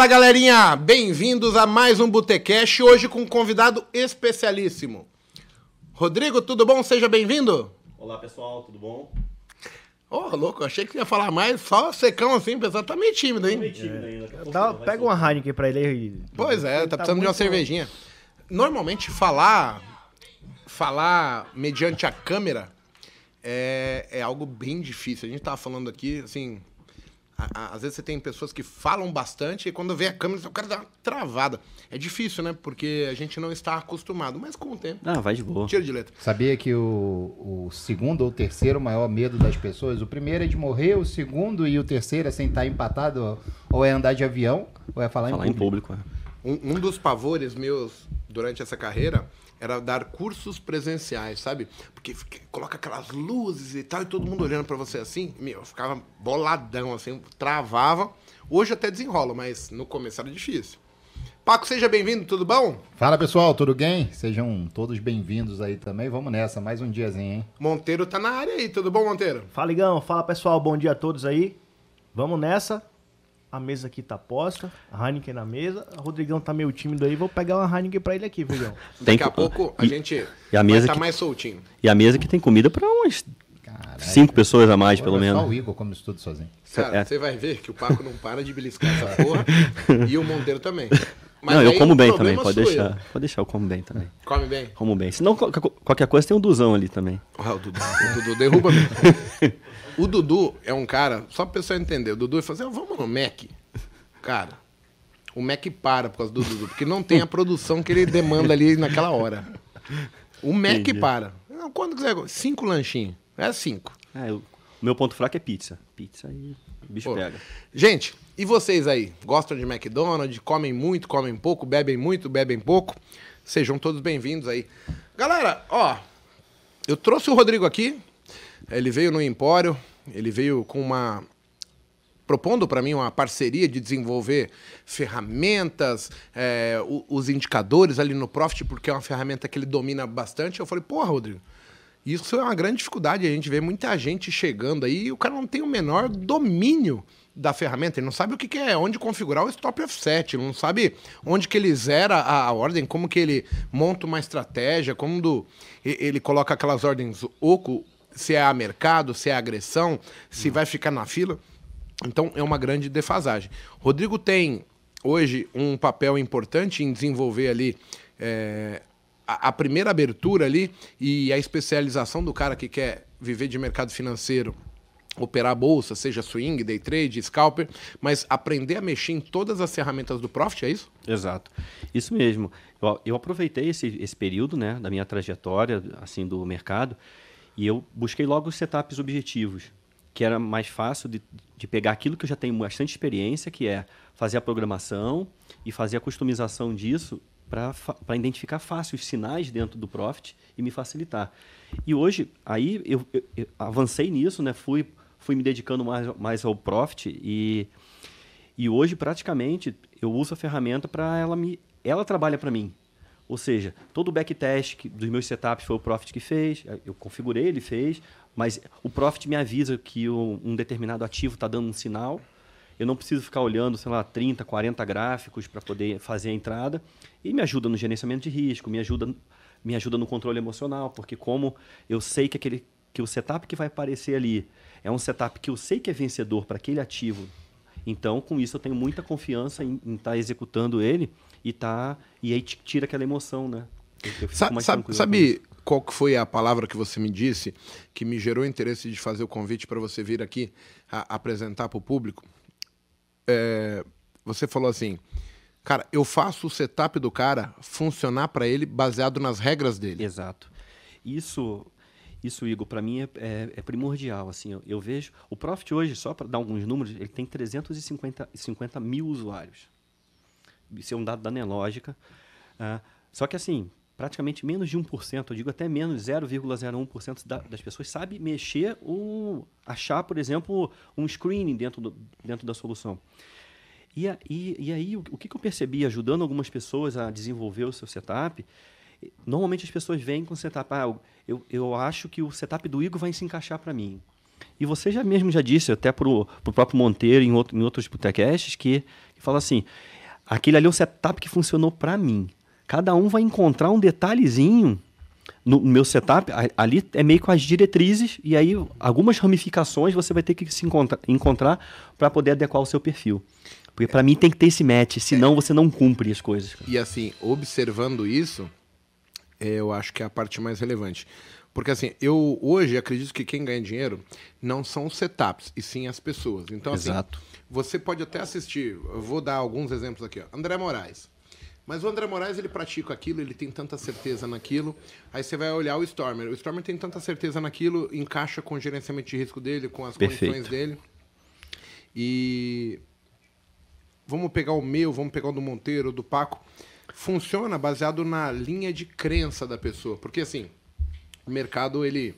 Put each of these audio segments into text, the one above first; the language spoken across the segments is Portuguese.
Fala galerinha, bem-vindos a mais um Botecash, hoje com um convidado especialíssimo. Rodrigo, tudo bom? Seja bem-vindo. Olá pessoal, tudo bom? Ô, oh, louco, achei que ia falar mais, só secão assim, o pessoal tá meio tímido, hein? Tô meio tímido ainda. vai pega soltar. uma Heineken pra ele aí. Pois é, Ele tá precisando de uma muito- cervejinha. Normalmente falar falar mediante a câmera é, é algo bem difícil. A gente tava falando aqui, assim, a- a- às vezes você tem pessoas que falam bastante e quando vê a câmera o cara dá uma travada. É difícil, né? Porque a gente não está acostumado, mas com o tempo. Ah, vai de boa. Tiro de letra. Sabia que o, o segundo ou terceiro maior medo das pessoas, o primeiro é de morrer, o segundo e o terceiro é sentar empatado, ou é andar de avião, ou é falar, Falar em em público. público. é. Um, um dos pavores meus durante essa carreira era dar cursos presenciais, sabe? Porque fica- coloca aquelas luzes e tal, e todo mundo olhando pra você assim, meu, eu ficava boladão, assim, travava. Hoje até desenrola, mas no começo era difícil. Paco, seja bem-vindo, tudo bom? Fala pessoal, tudo bem? Sejam todos bem-vindos aí também. Vamos nessa, mais um diazinho, hein? Monteiro tá na área aí, tudo bom, Monteiro? Fala, Igão. Fala, pessoal. Bom dia a todos aí. Vamos nessa. A mesa aqui tá posta. A Heineken na mesa. O Rodrigão tá meio tímido aí. Vou pegar uma Heineken pra ele aqui, Vigão. Tem Daqui a co- pouco a e- gente e a mesa vai estar que- mais soltinho. E a mesa que tem comida pra umas Caralho. cinco pessoas a mais, pelo Olha, Só menos. o Igor come isso tudo sozinho. Cara, É. você vai ver que o Paco não para de beliscar essa porra e o Monteiro também. Mas não, eu como bem também, pode deixar. eu. Pode deixar, eu como bem também. Come bem? Como bem. Senão, qualquer, qualquer coisa tem um Duzão ali também. Ah, o Dudu, o Dudu derruba mesmo. O Dudu é um cara, só pra pessoa entender, o Dudu fala assim, "Ah, vamos no Mac. Cara, o Mac para por causa do Dudu, porque não tem a produção que ele demanda ali naquela hora. O Mac Entendi. para. Não, Quando quiser, cinco lanchinhos. É cinco. Ah, eu- o meu ponto fraco é pizza. Pizza aí o bicho Pô. pega. Gente, e vocês aí? Gostam de McDonald's? Comem muito, comem pouco, bebem muito, bebem pouco? Sejam todos bem-vindos aí. Galera, ó, eu trouxe o Rodrigo aqui. Ele veio no Empório, ele veio com uma propondo para mim uma parceria de desenvolver ferramentas, é, os indicadores ali no Profit, porque é uma ferramenta que ele domina bastante. Eu falei, porra, Rodrigo, isso é uma grande dificuldade. A gente vê muita gente chegando aí e o cara não tem o menor domínio da ferramenta. Ele não sabe o que, que é, onde configurar o stop offset, ele não sabe onde que ele zera a, a ordem, como que ele monta uma estratégia, como do, ele coloca aquelas ordens oco, se é a mercado, se é agressão, se vai ficar na fila. Então é uma grande defasagem. Rodrigo tem hoje um papel importante em desenvolver ali é, a, a primeira abertura ali e a especialização do cara que quer viver de mercado financeiro, operar a bolsa, seja swing, day trade, scalper, mas aprender a mexer em todas as ferramentas do Profit, é isso? Exato. Isso mesmo. Eu, eu aproveitei esse, esse período né, da minha trajetória assim do mercado e eu busquei logo os setups objetivos, que era mais fácil de, de pegar aquilo que eu já tenho bastante experiência, que é fazer a programação e fazer a customização disso para identificar fácil os sinais dentro do Profit e me facilitar. E hoje, aí eu, eu- eu avancei nisso, né? fui, fui me dedicando mais, mais ao Profit e e hoje, praticamente, eu uso a ferramenta para ela me. Ela trabalha para mim. Ou seja, todo o backtest dos meus setups foi o Profit que fez, eu configurei, ele fez, mas o Profit me avisa que um determinado ativo está dando um sinal. Eu não preciso ficar olhando, sei lá, 30, 40 gráficos para poder fazer a entrada. E me ajuda no gerenciamento de risco, me ajuda, me ajuda no controle emocional, porque como eu sei que, aquele, que o setup que vai aparecer ali é um setup que eu sei que é vencedor para aquele ativo então, com isso, eu tenho muita confiança em estar executando ele e tá e aí tira aquela emoção, né? Sabe com sabe qual que foi a palavra que você me disse que me gerou interesse de fazer o convite para você vir aqui apresentar para o público? É, você falou assim, cara, eu faço o setup do cara funcionar para ele baseado nas regras dele. Exato. Isso, isso Igor, para mim é, é- é primordial. Assim, eu, eu vejo o Profit hoje, só para dar alguns números, ele tem 350 50 mil usuários. Isso é um dado da Nelogica. Ah, só que assim, praticamente menos de 1%, eu digo até menos 0,01% da, das pessoas sabe mexer ou achar, por exemplo, um screening dentro, do, dentro da solução. E, a- e, e aí, o, o que, que eu percebi ajudando algumas pessoas a desenvolver o seu setup? Normalmente as pessoas vêm com o setup, ah, eu, eu acho que o setup do Igor vai se encaixar para mim. E você já mesmo já disse, até para o próprio Monteiro, em, outro, em outros podcasts, que, que fala assim, aquele ali é um setup que funcionou para mim. Cada um vai encontrar um detalhezinho no meu setup, ali é meio com as diretrizes, e aí algumas ramificações você vai ter que se encontra, encontrar para poder adequar o seu perfil. Porque para mim tem que ter esse match, senão você não cumpre as coisas. E assim, observando isso, eu acho que é a parte mais relevante. Porque assim, eu hoje acredito que quem ganha dinheiro não são os setups, e sim as pessoas. Então, assim, Exato. você pode até assistir, eu vou dar alguns exemplos aqui. Ó. André Moraes. Mas o André Moraes, ele pratica aquilo, ele tem tanta certeza naquilo. Aí você vai olhar o Stormer. O Stormer tem tanta certeza naquilo, encaixa com o gerenciamento de risco dele, com as Perfeito. condições dele. E vamos pegar o meu, vamos pegar o do Monteiro, do Paco. Funciona baseado na linha de crença da pessoa. Porque assim, o mercado ele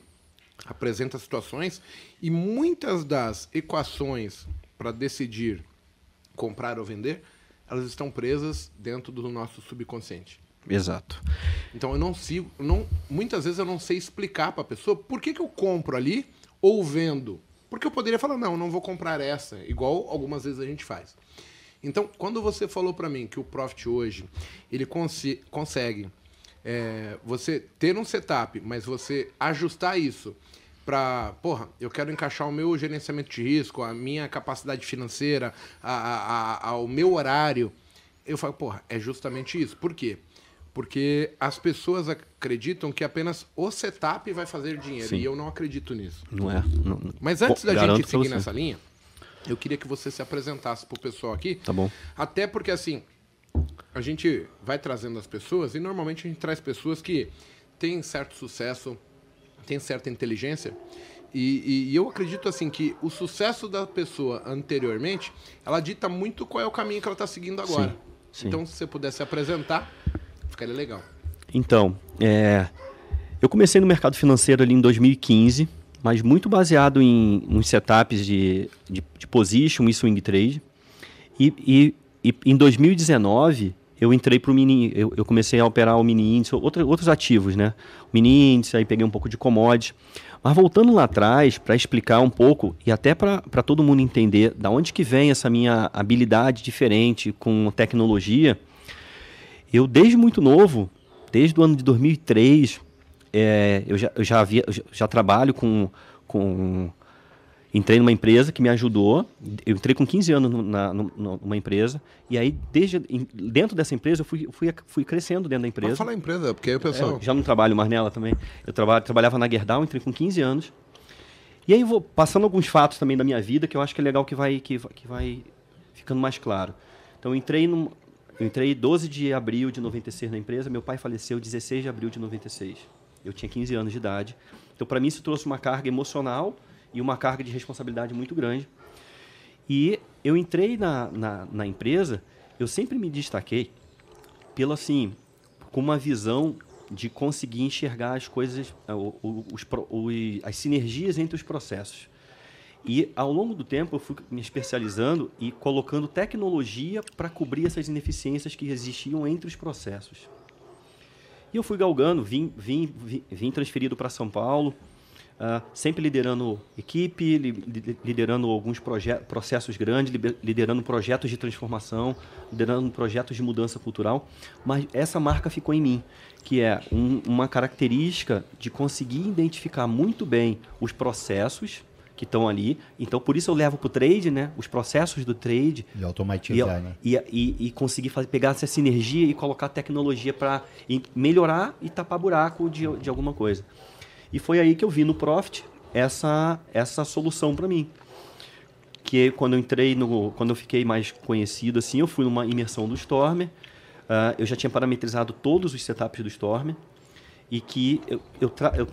apresenta situações e muitas das equações para decidir comprar ou vender, elas estão presas dentro do nosso subconsciente. Exato. Então eu não sigo, não, muitas vezes eu não sei explicar para a pessoa por que, que eu compro ali ou vendo. Porque eu poderia falar, não, eu não vou comprar essa, igual algumas vezes a gente faz. Então, quando você falou para mim que o Profit hoje, ele consegue é, você ter um setup, mas você ajustar isso para, porra, eu quero encaixar o meu gerenciamento de risco, a minha capacidade financeira, a, a, a, o meu horário. Eu falo, porra, é justamente isso. Por quê? Porque as pessoas acreditam que apenas o setup vai fazer dinheiro. Sim. E eu não acredito nisso. Não é? Não, não. Mas antes Bom, da gente seguir nessa linha, eu queria que você se apresentasse pro pessoal aqui. Tá bom. Até porque, assim, a gente vai trazendo as pessoas e normalmente a gente traz pessoas que têm certo sucesso, têm certa inteligência. E, e- e eu acredito, assim, que o sucesso da pessoa anteriormente, ela dita muito qual é o caminho que ela está seguindo agora. Sim, sim. Então, se você pudesse se apresentar, ficaria legal. Então, é, eu comecei no mercado financeiro ali em 2015, mas muito baseado em uns setups de, de, de position e swing trade. E, e, e em 2019 eu entrei para o mini, eu, eu comecei a operar o mini índice, outra, outros ativos, né? Mini índice, aí peguei um pouco de commodities. Mas voltando lá atrás, para explicar um pouco e até para todo mundo entender da onde que vem essa minha habilidade diferente com tecnologia, eu, desde muito novo, desde o ano de 2003, é, eu, já, eu já, havia, eu já trabalho com, com. Entrei numa empresa que me ajudou. Eu entrei com 15 anos no- na, numa empresa. E aí, desde, dentro dessa empresa, eu fui, fui, fui crescendo dentro da empresa. falar a empresa, porque aí o pessoal... É, já não trabalho mais nela também. Eu traba, trabalhava na Gerdau, entrei com 15 anos. E aí vou passando alguns fatos também da minha vida que eu acho que é legal que vai, que, que vai ficando mais claro. Então eu entrei num, eu entrei 12 de abril de 96 na empresa, meu pai faleceu 16 de abril de 96. Eu tinha 15 anos de idade. Então para mim isso trouxe uma carga emocional e uma carga de responsabilidade muito grande. E eu entrei na, na, na empresa, eu sempre me destaquei pelo assim, com uma visão de conseguir enxergar as coisas, os, os- as sinergias entre os processos. E ao longo do tempo eu fui me especializando e colocando tecnologia para cobrir essas ineficiências que existiam entre os processos. E eu fui galgando, vim, vim, vim, vim transferido para São Paulo, ah, sempre liderando equipe, li- li- liderando alguns processos grandes, liber- liderando projetos de transformação, liderando projetos de mudança cultural. Mas essa marca ficou em mim, que é um- uma característica de conseguir identificar muito bem os processos que estão ali. Então, por isso eu levo para o trade, né? Os processos do trade, E e, automatizar, né? e, e, e conseguir fazer, pegar essa sinergia e colocar tecnologia para melhorar e tapar buraco de, de alguma coisa. E foi aí que eu vi no Profit essa, essa solução para mim. Que quando eu entrei no. Quando eu fiquei mais conhecido, assim, eu fui numa imersão do Stormer. ah, eu já tinha parametrizado todos os setups do Stormer. E que eu, eu, eu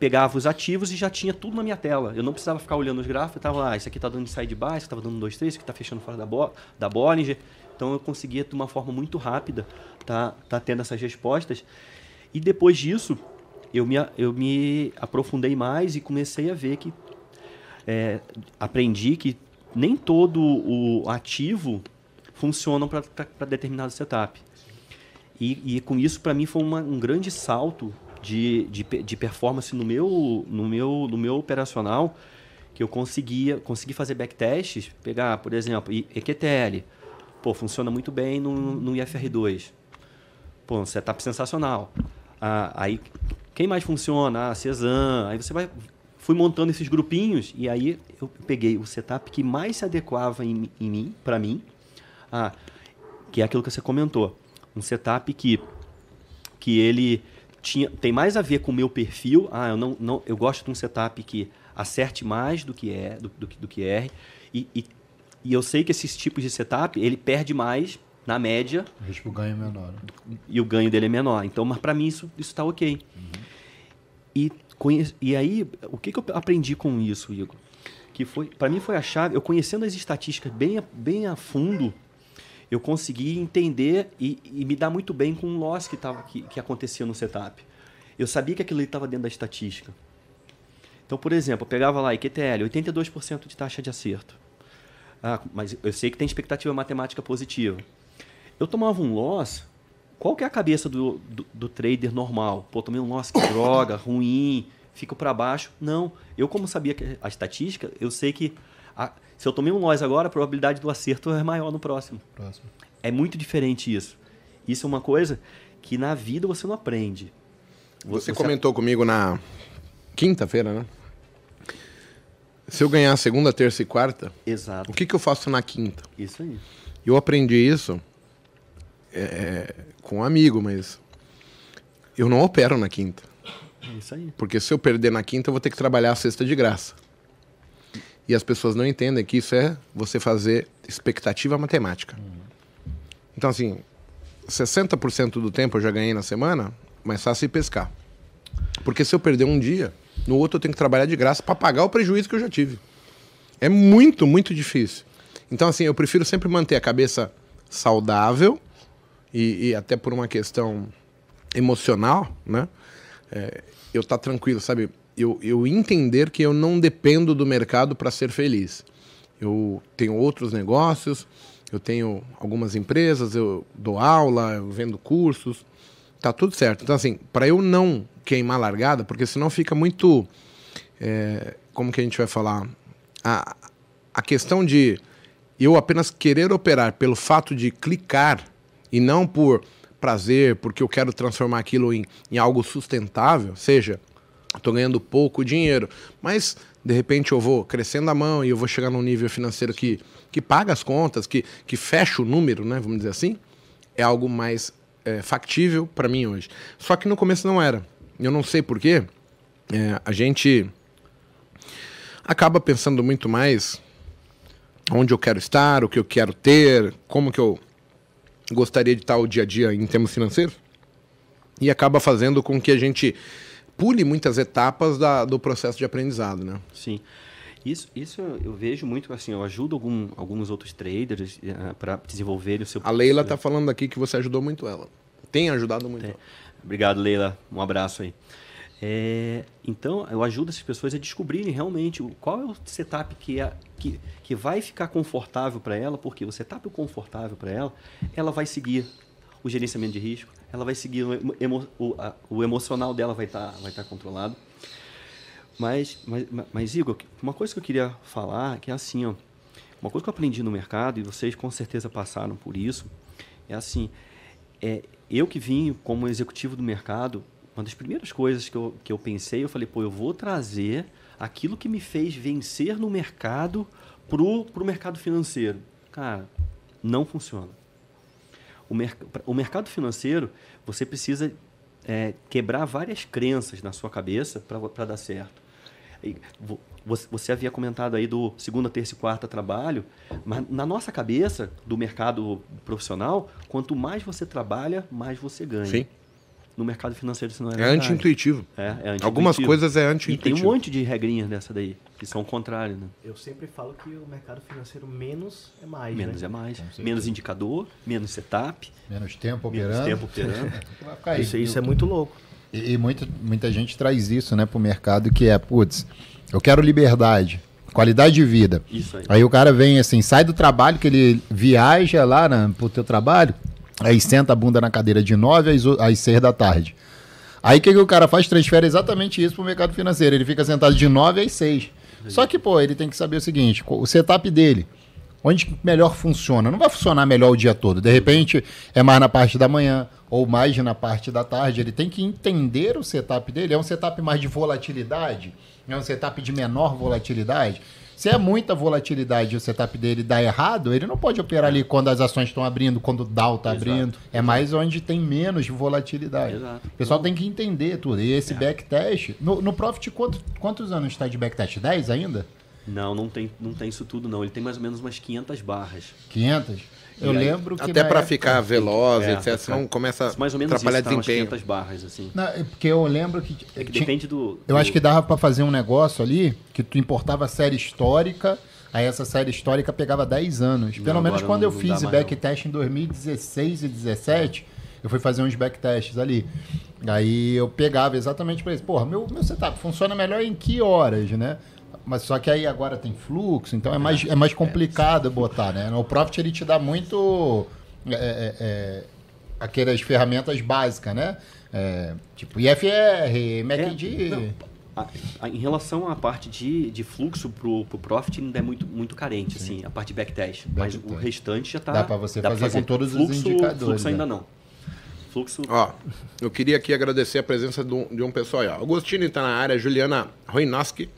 pegava os ativos e já tinha tudo na minha tela. Eu não precisava ficar olhando os gráficos, eu tava lá, isso aqui está dando inside buy, isso estava dando 2, 3, isso aqui está fechando fora da, Bo da Bollinger. Então eu conseguia, de uma forma muito rápida, tá, tá tendo essas respostas. E depois disso, eu me, eu me aprofundei mais e comecei a ver que é, aprendi que nem todo o ativo funciona para determinado setup. E, e com isso, para mim, foi uma- um grande salto de, de, de performance no meu, no, meu, no meu operacional, que eu conseguia consegui fazer backtests, pegar, por exemplo, EQTL. Pô, funciona muito bem no, no IFR2. Pô, um setup sensacional. Ah, aí, quem mais funciona? Ah, Cezanne. Aí você vai... Fui montando esses grupinhos e aí eu peguei o setup que mais se adequava em, em mim, para mim. Ah, que é aquilo que você comentou. Um setup que que ele tinha, tem mais a ver com o meu perfil. Ah, eu não, não eu gosto de um setup que acerte mais do que é do, do, que- do que erre. E, e, e eu sei que esses tipos de setup ele perde mais na média O risco ganho é menor. e o ganho dele é menor. Então, mas para mim isso isso está ok. E e aí o que, que eu aprendi com isso, Igor? Que foi para mim foi a chave. Eu conhecendo as estatísticas bem a, bem a fundo, eu consegui entender e, e me dar muito bem com o loss que tava que, que acontecia no setup. Eu sabia que aquilo estava dentro da estatística. Então, por exemplo, eu pegava lá IQTL, 82% de taxa de acerto. Ah, mas eu sei que tem expectativa matemática positiva. Eu tomava um loss, qual que é a cabeça do, do, do trader normal? Pô, tomei um loss, que droga, ruim, fico para baixo. Não, eu como sabia que a estatística, eu sei que a- se eu tomei um loss agora, a probabilidade do acerto é maior no próximo. Próximo. É muito diferente isso. Isso é uma coisa que na vida você não aprende. Você comentou comigo na quinta-feira, né? Se eu ganhar segunda, terça e quarta, Exato. o que, que eu faço na quinta? Isso aí. Eu aprendi isso é, com um amigo, mas eu não opero na quinta. É isso aí. Porque se eu perder na quinta, eu vou ter que trabalhar a sexta de graça. E as pessoas não entendem que isso é você fazer expectativa matemática. Então, assim, 60% do tempo eu já ganhei na semana, mas fácil ir pescar. Porque se eu perder um dia, no outro eu tenho que trabalhar de graça para pagar o prejuízo que eu já tive. É muito, muito difícil. Então, assim, eu prefiro sempre manter a cabeça saudável e, e até por uma questão emocional, né? É, eu tá tranquilo, sabe? Eu, eu entender que eu não dependo do mercado para ser feliz. Eu tenho outros negócios, eu tenho algumas empresas, eu dou aula, eu vendo cursos, tá tudo certo. Então, assim, para eu não queimar largada, porque senão fica muito. é, como que a gente vai falar? A, a questão de eu apenas querer operar pelo fato de clicar e não por prazer, porque eu quero transformar aquilo em, em algo sustentável, seja, estou ganhando pouco dinheiro, mas de repente eu vou crescendo a mão e eu vou chegar num nível financeiro que, que paga as contas, que, que fecha o número, né, vamos dizer assim, é algo mais é, factível para mim hoje. Só que no começo não era. Eu não sei porquê. É, a gente acaba pensando muito mais onde eu quero estar, o que eu quero ter, como que eu gostaria de estar o dia a dia em termos financeiros. E acaba fazendo com que a gente pule muitas etapas da, do processo de aprendizado, né? Sim. Isso, isso eu vejo muito assim, eu ajudo algum, alguns outros traders para desenvolverem o seu A Leila tá falando aqui que você ajudou muito ela. Tem ajudado muito. ela. Obrigado, Leila. Um abraço aí. É, então, eu ajudo essas pessoas a descobrirem realmente qual é o setup que, é, que, que vai ficar confortável para ela, porque o setup confortável para ela, ela vai seguir o gerenciamento de risco, ela vai seguir o, emo- o, a- o emocional dela vai estar vai tá controlado. Mas, mas, mas, Igor, uma coisa que eu queria falar, que é assim, ó, uma coisa que eu aprendi no mercado, e vocês com certeza passaram por isso, é assim, é, eu que vim como executivo do mercado, uma das primeiras coisas que eu, que eu pensei, eu falei, pô, eu vou trazer aquilo que me fez vencer no mercado pro, pro mercado financeiro. Cara, não funciona. O, merc o mercado financeiro, você precisa é, quebrar várias crenças na sua cabeça para dar certo. E vo- Você, você havia comentado aí do segunda, terça e quarta trabalho, mas na nossa cabeça, do mercado profissional, quanto mais você trabalha, mais você ganha. Sim. No mercado financeiro isso não é É anti-intuitivo. É, é anti-intuitivo. Algumas coisas é E tem um anti-intuitivo. monte de regrinhas dessa daí, que são o contrário, né? Eu sempre falo que o mercado financeiro menos é mais. Menos né? é mais. Menos indicador, menos setup, Menos tempo menos operando. tempo operando. Aí. Isso, isso é muito louco. E, e muita, muita gente traz isso, né, pro mercado, que é, putz, eu quero liberdade, qualidade de vida. Isso aí. Aí o cara vem assim, sai do trabalho, que ele viaja lá na, pro teu trabalho, aí senta a bunda na cadeira de 9 às, às 6 da tarde. Aí o que, que o cara faz? Transfere exatamente isso pro mercado financeiro. Ele fica sentado de 9 às 6. Só que, pô, ele tem que saber o seguinte: o setup dele, onde melhor funciona? Não vai funcionar melhor o dia todo. De repente, é mais na parte da manhã ou mais na parte da tarde. Ele tem que entender o setup dele. É um setup mais de volatilidade? É um setup de menor volatilidade? Se é muita volatilidade e o setup dele dá errado, ele não pode operar ali quando as ações estão abrindo, quando o Dow está abrindo. É mais onde tem menos volatilidade. Exato. O pessoal tem que entender tudo. E esse backtest. No, no Profit, quanto- quantos anos está de backtest? 10 ainda? Não, não tem, não tem isso tudo, não. Ele tem mais ou menos umas 500 barras. 500? Eu E aí, lembro que. Até época- ficar veloz, É, etc. Senão começa mais ou a menos atrapalhar isso, tá desempenho. 500 barras, assim. Não, é porque eu lembro que. É que tinha- depende do... Eu do- acho que dava pra fazer um negócio ali que tu importava a série histórica, aí essa série histórica pegava 10 anos. Pelo Não, menos quando não- eu fiz backtest em 2016 e 2017, eu fui fazer uns backtests ali. Aí eu pegava exatamente para isso. Porra, meu, meu setup funciona melhor em que horas, né? Mas só que aí agora tem fluxo, então é mais, é mais complicado botar, né? O Profit ele te dá muito é, é, é, aquelas ferramentas básicas, né? É, tipo IFR, MACD. É, não, a- a- em relação à parte de, de fluxo pro, pro Profit, ainda é muito, muito carente, assim, a parte de backtest. Mas o restante já tá... Dá pra você fazer com todos os fluxo, indicadores, Fluxo ainda né? não. Fluxo... Ó, eu queria aqui agradecer a presença de um, de um pessoal aí. Ó. Agostini tá na área, Juliana Roinoski,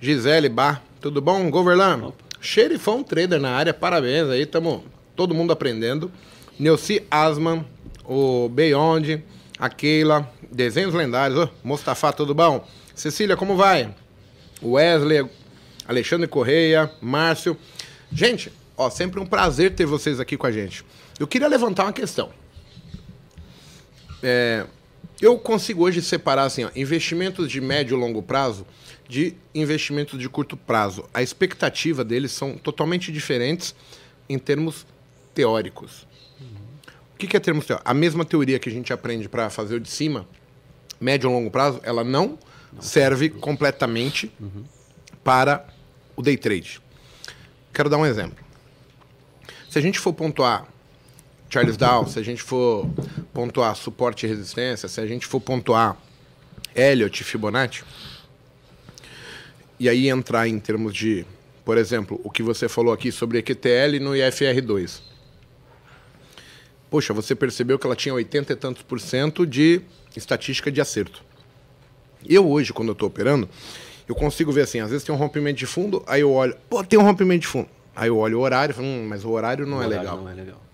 Gisele Bar, tudo bom? Goverlan, Opa. Xerifão Trader na área, parabéns aí, tamo todo mundo aprendendo. Neuci Asman, o Beyond, a Keila, Desenhos Lendários, ó, Mustafa, tudo bom? Cecília, como vai? Wesley, Alexandre Correia, Márcio. Gente, ó, sempre um prazer ter vocês aqui com a gente. Eu queria levantar uma questão. É, eu consigo hoje separar assim, ó, investimentos de médio e longo prazo de investimentos de curto prazo. A expectativa deles são totalmente diferentes em termos teóricos. O que que é termos teóricos? A mesma teoria que a gente aprende para fazer o de cima, médio e longo prazo, ela não, serve completamente para o day trade. Quero dar um exemplo. Se a gente for pontuar Charles Dow, se a gente for pontuar suporte e resistência, se a gente for pontuar Elliott e Fibonacci, e aí entrar em termos de, por exemplo, o que você falou aqui sobre EQTL no IFR2. Poxa, você percebeu que ela tinha 80 e tantos por cento de estatística de acerto. Eu hoje, quando eu estou operando, eu consigo ver assim, às vezes tem um rompimento de fundo, aí eu olho, pô, tem um rompimento de fundo. Aí eu olho o horário e falo, hum, mas o horário não o é horário legal. Não é legal.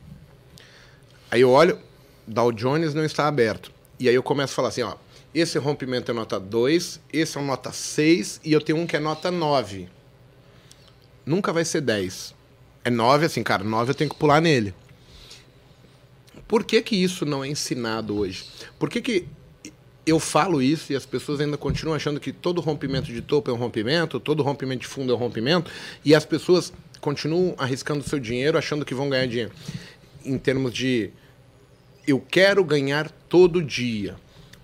Aí eu olho, Dow Jones não está aberto. E aí eu começo a falar assim, ó, esse rompimento é nota 2, esse é um nota 6 e eu tenho um que é nota 9. Nunca vai ser 10. É 9, assim, cara, 9 eu tenho que pular nele. Por que que isso não é ensinado hoje? Por que que eu falo isso e as pessoas ainda continuam achando que todo rompimento de topo é um rompimento, todo rompimento de fundo é um rompimento, e as pessoas continuam arriscando seu dinheiro achando que vão ganhar dinheiro. Em termos de eu quero ganhar todo dia.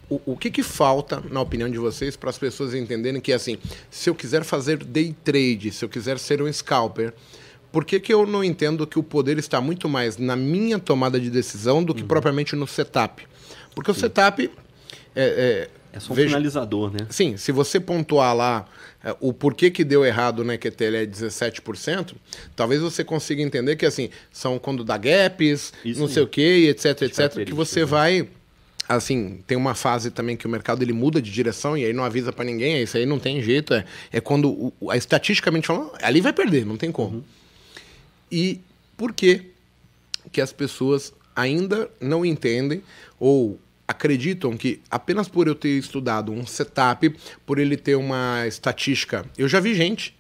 O, o que, que falta, na opinião de vocês, para as pessoas entenderem que, assim, se eu quiser fazer day trade, se eu quiser ser um scalper, por que, que eu não entendo que o poder está muito mais na minha tomada de decisão do que propriamente no setup? Porque o setup. É, É só um finalizador, né? Sim, se você pontuar lá é, o porquê que deu errado na QTL é 17%, talvez você consiga entender que assim, são quando dá gaps, Isso não aí. sei o que, etc, etc, que você né? vai assim, tem uma fase também que o mercado ele muda de direção e aí não avisa pra ninguém, isso aí não tem jeito, é, é quando o- a, estatisticamente falando, ali vai perder, não tem como. Uhum. E por que que as pessoas ainda não entendem ou acreditam que apenas por eu ter estudado um setup, por ele ter uma estatística. Eu já vi gente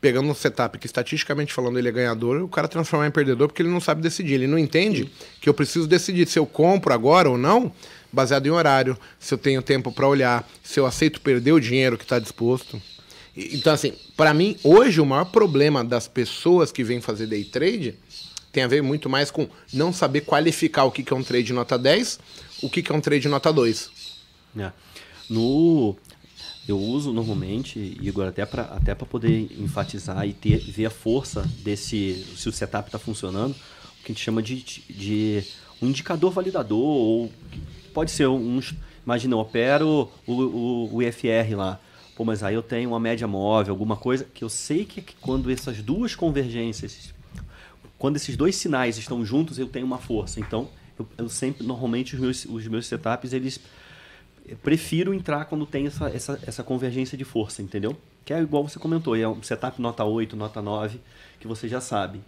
pegando um setup que estatisticamente falando ele é ganhador, o cara transformar em perdedor porque ele não sabe decidir, ele não entende que eu preciso decidir se eu compro agora ou não, baseado em horário, se eu tenho tempo para olhar, se eu aceito perder o dinheiro que está disposto. Então, assim, para mim, hoje o maior problema das pessoas que vêm fazer day trade tem a ver muito mais com não saber qualificar o que é um trade nota 10, o que que é um trade nota 2. É. No, eu uso normalmente, Igor, até para até poder enfatizar e ter, ver a força desse, se o setup está funcionando, o que a gente chama de, de um indicador validador, ou pode ser um, imagina, eu opero o, o, o IFR lá. Pô, mas aí eu tenho uma média móvel, alguma coisa, que eu sei que quando essas duas convergências, quando esses dois sinais estão juntos, eu tenho uma força. Então, eu, eu sempre, normalmente, os meus, os meus setups, eles prefiro entrar quando tem essa, essa, essa convergência de força, entendeu? Que é igual você comentou, é um setup nota 8, nota 9, que você já sabe.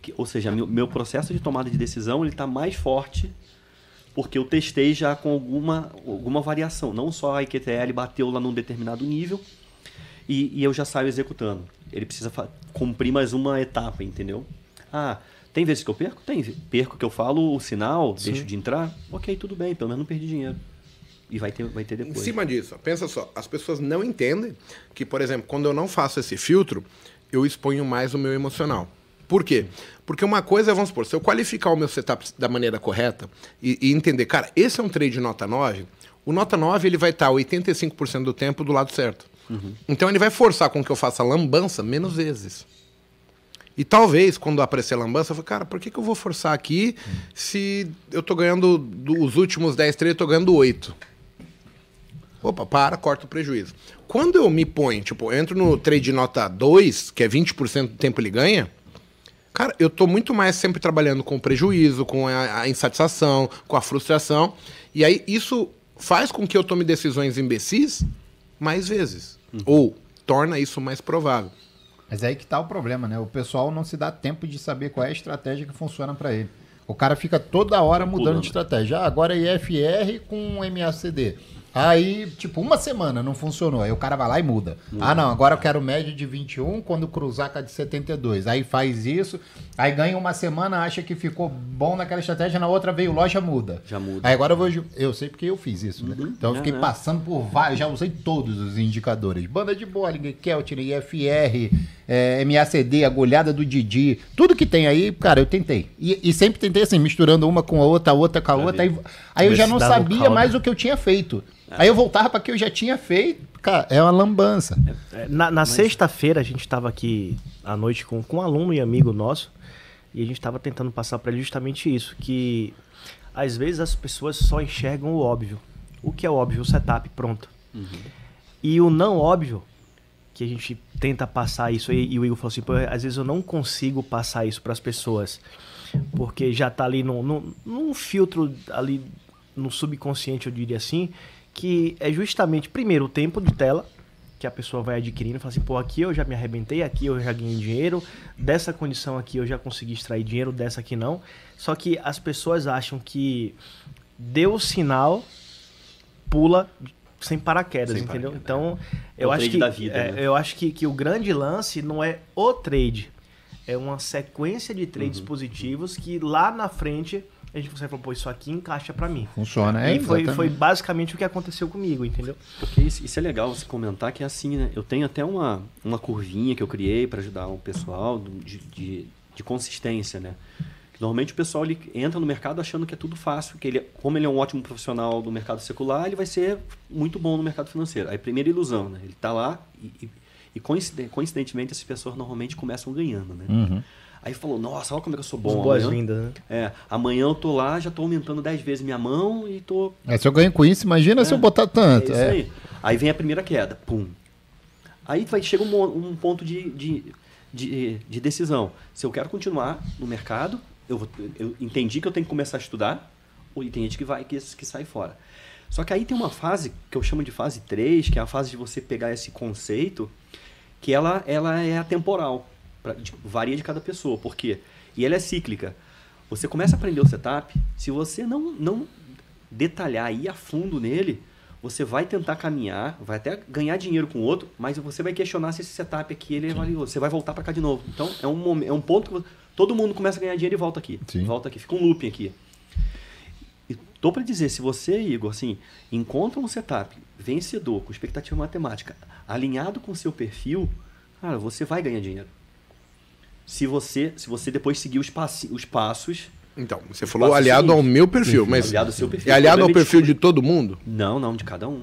Que, ou seja, meu, meu processo de tomada de decisão ele está mais forte porque eu testei já com alguma, alguma variação. Não só a IQTL bateu lá num determinado nível e, e eu já saio executando. Ele precisa cumprir mais uma etapa, entendeu? Ah, tem vezes que eu perco? Tem. Perco que eu falo o sinal, Sim. deixo de entrar. Ok, tudo bem, pelo menos não perdi dinheiro. E vai ter, vai ter depois. Em cima disso, pensa só, as pessoas não entendem que, por exemplo, quando eu não faço esse filtro, eu exponho mais o meu emocional. Por quê? Porque uma coisa é, vamos supor, se eu qualificar o meu setup da maneira correta e, e entender, cara, esse é um trade nota 9, o nota 9 ele vai estar 85% do tempo do lado certo. Uhum. Então ele vai forçar com que eu faça lambança menos vezes. E talvez, quando aparecer lambança, eu falo, cara, por que, que eu vou forçar aqui uhum. se eu tô ganhando dos últimos 10 trades, eu tô ganhando 8? Opa, para, corta o prejuízo. Quando eu me ponho, tipo, eu entro no trade nota 2, que é 20% do tempo ele ganha, cara, eu tô muito mais sempre trabalhando com o prejuízo, com a, a insatisfação, com a frustração. E aí isso faz com que eu tome decisões imbecis mais vezes. Uhum. Ou torna isso mais provável. Mas é aí que tá o problema, né? O pessoal não se dá tempo de saber qual é a estratégia que funciona para ele. O cara fica toda hora mudando Pulando. de estratégia. Ah, agora é IFR com MACD. Aí, tipo, uma semana não funcionou. Aí o cara vai lá e muda. Ah, não, agora eu quero média de 21 quando cruzar com a de 72. Aí faz isso, aí ganha uma semana, acha que ficou bom naquela estratégia, na outra veio loja, muda. Já muda. Aí agora eu vou. Eu sei porque eu fiz isso, né? Uhum. Então eu fiquei é, passando por vários, já usei todos os indicadores. Banda de Bollinger, Keltner, IFR, é, MACD, agulhada do Didi, tudo que tem aí, cara, eu tentei. E, e sempre tentei assim, misturando uma com a outra, a outra com a outra. Aí, aí eu já não sabia mais o que eu tinha feito. Aí eu voltava para que eu já tinha feito. Cara, é uma lambança. É, na, na Mas... sexta-feira a gente estava aqui à noite com, com um aluno e amigo nosso e a gente estava tentando passar para ele justamente isso, que às vezes as pessoas só enxergam o óbvio. O que é óbvio? O setup, pronto. Uhum. E o não óbvio, que a gente tenta passar isso, e, e o Igor falou assim, às vezes eu não consigo passar isso para as pessoas, porque já está ali num, num, num filtro ali no subconsciente, eu diria assim, que é justamente, primeiro, o tempo de tela que a pessoa vai adquirindo, fala assim, pô, aqui eu já me arrebentei, aqui eu já ganhei dinheiro, dessa condição aqui eu já consegui extrair dinheiro, dessa aqui não. Só que as pessoas acham que deu o sinal, pula sem paraquedas, sem entendeu? Paraquedas, então, é. eu, acho que, vida, é, né? eu acho que, que o grande lance não é o trade, é uma sequência de trades uhum. positivos que lá na frente a gente consegue falar, pô, isso aqui encaixa para mim. Funciona, é. E foi, foi basicamente o que aconteceu comigo, entendeu? Porque isso, isso, é legal você comentar que é assim, né? Eu tenho até uma, uma curvinha que eu criei para ajudar o pessoal de, de, de consistência, né? Normalmente o pessoal ele entra no mercado achando que é tudo fácil, que ele, como ele é um ótimo profissional do mercado secular, ele vai ser muito bom no mercado financeiro. Aí primeira ilusão, né? Ele está lá e, e, e coincidentemente essas pessoas normalmente começam ganhando, né? Uhum. Aí falou, nossa, olha como é que eu sou bom. Boas-vindas, né? É, amanhã eu tô lá, já tô aumentando 10 vezes minha mão e tô. É, se eu ganho com isso, imagina é, se eu botar tanto. É isso é. aí. Aí vem a primeira queda, pum. Aí vai, chega um, um ponto de, de, de, de, decisão. Se eu quero continuar no mercado, eu, eu entendi que eu tenho que começar a estudar, ou tem gente que vai que, que sai fora. Só que aí tem uma fase que eu chamo de fase 3, que é a fase de você pegar esse conceito, que ela, ela é atemporal. Pra, de, varia de cada pessoa. Por quê? E ela é cíclica. Você começa a aprender o setup, se você não, não detalhar e ir a fundo nele, você vai tentar caminhar, vai até ganhar dinheiro com outro, mas você vai questionar se esse setup aqui ele é Sim. valioso. Você vai voltar para cá de novo. Então é um, é um ponto que todo mundo começa a ganhar dinheiro e volta aqui. Sim. Volta aqui, fica um looping aqui. E tô para dizer, se você, Igor, assim, encontra um setup vencedor, com expectativa matemática, alinhado com o seu perfil, cara, você vai ganhar dinheiro se você, se você depois seguir os, passi, os passos. Então, você falou aliado seguinte. ao meu perfil, mas. Aliado ao seu perfil. É aliado ao perfil de todo mundo? Não, não, de cada um.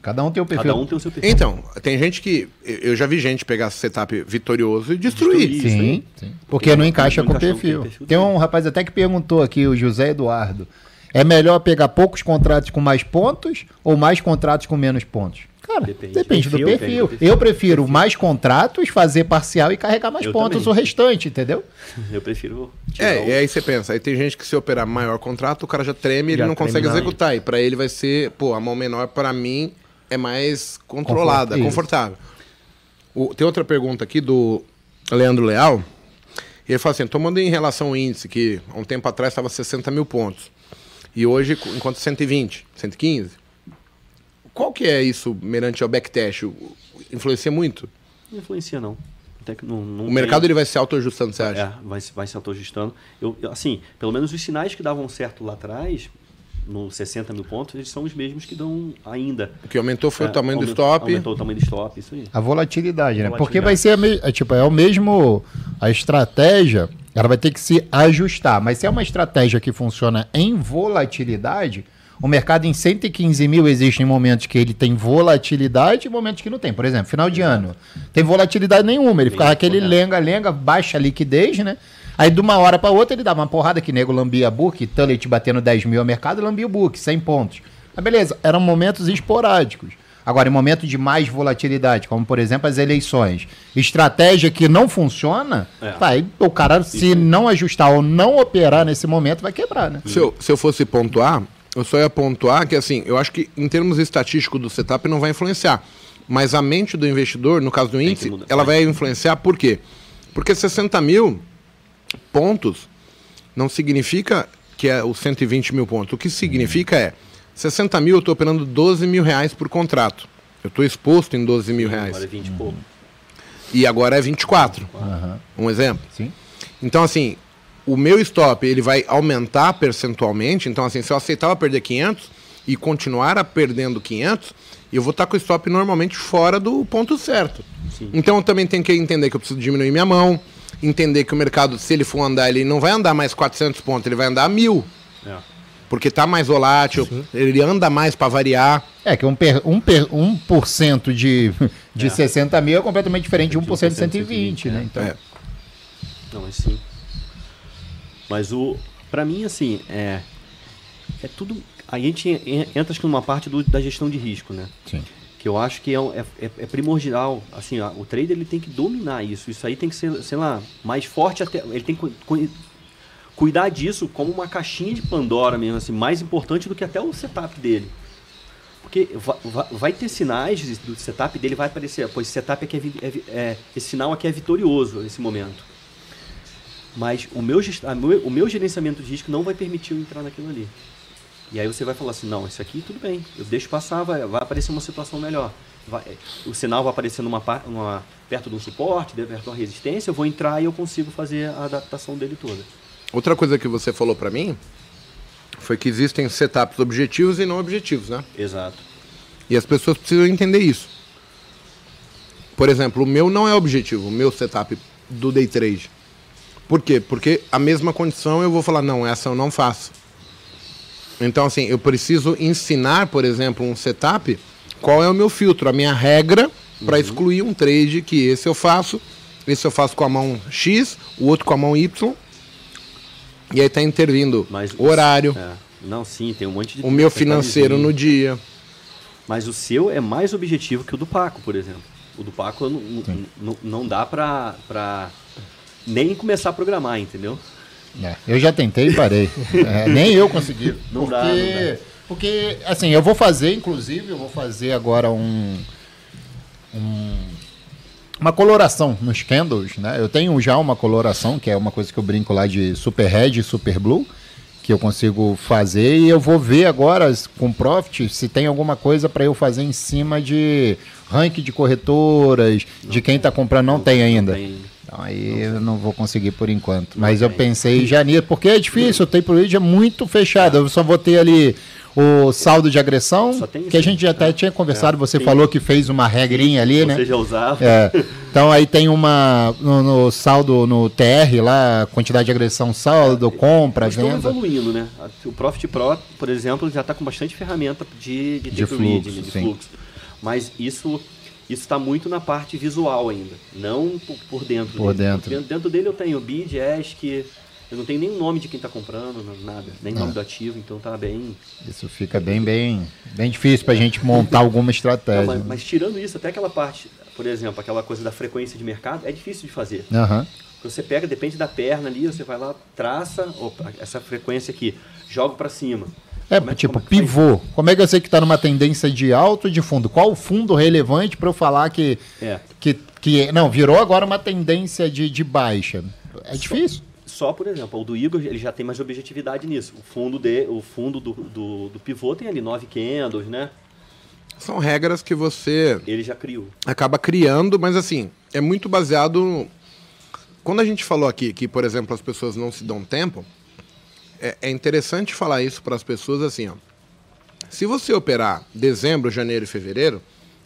Cada um tem o perfil. Cada um tem o seu perfil. Então, tem gente que. Eu já vi gente pegar setup vitorioso e destruir. destruir sim, sim, Porque não encaixa não com o perfil. perfil. Tem um rapaz até que perguntou aqui, o José Eduardo. É melhor pegar poucos contratos com mais pontos ou mais contratos com menos pontos? Cara, depende, depende do perfil. perfil. perfil. Eu prefiro perfil. mais contratos, fazer parcial e carregar mais eu pontos também. o restante, entendeu? Eu prefiro. É, o... e aí você pensa, aí tem gente que se operar maior contrato, o cara já treme e ele não consegue executar. E para ele vai ser, pô, a mão menor para mim é mais controlada, confortável. O, tem outra pergunta aqui do Leandro Leal. Ele fala assim: tomando em relação ao índice, que há um tempo atrás estava 60 mil pontos, e hoje, enquanto 120, 115, qual que é isso merante ao backtest? Influencia muito? Não influencia, não. Não, não o tem... mercado ele vai se auto-ajustando, você acha? É, vai, vai se auto-ajustando. Eu, assim, pelo menos os sinais que davam certo lá atrás, no 60 mil pontos, eles são os mesmos que dão ainda. O que aumentou foi é, o tamanho aumentou, do stop. Aumentou o tamanho do stop, isso aí. A volatilidade, né? A volatilidade. Porque vai ser me... é, tipo, é o mesmo. A estratégia, ela vai ter que se ajustar. Mas se é uma estratégia que funciona em volatilidade, o mercado em 115 mil existe em momentos que ele tem volatilidade e momentos que não tem. Por exemplo, final de ano. Tem volatilidade nenhuma. Ele ficava aquele lenga-lenga, baixa liquidez, né? Aí de uma hora para outra ele dava uma porrada que nego lambia book, Tullet batendo 10 mil ao mercado, lambia o book, 100 pontos. Mas beleza, eram momentos esporádicos. Agora, em momentos de mais volatilidade, como por exemplo as eleições, estratégia que não funciona, é. vai, o cara, se não ajustar ou não operar nesse momento, vai quebrar, né? Se eu, se eu fosse pontuar, eu só ia pontuar que, assim, eu acho que em termos estatísticos do setup não vai influenciar. Mas a mente do investidor, no caso do índice, ela vai influenciar por quê? Porque 60 mil pontos não significa que é os 120 mil pontos. O que significa é 60 mil eu estou operando 12 mil reais por contrato. Eu estou exposto em 12 mil reais. Agora é 20 uhum. E agora é 24. Uhum. Um exemplo? Sim. Então, assim, o meu stop ele vai aumentar percentualmente. Então, assim, se eu aceitava perder 500 e continuar a perdendo 500, eu vou estar com o stop normalmente fora do ponto certo. Sim. Então, eu também tenho que entender que eu preciso diminuir minha mão, entender que o mercado, se ele for andar, ele não vai andar mais 400 pontos, ele vai andar mil. É. Porque está mais volátil, Sim. ele anda mais para variar. É que um, per, um, per, 1% de, de é. 60 mil é completamente diferente de 1% de 120, né? Então... É. Não, mas sim. Mas o. para mim, assim, é. É tudo. A gente entra acho que numa parte do, da gestão de risco, né? Sim que eu acho que é, é, é, é primordial. Assim, ó, o trader ele tem que dominar isso. Isso aí tem que ser, sei lá, mais forte até. Ele tem que cu, cuidar disso como uma caixinha de Pandora mesmo, assim, mais importante do que até o setup dele. Porque vai, vai ter sinais do setup dele, vai aparecer, pois esse setup aqui é, é, é, esse sinal aqui é vitorioso nesse momento. Mas o meu, o meu gerenciamento de risco não vai permitir eu entrar naquilo ali. E aí você vai falar assim, não, isso aqui tudo bem, eu deixo passar, vai, vai aparecer uma situação melhor. Vai, o sinal vai aparecer numa, numa, perto de um suporte, perto de uma resistência, eu vou entrar e eu consigo fazer a adaptação dele toda. Outra coisa que você falou para mim foi que existem setups objetivos e não objetivos, né? Exato. E as pessoas precisam entender isso. Por exemplo, o meu não é objetivo, o meu setup do day trade. Por quê? Porque a mesma condição eu vou falar, não, essa eu não faço. Então, assim, eu preciso ensinar, por exemplo, um setup, qual é o meu filtro, a minha regra para uhum. excluir um trade que esse eu faço, esse eu faço com a mão X, o outro com a mão Y. E aí tá intervindo Mas, horário. É. Não, sim, tem um monte de. O meu financeiro no dia. Mas o seu é mais objetivo que o do Paco, por exemplo. O do Paco não, não dá pra, pra nem começar a programar, entendeu? É, eu já tentei e parei. É, nem eu consegui. Não porque, dá, não dá. Porque, assim, eu vou fazer, inclusive, eu vou fazer agora um, um uma coloração nos candles, né? Eu tenho já uma coloração, que é uma coisa que eu brinco lá de Super Red e Super Blue, que eu consigo fazer e eu vou ver agora com Profit se tem alguma coisa para eu fazer em cima de ranking de corretoras, não de quem está comprando, não, não tem ainda. Não tem. Então aí eu não vou conseguir por enquanto. Mas eu pensei em janeiro, porque é difícil, o Tape Read é muito fechado. Eu só vou ter ali o saldo de agressão, que a gente já até tinha conversado, você falou que fez uma regrinha ali, né? Você já usava. É. Então aí tem uma no, no, saldo no TR lá, quantidade de agressão, saldo, compra, Estão venda. evoluindo, né? O Profit Pro, por exemplo, já está com bastante ferramenta de, de, de fluxo, read, de fluxo. Mas isso isso está muito na parte visual ainda, não por, por dentro. Por dele. dentro. dentro. Dentro dele eu tenho bid, ESC, Eu não tenho nem o nome de quem está comprando, não- nada, nem nome do ativo, então tá bem. Isso fica bem, bem, bem difícil pra gente montar alguma Não, estratégia. mas, né? mas tirando isso, até aquela parte, por exemplo, aquela coisa da frequência de mercado, é difícil de fazer. Aham. Você pega, depende da perna ali, você vai lá, traça opa, essa frequência aqui, joga para cima. É, Como tipo, como faz? pivô. Como é que eu sei que tá numa tendência de alto ou de fundo? Qual o fundo relevante para eu falar que, É. que, que. Não, virou agora uma tendência de, de baixa. É difícil. Só, por exemplo, o do Igor, ele já tem mais objetividade nisso. O fundo, de, o fundo do, do, do pivô tem ali nove candles, né? São regras que você Ele já criou. acaba criando, mas assim, é muito baseado. Quando a gente falou aqui que, por exemplo, as pessoas não se dão tempo, é, é interessante falar isso para as pessoas assim, ó. Se você operar dezembro, janeiro e fevereiro,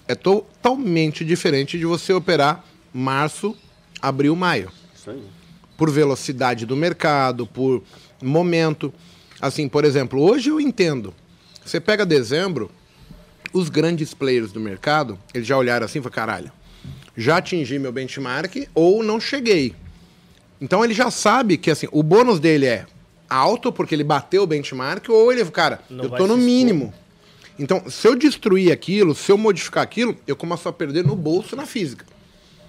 é totalmente diferente de você operar março, abril, maio Isso aí. por velocidade do mercado, por momento. Assim, por exemplo, hoje eu entendo. Você pega dezembro, os grandes players do mercado, eles já olharam assim e falaram, caralho, já atingi meu benchmark ou não cheguei. Então ele já sabe que assim, o bônus dele é alto porque ele bateu o benchmark ou ele, cara, Não eu tô no mínimo. Então, se eu destruir aquilo, se eu modificar aquilo, eu começo a perder no bolso na física.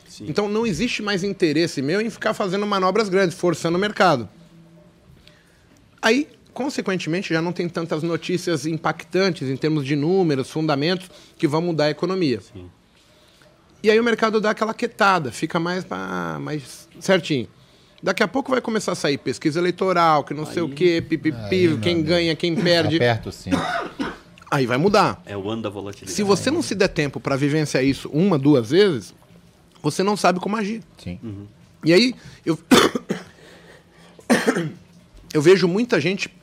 Sim. Então não existe mais interesse meu em ficar fazendo manobras grandes, forçando o mercado. Aí, consequentemente, já não tem tantas notícias impactantes em termos de números, fundamentos, que vão mudar a economia. Sim. E aí o mercado dá aquela quietada, fica mais, pá, mais certinho. Daqui a pouco vai começar a sair pesquisa eleitoral, que não sei o quê, pipipi, Aí, quem ganha, quem perde. Aperta o cinto. Aí vai mudar. É o ano da volatilidade. Se você não se der tempo para vivenciar isso uma, duas vezes, você não sabe como agir. Sim. E aí, eu. eu vejo muita gente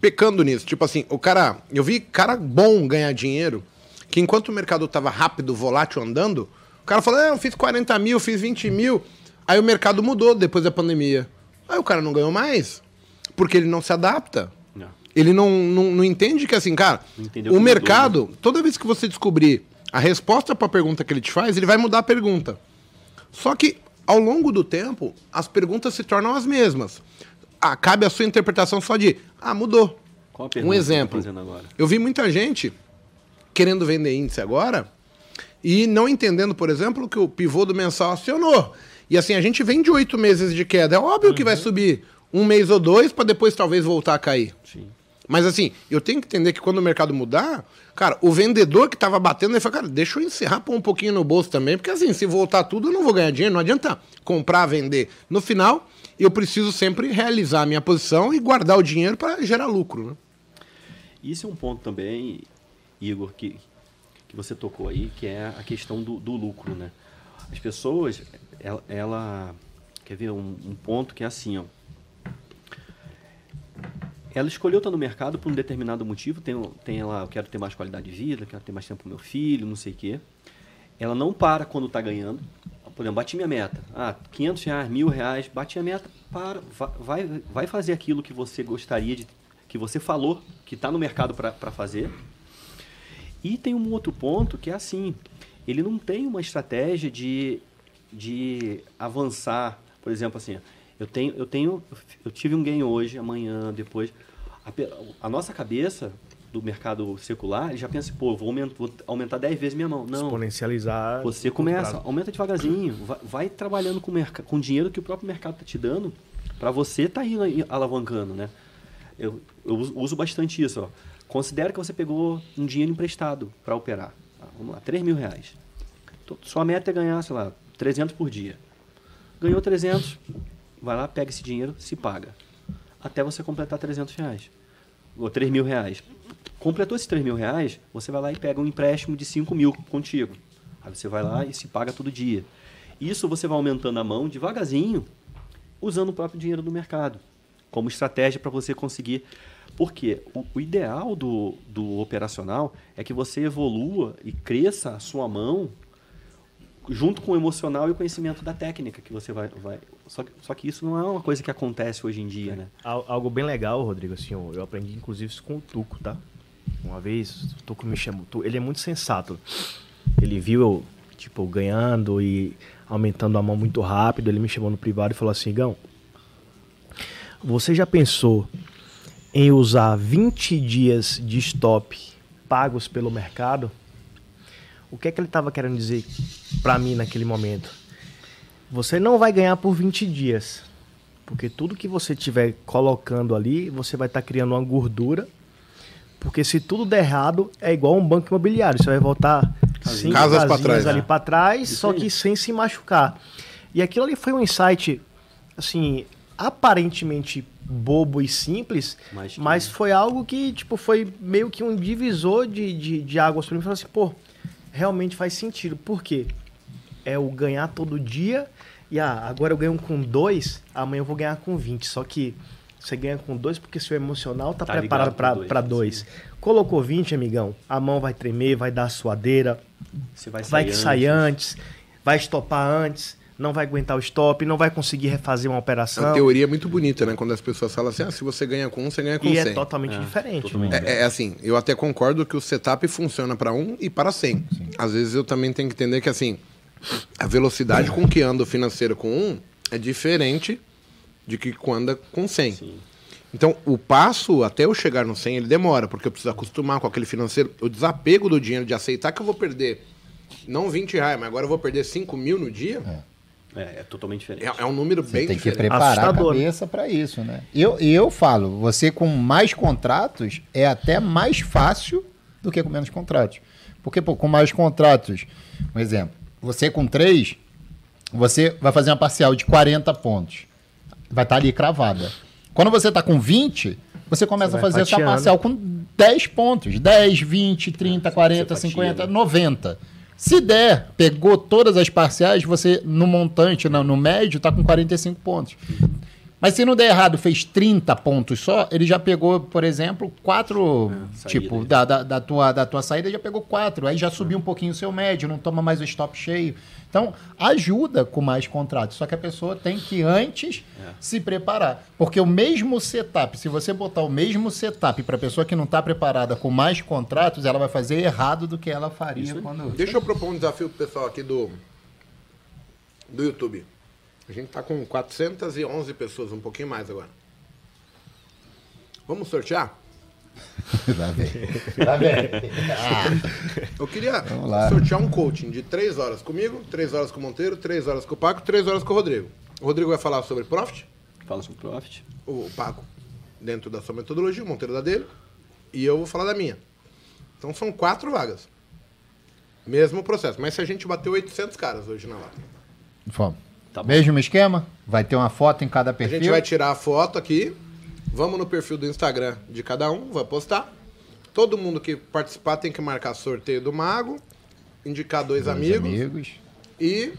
pecando nisso. Tipo assim, o cara. Eu vi cara bom ganhar dinheiro, que enquanto o mercado tava rápido, volátil, andando, o cara falou: é, eu fiz 40 mil, fiz 20 mil. Aí o mercado mudou depois da pandemia. Aí o cara não ganhou mais. Porque ele não se adapta. Não. Ele não, não, não entende que assim, cara, entendeu o que mudou, mercado, toda vez que você descobrir a resposta para a pergunta que ele te faz, ele vai mudar a pergunta. Só que, ao longo do tempo, as perguntas se tornam as mesmas. Ah, cabe a sua interpretação só de, ah, mudou. Qual a Um tá exemplo. agora? Eu vi muita gente querendo vender índice agora e não entendendo, por exemplo, que o pivô do mensal acionou. E assim, a gente vem de oito meses de queda. É óbvio que vai subir um mês ou dois para depois talvez voltar a cair. Sim. Mas assim, eu tenho que entender que quando o mercado mudar, cara, o vendedor que tava batendo, ele fala, cara, deixa eu encerrar pôr um pouquinho no bolso também, porque assim, se voltar tudo, eu não vou ganhar dinheiro, não adianta comprar, vender. No final, eu preciso sempre realizar a minha posição e guardar o dinheiro para gerar lucro, né? Isso é um ponto também, Igor, que, que você tocou aí, que é a questão do, do lucro, né? As pessoas, ela, ela- quer ver um, um ponto que é assim, ó. Ela escolheu estar no mercado por um determinado motivo, tem, tem ela, eu quero ter mais qualidade de vida, quero ter mais tempo com meu filho, não sei o quê. Ela não para quando está ganhando. Por exemplo, bati minha meta. Ah, 500 reais, mil reais, bati a meta, para, va- vai, vai fazer aquilo que você gostaria de, que você falou que está no mercado para fazer. E tem um outro ponto que é assim, ele não tem uma estratégia de, de avançar, por exemplo, assim, eu tenho, eu tenho, eu tive um ganho hoje, amanhã, depois. A, a nossa cabeça do mercado secular, ele já pensa, pô, vou aumentar, vou aumentar 10 vezes minha mão. Não. Exponencializar. Você começa, prazo. aumenta devagarzinho, vai, vai trabalhando com, com o dinheiro que o próprio mercado está te dando, para você estar indo aí alavancando, né? Eu, eu uso uso bastante isso, ó. Considera que você pegou um dinheiro emprestado para operar. Tá, vamos lá, 3 mil reais. Então, Sua meta é ganhar, sei lá, 300 por dia. Ganhou 300, vai lá, pega esse dinheiro, se paga. Até você completar 300 reais. Ou 3 mil reais. Completou esses 3 mil reais, você vai lá e pega um empréstimo de 5 mil contigo. Aí você vai lá e se paga todo dia. Isso você vai aumentando a mão devagarzinho, usando o próprio dinheiro do mercado. Como estratégia para você conseguir. Porque o, o ideal do, do operacional é que você evolua e cresça a sua mão junto com o emocional e o conhecimento da técnica que você vai. vai só, que, só que isso não é uma coisa que acontece hoje em dia, né? Al- Algo bem legal, Rodrigo, assim, eu aprendi inclusive isso com o Tuco, tá? Uma vez, o Tuco me chamou. Ele é muito sensato. Ele viu eu, tipo, ganhando e aumentando a mão muito rápido. Ele me chamou no privado e falou assim: Gão, Você já pensou em usar 20 dias de stop pagos pelo mercado? O que é que ele estava querendo dizer para mim naquele momento? Você não vai ganhar por 20 dias. Porque tudo que você estiver colocando ali, você vai estar tá criando uma gordura. Porque se tudo der errado, é igual um banco imobiliário. Você vai voltar cinco Casas casinhas trás, ali né? para trás, Isso só aí. que sem se machucar. E aquilo ali foi um insight, assim, aparentemente bobo e simples, Mas mas foi algo que, tipo, foi meio que um divisor de, de, de águas para mim. Falei assim, pô, realmente faz sentido. Por quê? É o ganhar todo dia e ah, agora eu ganho com dois, amanhã eu vou ganhar com 20. Só que você ganha com dois porque seu emocional tá, Tá preparado para dois. Colocou 20, amigão, a mão vai tremer, vai dar suadeira, Você vai sair vai que antes. sair antes, vai estopar antes, não vai aguentar o stop, não vai conseguir refazer uma A operação. teoria é muito bonita, né? Quando as pessoas falam assim, ah, se você ganha com um, você ganha com E 100. é totalmente diferente. totalmente. É, é assim, eu até concordo que o setup funciona para um e para 100. Às vezes eu também tenho que entender que assim, a velocidade com que anda o financeiro com um é diferente de que quando anda com 100. Então, o passo até eu chegar no 100, ele demora, porque eu preciso acostumar com aquele financeiro, o desapego do dinheiro, de aceitar que eu vou perder não 20 reais, mas agora eu vou perder 5 mil no dia, É, é totalmente diferente. é, é um número Você bem tem que diferente. preparar Assustador. a cabeça para isso, né? Eu, eu falo, você com mais contratos é até mais fácil do que com menos contratos. Porque, pô, com mais contratos, um exemplo, você com três, você vai fazer uma parcial de 40 pontos. Vai estar ali cravada. Quando você está com 20, você começa Você a fazer a sua fatiando. parcial com 10 pontos. 10, 20, 30, 40, fatia, 50, né? 90. Se der, pegou todas as parciais, você no montante, no, no médio, tá com 45 pontos. Mas se não der errado, fez 30 pontos só, ele já pegou, por exemplo, quatro. saída. tipo, da, da, da tua, da tua saída já pegou quatro. Aí já subiu um pouquinho o seu médio, não toma mais o stop cheio. Então, ajuda com mais contratos. Só que a pessoa tem que antes se preparar. Porque o mesmo setup, se você botar o mesmo setup para pessoa que não está preparada com mais contratos, ela vai fazer errado do que ela faria quando. Deixa eu propor um desafio pro pessoal aqui do, do YouTube. A gente tá com 411 pessoas, um pouquinho mais agora. Vamos sortear? Lá vem. Lá vem. Ah, Eu queria sortear um coaching de 3 horas comigo, 3 horas com o Monteiro, 3 horas com o Paco, 3 horas com o Rodrigo. O Rodrigo vai falar sobre Profit, Fala sobre profit. o Paco dentro da sua metodologia, o Monteiro da dele, e eu vou falar da minha. Então são quatro vagas. Mesmo processo. Mas se a gente bater 800 caras hoje na lata. Vamos. Tá bom. Mesmo esquema? Vai ter uma foto em cada A perfil? gente vai tirar a foto aqui. Vamos no perfil do Instagram de cada um, vai postar. Todo mundo que participar tem que marcar sorteio do Mago, indicar dois, Dois amigos, amigos. e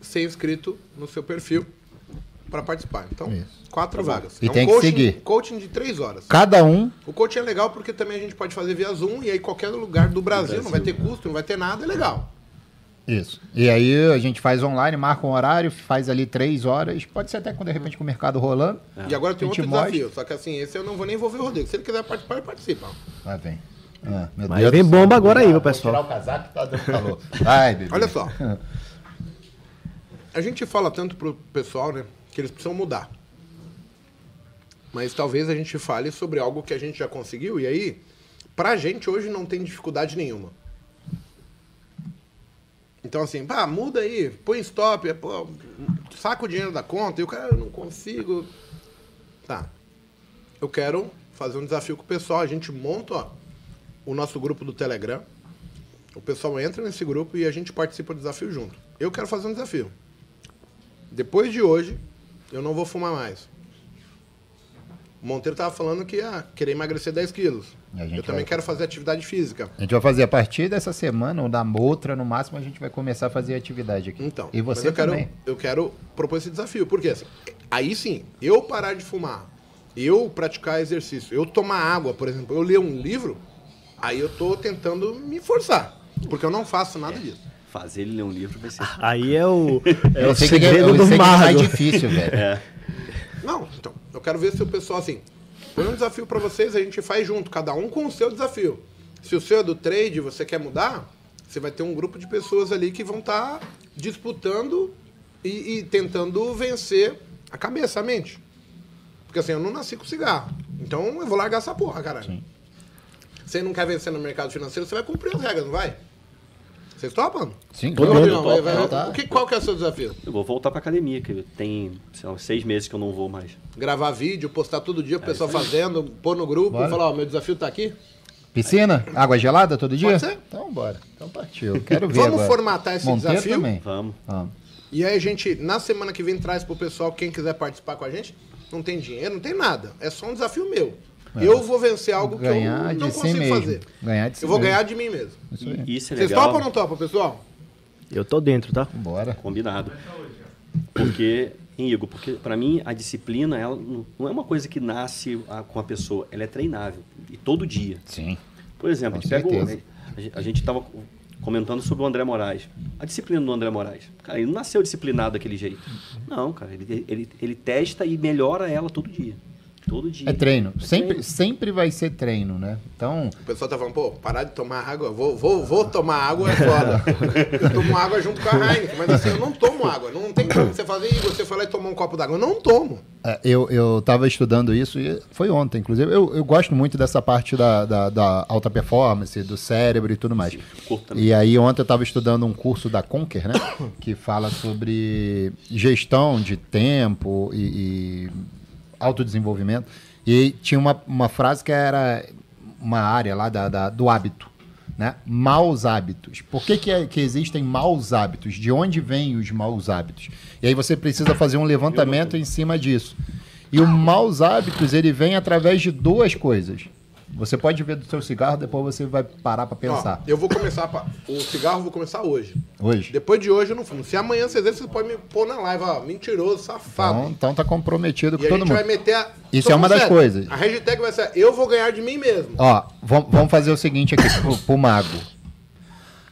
ser inscrito no seu perfil para participar. Então, Isso. quatro vagas. E um tem que coaching, seguir. coaching de três horas. Cada um. O coaching é legal porque também a gente pode fazer via Zoom e aí qualquer lugar do Brasil, não vai ter custo, não vai ter nada, é legal. Isso. E aí a gente faz online, marca um horário, faz ali três horas. Pode ser até com, de repente, com o mercado rolando. E agora tem outro mostra. desafio, só que assim, esse eu não vou nem envolver o Rodrigo. Se ele quiser participar, ele participa. Lá vem. Ah, meu Mas Deus vem bomba agora aí, meu Vou pessoal. tirar o casaco que tá dando calor. Vai, bebê. Olha só. A gente fala tanto pro pessoal, né, que eles precisam mudar. Mas talvez a gente fale sobre algo que a gente já conseguiu e aí, pra gente hoje não tem dificuldade nenhuma. Então assim, pá, muda aí, põe stop, é, pô, saca o dinheiro da conta e o cara, eu não consigo. Tá. Eu quero fazer um desafio com o pessoal, a gente monta ó, o nosso grupo do Telegram. O pessoal entra nesse grupo e a gente participa do desafio junto. Eu quero fazer um desafio. Depois de hoje, eu não vou fumar mais. O Monteiro tava falando que ia querer emagrecer 10 quilos. Eu também vai- quero fazer atividade física. A gente vai fazer a partir dessa semana ou da outra, no máximo, a gente vai começar a fazer atividade aqui. Então, e você eu quero, também. eu quero propor esse desafio. Porque assim, aí sim, eu parar de fumar, eu praticar exercício, eu tomar água, por exemplo, eu ler um livro, aí eu tô tentando me forçar. Porque eu não faço nada disso. Fazer ele ler um livro vai ser. Aí é o, é o é- segredo eu do sei que é mais difícil, velho. Então, eu quero ver se o pessoal, assim, põe um desafio pra vocês, a gente faz junto, cada um com o seu desafio. Se o seu é do trade e você quer mudar, você vai ter um grupo de pessoas ali que vão estar disputando e, e tentando vencer a cabeça, a mente. Porque assim, eu não nasci com cigarro. Então eu vou largar essa porra, caralho. Sim. Você não quer vencer no mercado financeiro, você vai cumprir as regras, não vai? Vocês topam? Sim, Ô, claro. Rodrigão, vai- vai- tá. o que, qual que é o seu desafio? Eu vou voltar pra academia, que tem sei lá, seis meses que eu não vou mais. Gravar vídeo, postar todo dia, o pessoal fazendo, pôr no grupo, Bora. falar, ó, meu desafio tá aqui. Piscina? Água gelada todo dia? Pode ser. Então bora. Então partiu. Quero ver Vamos agora. formatar esse Monteiro desafio? também. Vamos. Vamos. E aí a gente, na semana que vem, traz pro pessoal, quem quiser participar com a gente, não tem dinheiro, não tem nada. É só um desafio meu. Eu vou vencer algo que eu Ganhar não si consigo mesmo. fazer. Ganhar de si Eu vou mesmo. ganhar de mim mesmo. Isso. E é Vocês legal. topam ou não topam, pessoal? Eu tô dentro, tá? Bora. Combinado. Porque, hein, Igor, porque para mim a disciplina ela não é uma coisa que nasce ah, com a pessoa, ela é treinável. E todo dia. Sim. Por exemplo, Com a gente pega o- certeza. a gente- a gente estava comentando sobre o André Moraes. A disciplina do André Moraes. Cara, ele não nasceu disciplinado daquele jeito. Não, cara, ele, ele, ele testa e melhora ela todo dia. Todo dia. É treino. É Sempre, treino. sempre vai ser treino, né? Então, O pessoal tá falando, pô, parar de tomar água, vou, vou, vou tomar água é foda. eu tomo água junto com a Heineken, mas assim, eu não tomo água. Não tem como você fazer, e você foi lá e tomou um copo d'água. Eu não tomo. é, eu, eu tava estudando isso e foi ontem, inclusive. Eu, eu gosto muito dessa parte da, da, da alta performance, do cérebro e tudo mais. também. E aí ontem eu estava estudando um curso da Conquer, né? Que fala sobre gestão de tempo e, e autodesenvolvimento. E tinha uma, uma frase que era uma área lá da, da- do hábito, né? Maus hábitos. Por que, que, é- que existem maus hábitos? De onde vêm os maus hábitos? E aí você precisa fazer um levantamento em cima disso. E os maus hábitos, ele vem através de duas coisas. Você pode ver do seu cigarro, depois você vai parar para pensar. Ó, eu vou começar, pa- o cigarro eu vou começar hoje. Hoje. Depois de hoje eu não fumo. Se amanhã vocês verem, vocês podem me pôr na live, ó, mentiroso, safado. Então, então tá comprometido com e a todo gente mundo. vai meter a... Isso Tô é uma das sério. coisas. A hashtag vai ser, eu vou ganhar de mim mesmo. Ó, vam- vamos fazer o seguinte aqui pro, pro mago.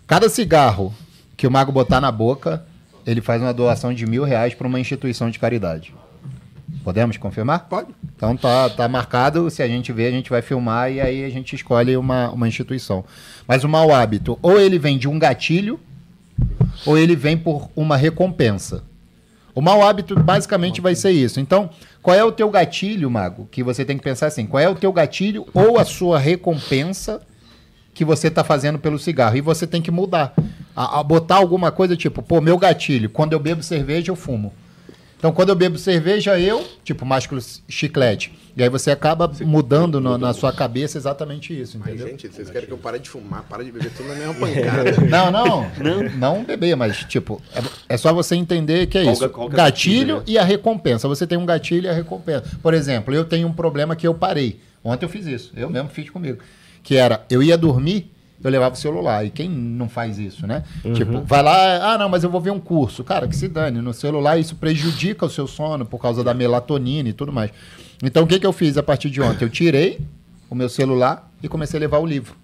Cada cigarro que o mago botar na boca, ele faz uma doação de mil reais para uma instituição de caridade. Podemos confirmar? Pode. Então tá, tá marcado, se a gente ver, a gente vai filmar e aí a gente escolhe uma, uma instituição. Mas o mau hábito, ou ele vem de um gatilho, ou ele vem por uma recompensa. O mau hábito basicamente vai ser isso. Então, qual é o teu gatilho, Mago? Que você tem que pensar assim, qual é o teu gatilho ou a sua recompensa que você está fazendo pelo cigarro? E você tem que mudar. A, a botar alguma coisa tipo, pô, meu gatilho, quando eu bebo cerveja, eu fumo. Então, quando eu bebo cerveja, eu, tipo, másculo chiclete. E aí você acaba mudando no- na sua cabeça exatamente isso, Mas, entendeu? gente, vocês querem que eu pare de fumar, para de beber tudo na mesma pancada. Não, não, não, beber, mas tipo, é, é só você entender que é Qual isso. é o gatilho gatilho, né? e a recompensa. Você tem um gatilho e a recompensa. Por exemplo, eu tenho um problema que eu parei. Ontem eu fiz isso, eu mesmo fiz comigo. Que era, eu ia dormir, eu levava o celular. E quem não faz isso, né? Tipo, vai lá, ah, não, mas eu vou ver um curso. Cara, que se dane. No celular isso prejudica o seu sono por causa da melatonina e tudo mais. Então o que, que eu fiz a partir de ontem? Eu tirei o meu celular e comecei a levar o livro.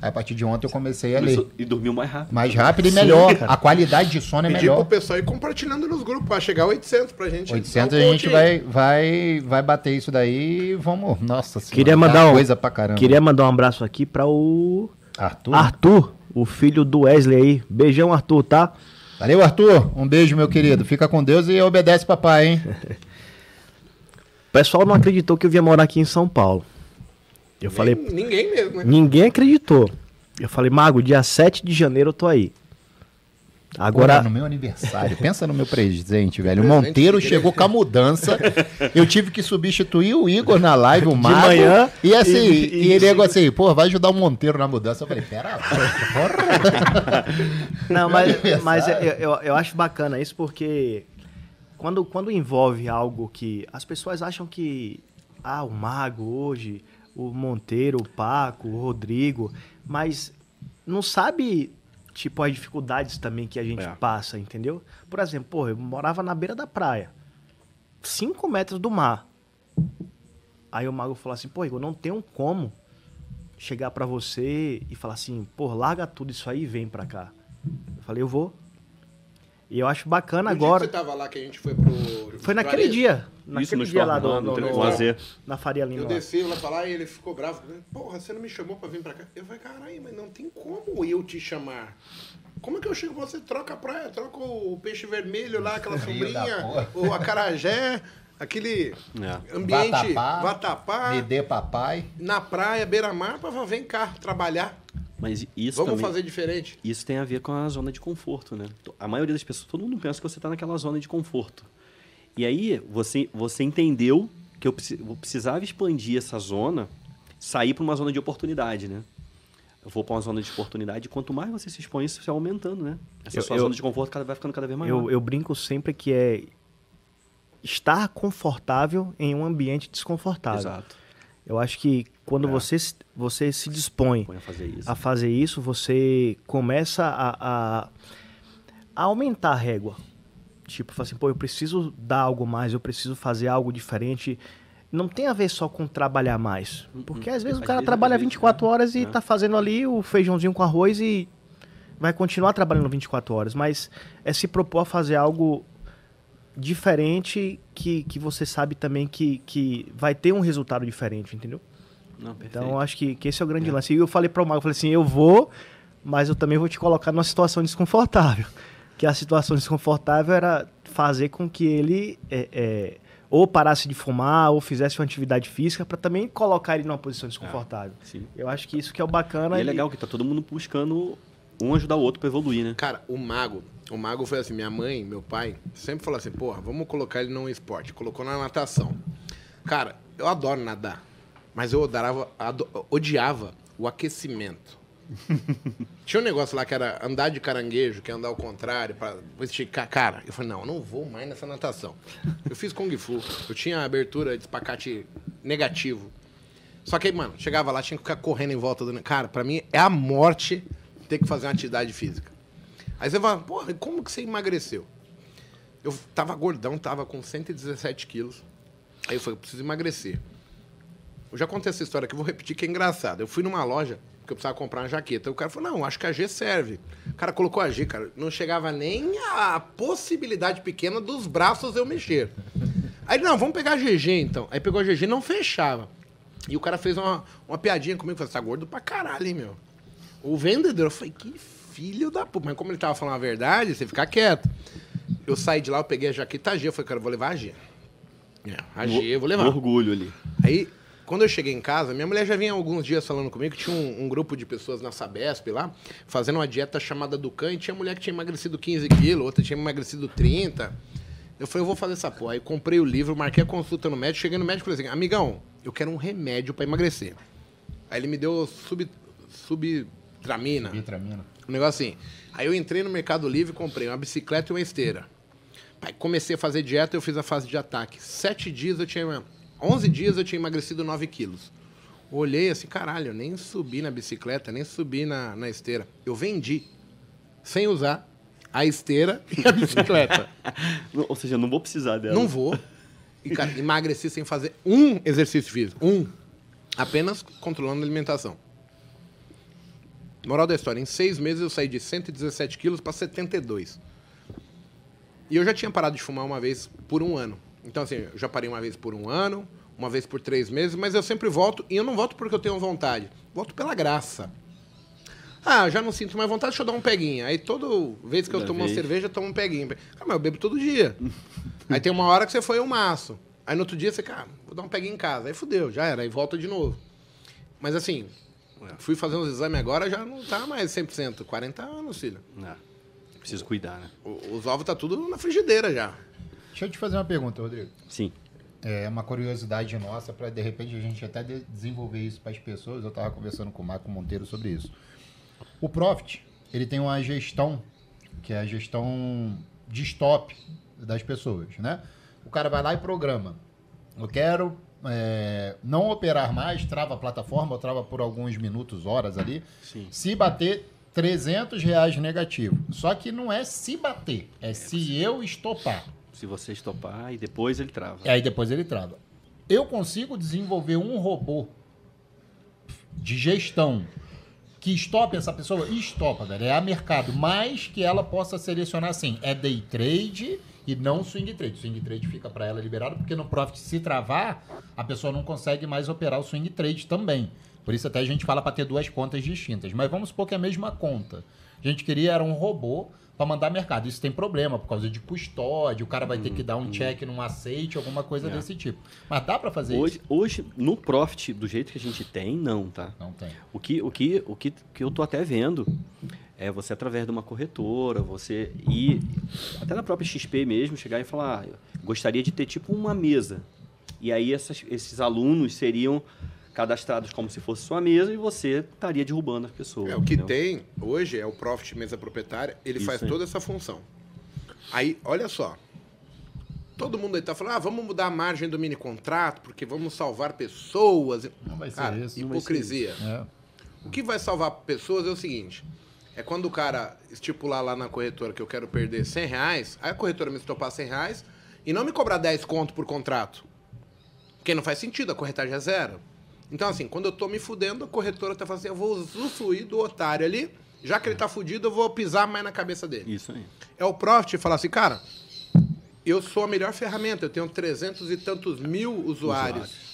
Aí, a partir de ontem eu comecei a ler. E dormiu mais rápido. Mais rápido e Sim, melhor. cara. A qualidade de sono é Pedir pro melhor. pessoal ir compartilhando nos grupos, pra chegar a 800 pra gente. 800 Dá a gente vai, vai, vai bater isso daí e vamos. Nossa senhora. Queria tá mandar um, coisa pra caramba. Queria mandar um abraço aqui para o Arthur. Arthur, o filho do Wesley aí. Beijão, Arthur, tá? Valeu, Arthur. Um beijo, meu querido. Fica com Deus e obedece papai, hein? O pessoal não acreditou que eu vinha morar aqui em São Paulo. Eu Nem- falei, Ninguém mesmo, né? ninguém acreditou. Eu falei, Mago, dia 7 de janeiro eu tô aí. Agora, no meu aniversário. Pensa no meu presente, velho. O Monteiro de chegou com a mudança. Eu tive que substituir o Igor na live, o Mago. manhã, E assim, e- e, e- ele assim, pô, vai ajudar o Monteiro na mudança. Eu falei, pera lá, porra. Não, mas, mas eu, eu, eu acho bacana isso porque quando, quando envolve algo que as pessoas acham que ah, o Mago hoje, o Monteiro, o Paco, o Rodrigo, mas não sabe tipo as dificuldades também que a gente É. passa, entendeu? Por exemplo, pô, eu morava na beira da praia, 5 metros do mar. Aí o Mago falou assim, pô, Igor, não tenho como chegar pra você e falar assim, pô, larga tudo isso aí e vem pra cá. Eu falei, eu vou. E eu acho bacana No dia agora. que você tava lá que a gente foi pro. Foi naquele dia. Naquele Isso no dia lá do, no, no no- no na Faria Lima. Eu desci lá pra lá e ele ficou bravo. Porra, você não me chamou pra vir pra cá? Eu falei, caralho, mas não tem como eu te chamar. Como é que eu chego você? Troca a praia, troca o peixe vermelho lá, aquela sombrinha, o acarajé. aquele É. ambiente Vatapá, vatapá, Me dê papai. na praia, beira-mar, vem cá, trabalhar. Mas isso Vamos também, fazer diferente. isso tem a ver com a zona de conforto, né? A maioria das pessoas, todo mundo pensa que você está naquela zona de conforto. E aí você, você entendeu que eu, preci- eu precisava expandir essa zona, sair para uma zona de oportunidade, né? Eu vou para uma zona de oportunidade, e quanto mais você se expõe, isso vai aumentando, né? Essa Eu- sua eu- zona de conforto vai ficando cada vez maior. Eu, eu brinco sempre que é estar confortável em um ambiente desconfortável. Exato. Eu acho que quando É. você, se- você se dispõe Põe a fazer isso. a fazer isso, você começa a, a, a aumentar a régua. Tipo, fala assim, pô, eu preciso dar algo mais, eu preciso fazer algo diferente. Não tem a ver só com trabalhar mais. Porque às vezes o cara vezes, trabalha às vezes, 24 é. horas e É. tá fazendo ali o feijãozinho com arroz e vai continuar trabalhando 24 horas. Mas é se propor a fazer algo diferente que, que você sabe também que, que vai ter um resultado diferente, entendeu? Não. Então, acho que, que esse é o grande lance. E eu falei para o Mago, eu falei assim, eu vou, mas eu também vou te colocar numa situação desconfortável. Que a situação desconfortável era fazer com que ele é, é, ou parasse de fumar, ou fizesse uma atividade física, para também colocar ele numa posição desconfortável. Sim. Eu acho que isso que é o bacana. E é legal que tá todo mundo buscando um ajudar o outro para evoluir, né? Cara, o mago, o mago foi assim, minha mãe, meu pai, sempre falou assim, porra, vamos colocar ele num esporte. Colocou na natação. Cara, eu adoro nadar, mas eu odiava, ado- odiava o aquecimento. Tinha um negócio lá que era andar de caranguejo, que é andar ao contrário, pra esticar. Cara, eu falei, não, eu não vou mais nessa natação. Eu fiz Kung Fu, eu tinha abertura de espacate negativo. Só que mano, chegava lá, tinha que ficar correndo em volta do. Cara, pra mim é a morte ter que fazer uma atividade física. Aí você fala, porra, como que você emagreceu? Eu tava gordão, tava com 117 quilos. Aí eu falei, eu preciso emagrecer. Eu já contei essa história aqui, eu vou repetir que é engraçado. Eu fui numa loja que eu precisava comprar uma jaqueta. Aí o cara falou, não, acho que a G serve. O cara colocou a G, cara. Não chegava nem a possibilidade pequena dos braços eu mexer. Aí, não, vamos pegar a GG então. Aí pegou a GG e não fechava. E o cara fez uma, uma piadinha comigo, falou, você tá gordo pra caralho, hein, meu. O vendedor, eu falei, que filho da puta. Mas como ele tava falando a verdade, você fica quieto. Eu saí de lá, eu peguei a jaqueta G, eu falei, cara, eu vou levar a G. É, a G eu vou levar. Um orgulho ali. Aí, quando eu cheguei em casa, minha mulher já vinha alguns dias falando comigo que tinha um, um grupo de pessoas na Sabesp lá, fazendo uma dieta chamada Ducan, e tinha mulher que tinha emagrecido 15 quilos, outra tinha emagrecido 30. Eu falei, eu vub fazer essa porra. Aí comprei o livro, marquei a consulta no médico, cheguei no médico e falei assim, amigão, eu quero um remédio pra emagrecer. Aí ele me deu sub, subtramina, Vitramina. um negócio assim. Aí eu entrei no Mercado Livre e comprei uma bicicleta e uma esteira. Pai, comecei a fazer dieta, eu fiz a fase de ataque. Sete dias eu tinha. 11 dias eu tinha emagrecido 9 quilos. Olhei assim, caralho, eu nem subi na bicicleta, nem subi na, na esteira. Eu vendi, sem usar, a esteira e a bicicleta. Ou seja, eu não vou precisar dela. Não vou. E, cara, emagreci sem fazer um exercício físico. Um. Apenas controlando a alimentação. Moral da história, em seis meses eu saí de 117 quilos para 72. E eu já tinha parado de fumar uma vez por um ano. Então, assim, eu já parei uma vez por um ano, uma vez por três meses, mas eu sempre volto, e eu não volto porque eu tenho vontade. Volto pela graça. Ah, já não sinto mais vontade, deixa eu dar um peguinha. Aí toda vez que eu Toda tomo uma vez. cerveja, eu tomo um peguinho. Ah, mas eu bebo todo dia. Aí tem uma hora que você foi um maço. Aí no outro dia você, cara, vou dar um peguinho em casa. Aí fudeu, já era, aí volta de novo. Mas assim, fui fazer uns exames agora, já não tá mais 100%. 40 anos, filho. É. Preciso cuidar, né? O- Os ovos tá tudo na frigideira já. Deixa eu te fazer uma pergunta, Rodrigo. Sim. É uma curiosidade nossa para de repente a gente até de- desenvolver isso para as pessoas. Eu estava conversando com o Marco Monteiro sobre isso. O Profit, ele tem uma gestão que é a gestão de stop das pessoas, né? O cara vai lá e programa. Eu quero é, não operar mais, trava a plataforma, ou trava por alguns minutos, horas ali. Sim. Se bater 300 reais negativo. Só que não é se bater, é se eu estopar. Se você estopar e depois ele trava. E aí depois ele trava. Eu consigo desenvolver um robô de gestão que estope essa pessoa? Estopa, velho. É a mercado. Mas que ela possa selecionar assim, é day trade e não swing trade. Swing trade fica para ela liberado, porque no Profit, se travar, a pessoa não consegue mais operar o swing trade também. Por isso até a gente fala para ter duas contas distintas. Mas vamos supor que é a mesma conta. A gente queria era um robô para mandar mercado. Isso tem problema por causa de custódia, o cara vai ter que dar um check num aceite, alguma coisa É. desse tipo. Mas dá para fazer Hoje, isso? hoje, no Profit, do jeito que a gente tem, não, tá? Não tem. O que, o que, o que, que eu tô até vendo é você, através de uma corretora, você ir, até na própria XP mesmo, chegar e falar, ah, gostaria de ter tipo uma mesa. E aí essas- esses alunos seriam cadastrados como se fosse sua mesa e você estaria derrubando as pessoas. É, o que entendeu? tem hoje é o Profit Mesa Proprietária, ele Isso faz aí. toda essa função. Aí, olha só. Todo mundo aí tá falando, ah, vamos mudar a margem do mini contrato, porque vamos salvar pessoas. Não vai ser Cara, isso. não vai ser hipocrisia. É. O que vai salvar pessoas é o seguinte: é quando o cara estipular lá na corretora que eu quero perder 100 reais, aí a corretora me estopar 100 reais e não me cobrar 10 conto por contrato. Porque não faz sentido, a corretagem é zero. Então, assim, quando eu tô me fudendo, a corretora tá falando assim: eu vou usufruir do otário ali, já que ele tá fudido, eu vou pisar mais na cabeça dele. Isso aí. É o Profit falar assim, cara, eu sou a melhor ferramenta, eu tenho 300 e tantos mil usuários.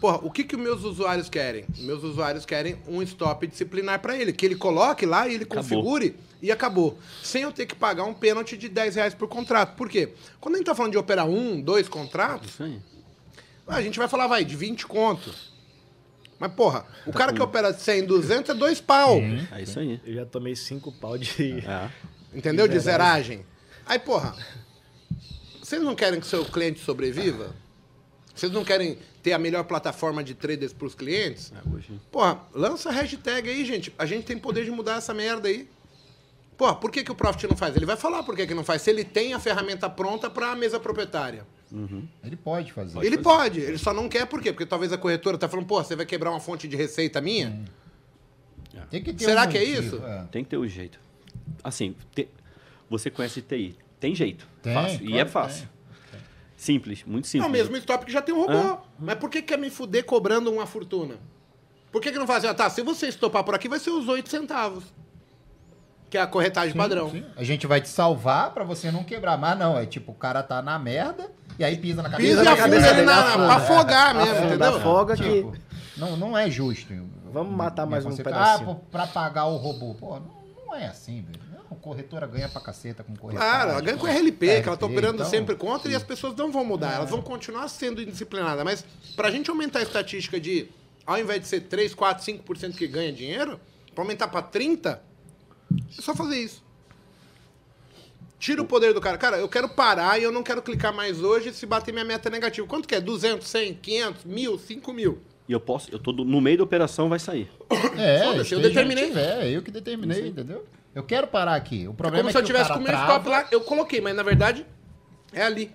Porra, o que que os meus usuários querem? Meus usuários querem um stop disciplinar pra ele, que ele coloque lá e ele Acabou. configure e acabou. Sem eu ter que pagar um pênalti de 10 reais por contrato. Por quê? Quando a gente tá falando de operar um, dois contratos, a gente vai falar, vai, de 20 conto. Mas, porra, o cara que opera 100, 200 é dois pau. É isso aí. Eu já tomei cinco pau de. É. Entendeu? De zeragem. Aí, porra, vocês não querem que o seu cliente sobreviva? Vocês não querem ter a melhor plataforma de traders pros clientes? É, hoje. Porra, lança a hashtag aí, gente. A gente tem poder de mudar essa merda aí. Porra, por que, que o Profit não faz? Ele vai falar por que, que não faz. Se ele tem a ferramenta pronta para a mesa proprietária. Ele pode fazer. ele pode, ele só não quer por quê? Porque talvez a corretora tá falando, pô, você vai quebrar uma fonte de receita minha? Tem que ter Será um que é isso? é. Tem que ter o jeito. Assim, te- você conhece TI. Tem jeito. Tem, fácil. E claro é que fácil. Simples, muito simples. Não, mesmo stop que já tem um robô. Mas por que quer me fuder cobrando uma fortuna? Por que, que não faz assim? Ah, tá, se você estopar por aqui, vai ser os 8 centavos. Que é a corretagem Sim, padrão. sim. A gente vai te salvar pra você não quebrar. Mas não, é tipo, o cara tá na merda e aí pisa na cabeça Pisa na cabeça ele dele, na, pra afogar mesmo, Afunda, entendeu? afoga que. Tipo, não, não é justo. Vamos matar mais um Você- pedacinho. Ah, pô, pra pagar o robô. Pô, não, não é assim, velho. Não, corretora ganha pra caceta com corretora. Claro, ela ganha com RLP, que ela tá operando então, sempre contra e as pessoas não vão mudar. Elas vão continuar sendo indisciplinadas. Mas pra gente aumentar a estatística de, ao invés de ser 3, 4, 5% que ganha dinheiro, pra aumentar pra 30%, é só fazer isso. Tira o poder do cara. Cara, eu quero parar e eu não quero clicar mais hoje se bater minha meta negativa. Quanto que é? 200, 100, 500, 1000, 5 mil? E eu posso, eu tô do- no meio da operação, vai sair. É, Foda-se, eu determinei. tiver, eu que determinei, entendeu? Eu quero parar aqui. O É problema como é, se eu tivesse com o meu trava, stop lá, eu coloquei, mas na verdade é ali.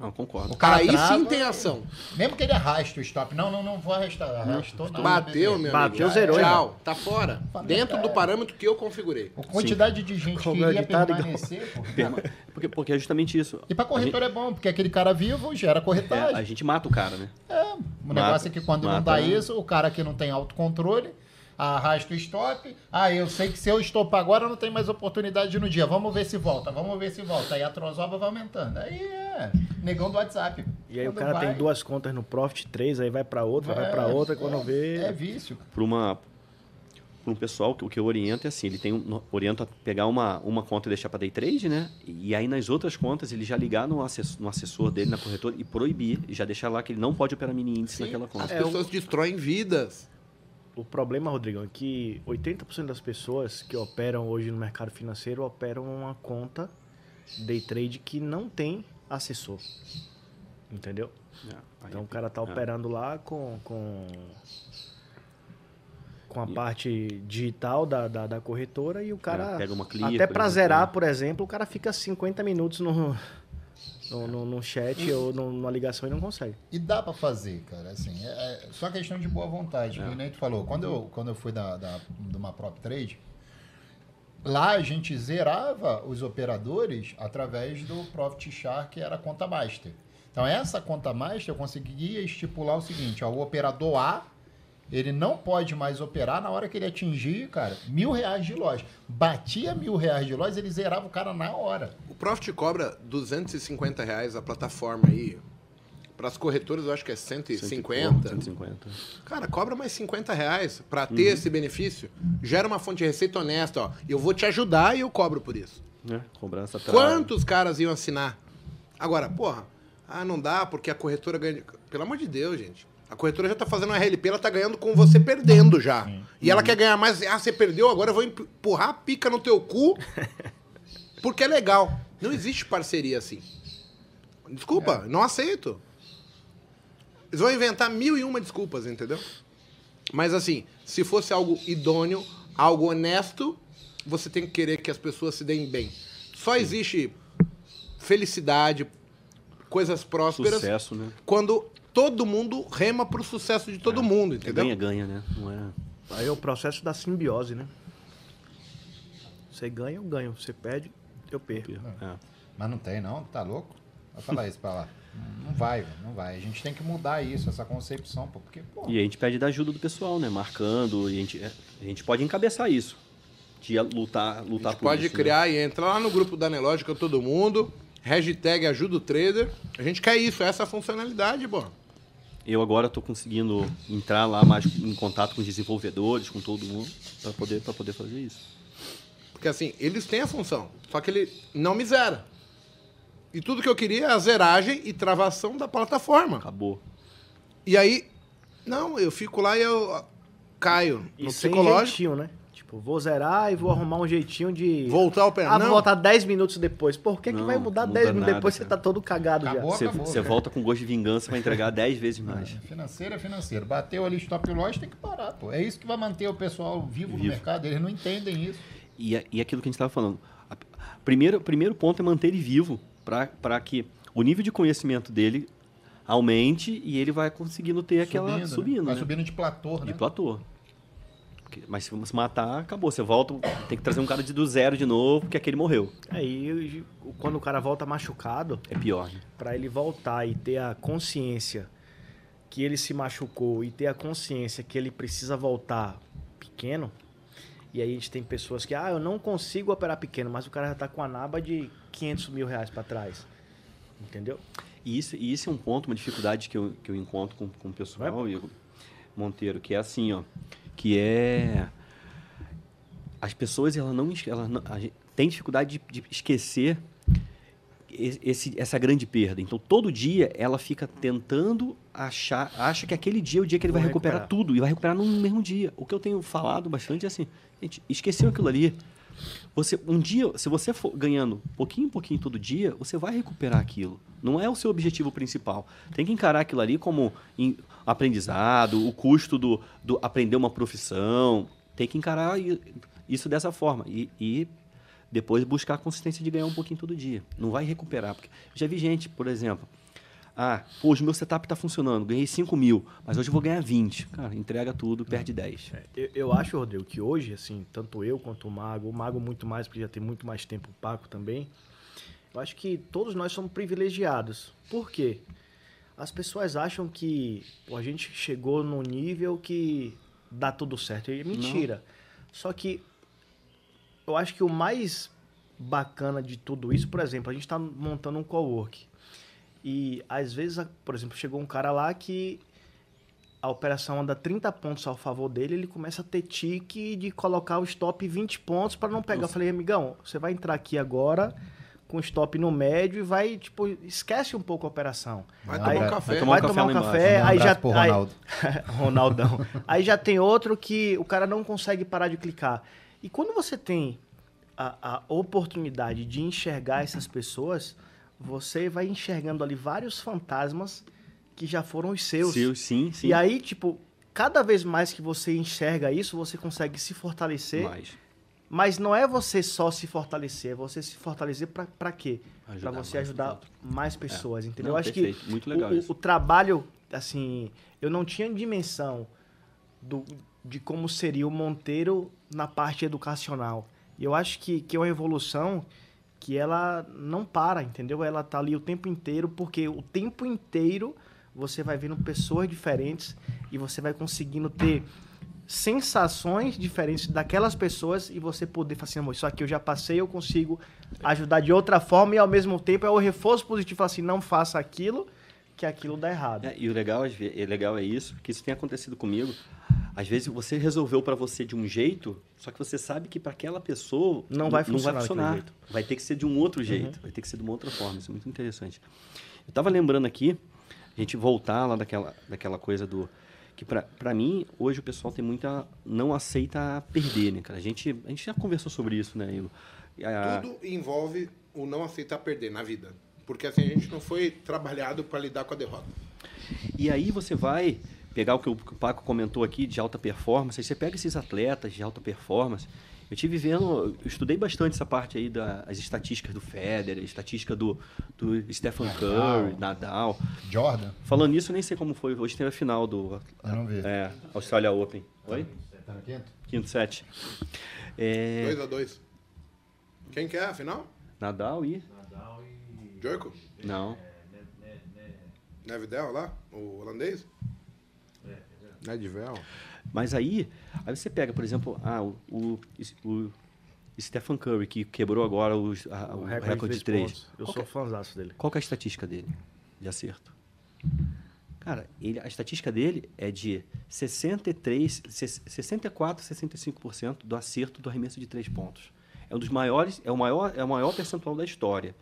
Ah, concordo. O cara Aí trava, sim tem ação. Mesmo que ele arraste o stop. Não, não, não vou arrastar. Arrastou nada. Bateu, meu Bateu, amigo. zerou, Tchau, tá fora. Fala, Dentro é. do parâmetro que eu configurei. A quantidade de gente que Como é iria que tá, permanecer. Perma- Porque, porque é justamente isso. E pra corretora é bom, porque aquele cara vivo gera É, corretagem. a gente mata o cara, né? É, o negócio é que quando não mata, dá né? isso, o cara que não tem autocontrole arrasta o stop. Ah, eu sei que se eu estopar agora não tem mais oportunidade no dia. Vamos ver se volta, vamos ver se volta. Aí a trozoba vai aumentando. Aí é negão do WhatsApp. E aí o Quando cara vai, tem duas contas no Profit, três, aí vai pra outra, vai pra é, outra, quando é, vê. É vício. Para uma para um pessoal que o que eu oriento é assim, ele tem um, oriento a pegar uma, uma conta e deixar para day trade, né? E aí nas outras contas ele já ligar no assessor, no assessor dele na corretora e proibir, e já deixar lá que ele não pode operar mini índice Sim. naquela As conta. É, pessoas destroem vidas. O problema, Rodrigão, é que 80% das pessoas que operam hoje no mercado financeiro operam uma conta day trade que não tem assessor. Entendeu? É, aí- Então o cara tá é. operando lá com, com, com a parte digital da, da, da corretora e o cara. É, pega uma clear, até pra exemplo, zerar, né? por exemplo, o cara fica 50 minutos no, no, no, no chat ou numa ligação e não consegue. E dá pra fazer, cara. Assim, é, é só questão de boa vontade. É. Nem tu falou. Quando eu, quando eu fui da, da, de uma prop trade, lá a gente zerava os operadores através do Profit Char, que era a conta master. Então, essa conta master eu conseguia estipular o seguinte: ó, o operador A. Ele não pode mais operar na hora que ele atingir, cara, mil reais de loja. Batia mil reais de loja, ele zerava o cara na hora. O Profit cobra 250 reais a plataforma aí. Para as corretoras eu acho que é 150. 150. Cara, cobra mais 50 reais para ter Uhum. esse benefício. Gera uma fonte de receita honesta, ó. Eu vou te ajudar e eu cobro por isso. Né? Cobrança. Quantos caras iam assinar? Agora, porra, ah, não dá porque a corretora ganha. Pelo amor de Deus, gente. A corretora já tá fazendo uma RLP, ela tá ganhando com você perdendo já. E ela quer ganhar mais. Ah, você perdeu, agora eu vou empurrar a pica no teu cu. Porque é legal. Não existe parceria assim. Desculpa, não aceito. Eles vão inventar mil e uma desculpas, entendeu? Mas assim, se fosse algo idôneo, algo honesto, você tem que querer que as pessoas se deem bem. Só existe felicidade, coisas prósperas, Sucesso, né? quando todo mundo rema pro sucesso de todo mundo, entendeu? Ganha-ganha, né? Não é... Aí é o processo da simbiose, né? Você ganha, eu ganho. Você perde, eu perco. é. Mas não tem, não? Tá louco? Vai falar isso pra lá. Não vai, não vai. A gente tem que mudar isso, essa concepção, porque, pô, E a gente pede da ajuda do pessoal, né? Marcando, e a gente, a gente pode encabeçar isso. De lutar, A lutar gente por pode isso, né? criar e entrar lá no grupo da Nelógica todo mundo, hashtag ajuda o trader. A gente quer isso, essa funcionalidade, pô. Eu agora estou conseguindo entrar lá mais em contato com os desenvolvedores, com todo mundo, para poder, pra poder fazer isso. Porque assim, eles têm a função, só que ele não me zera. E tudo que eu queria é a zeragem e travação da plataforma. Acabou. E aí, não, eu fico lá e eu caio E no sem psicológico. jeitinho, né? Tipo, vou zerar e vou arrumar um jeitinho de... Voltar ao pé. Ah, não, voltar 10 minutos depois. Por que, que Não, vai mudar muda 10 minutos nada, depois? Você cara. tá todo cagado Acabou. já. Você, acabou, você cara. volta com gosto de vingança para entregar 10 vezes mais. financeiro é financeiro. Bateu ali stop loss, tem que parar, pô. É isso que vai manter o pessoal vivo, no Vivo. mercado. Eles não entendem isso. E, é- e aquilo que a gente estava falando. A, primeiro, primeiro ponto é manter ele vivo, para que o nível de conhecimento dele aumente e ele vai conseguindo ter aquela né? subindo, Vai né? subindo de platô, de né? platô. Mas se você matar, acabou. Você volta, tem que trazer um cara de do zero de novo, porque aquele morreu. Aí, quando o cara volta machucado, É pior, né? Pra ele voltar e ter a consciência que ele se machucou e ter a consciência que ele precisa voltar pequeno. E aí a gente tem pessoas que, ah, eu não consigo operar pequeno, mas o cara já tá com a naba de 500 mil reais pra trás. Entendeu? E isso, e isso é um ponto, uma dificuldade que eu, que eu encontro com, com o pessoal, Igor Monteiro, que é assim, ó, que é as pessoas elas não, elas não tem dificuldade de, de esquecer esse, essa grande perda. Então todo dia ela fica tentando achar, acha que aquele dia é o dia que ele vai recuperar, recuperar. tudo e vai recuperar no mesmo dia. O que eu tenho falado bastante é assim, gente, esqueceu aquilo ali. Você, um dia, se você for ganhando pouquinho em pouquinho todo dia, você vai recuperar aquilo. Não é o seu objetivo principal. Tem que encarar aquilo ali como aprendizado, o custo do, do aprender uma profissão. Tem que encarar isso dessa forma. E, e depois buscar a consistência de ganhar um pouquinho todo dia. Não vai recuperar. Porque já vi gente, por exemplo, ah, pô, hoje meu setup está funcionando, ganhei 5 mil, mas hoje eu vou ganhar 20. Cara, entrega tudo, perde 10. Eu, eu acho, Rodrigo, que hoje, assim, tanto eu quanto o Mago, o Mago muito mais, porque já tem muito mais tempo, o Paco também. Eu acho que todos nós somos privilegiados. Por quê? As pessoas acham que pô, a gente chegou num nível que dá tudo certo. E é mentira. Só que eu acho que o mais bacana de tudo isso, por exemplo, a gente está montando um co-work. E às vezes, por exemplo, chegou um cara lá que a operação anda 30 pontos ao favor dele, ele começa a ter tique de colocar o stop 20 pontos para não pegar. Eu falei, amigão, você vai entrar aqui agora com stop no médio e vai, tipo, esquece um pouco a operação. Vai Aí- tomar um vai café. tomar Vai café tomar um lá embaixo. café, Um aí já abraço pro aí- Ronaldo. Ronaldão. Aí já tem outro que o cara não consegue parar de clicar. E quando você tem a, a oportunidade de enxergar essas pessoas, você vai enxergando ali vários fantasmas que já foram os seus. Seu, sim, sim. E aí, tipo, cada vez mais que você enxerga isso, você consegue se fortalecer. mais. Mas não é você só se fortalecer, é você se fortalecer pra quê? Pra você mais ajudar mais pessoas, entendeu? Não, Eu acho perfeito. que Muito legal o, o trabalho, assim, eu não tinha dimensão do, de como seria o Monteiro na parte educacional. E eu acho que, que é uma evolução que ela não para, entendeu? Ela tá ali o tempo inteiro, porque o tempo inteiro você vai vendo pessoas diferentes e você vai conseguindo ter sensações diferentes daquelas pessoas e você poder falar assim, amor, isso aqui eu já passei, eu consigo ajudar de outra forma e ao mesmo tempo é o reforço positivo, assim, não faça aquilo, que aquilo dá errado. É, e o legal, é legal é isso, porque isso tem acontecido comigo. Às vezes você resolveu para você de um jeito, só que você sabe que para aquela pessoa Não vai não funcionar vai, daquele funcionar. Uhum. vai ter que ser de um outro jeito, vai ter que ser de uma outra forma. Isso é muito interessante. Eu estava lembrando aqui, a gente voltar lá daquela, daquela coisa do que para mim hoje o pessoal tem muita não aceita perder, né, cara? A gente a gente já conversou sobre isso, né? Igor? E a- Tudo envolve o não aceitar perder na vida. Porque assim, a gente não foi trabalhado para lidar com a derrota. E aí você vai pegar o que o que o Paco comentou aqui de alta performance, aí você pega esses atletas de alta performance. Eu tive vendo, eu estudei bastante essa parte aí das estatísticas do Federer, estatística do, do Stephen Nadal. Curry, Nadal. Jordan? Falando nisso, eu nem sei como foi. Hoje tem a final do Eu não vi. é, Australia Open. Oi? Tá no quinto? Quinto set. É, 2 a 2 Quem quer, afinal? Nadal e... Djorko? Não. Nevidel lá? O holandês? Nedvel. Mas aí, aí você pega, por exemplo, ah, o, o, o Stephen Curry, que quebrou agora os- a- o, recorde, de três. Eu Qual sou é- fãzaço dele. Qual é a estatística dele de acerto? Cara, ele, a estatística dele é de 63, se- 64, 65% do acerto do arremesso de três pontos. É um dos maiores, é o maior, é o maior percentual da história.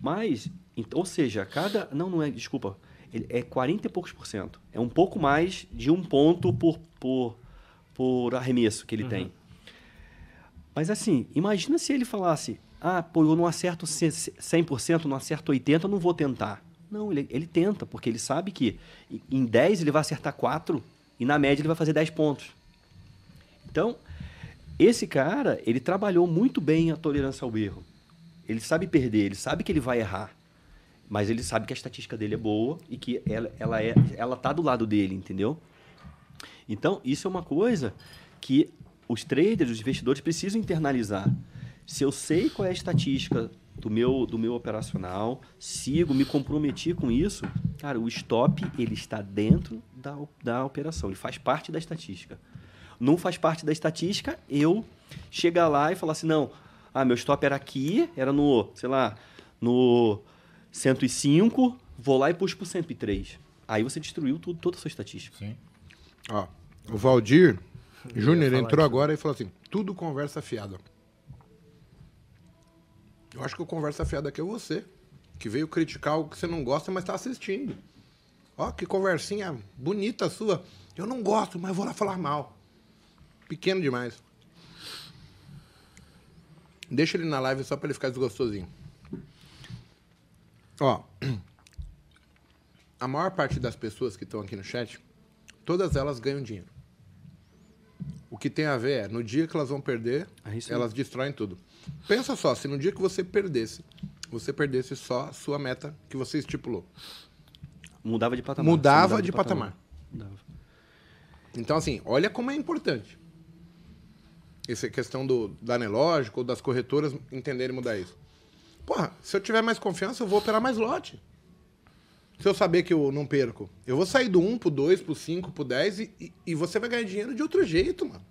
Mas, ou seja, cada. Não, não é, desculpa. Ele é 40 e poucos por cento. É um pouco mais de um ponto por, por, por arremesso que ele tem. Mas assim, imagina se ele falasse: ah, pô, eu não acerto ce- 100%, não acerto 80%, eu não vou tentar. Não, ele, ele tenta, porque ele sabe que em- em 10 ele vai acertar 4 e na média ele vai fazer 10 pontos. Então, esse cara, ele trabalhou muito bem a tolerância ao erro. Ele sabe perder, ele sabe que ele vai errar. Mas ele sabe que a estatística dele é boa e que ela, ela, é, ela tá do lado dele, entendeu? Então, isso é uma coisa que os traders, os investidores precisam internalizar. Se eu sei qual é a estatística do meu, do meu operacional, sigo, me comprometi com isso, cara, o stop ele está dentro da, da operação, ele faz parte da estatística. Não faz parte da estatística eu chegar lá e falar assim, não, ah, meu stop era aqui, era no, sei lá, no 105, vou lá e puxo pro 103. Aí você destruiu tudo, toda a sua estatística. Sim. Ó, o Valdir Júnior entrou isso. agora e falou assim: tudo conversa fiada. Eu acho que o conversa fiada aqui é você, que veio criticar algo que você não gosta, mas tá assistindo. Ó, que conversinha bonita sua. Eu não gosto, mas vou lá falar mal. Pequeno demais. Deixa ele na live só pra ele ficar desgostosinho. Ó, a maior parte das pessoas que estão aqui no chat, todas elas ganham dinheiro. O que tem a ver é, no dia que elas vão perder, É elas destroem tudo. Pensa só, se no dia que você perdesse, você perdesse só a sua meta que você estipulou. Mudava de patamar. Mudava Você de patamar. Mudava. Então, assim, olha como é importante. Essa questão do, do analógico ou das corretoras entenderem mudar isso. Porra, se eu tiver mais confiança, eu vou operar mais lote. Se eu saber que eu não perco, eu vou sair do 1 pro 2, pro 5, pro 10 e, e, e você vai ganhar dinheiro de outro jeito, mano.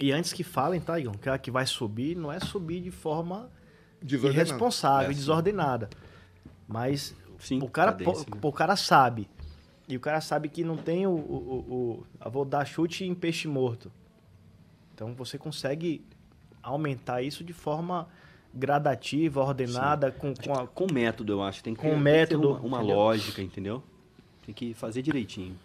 E antes que falem, tá, Igor? Que a que vai subir não é subir de forma irresponsável, É, desordenada. Mas Sim, o, cara, cadência, pô, né? o cara sabe. E o cara sabe que não tem o. o, o, o eu vou dar chute em peixe morto. Então você consegue aumentar isso de forma gradativa, ordenada, com, com a, Com método, eu acho. Tem que Com tem que método, uma, uma lógica, entendeu? Tem que fazer direitinho.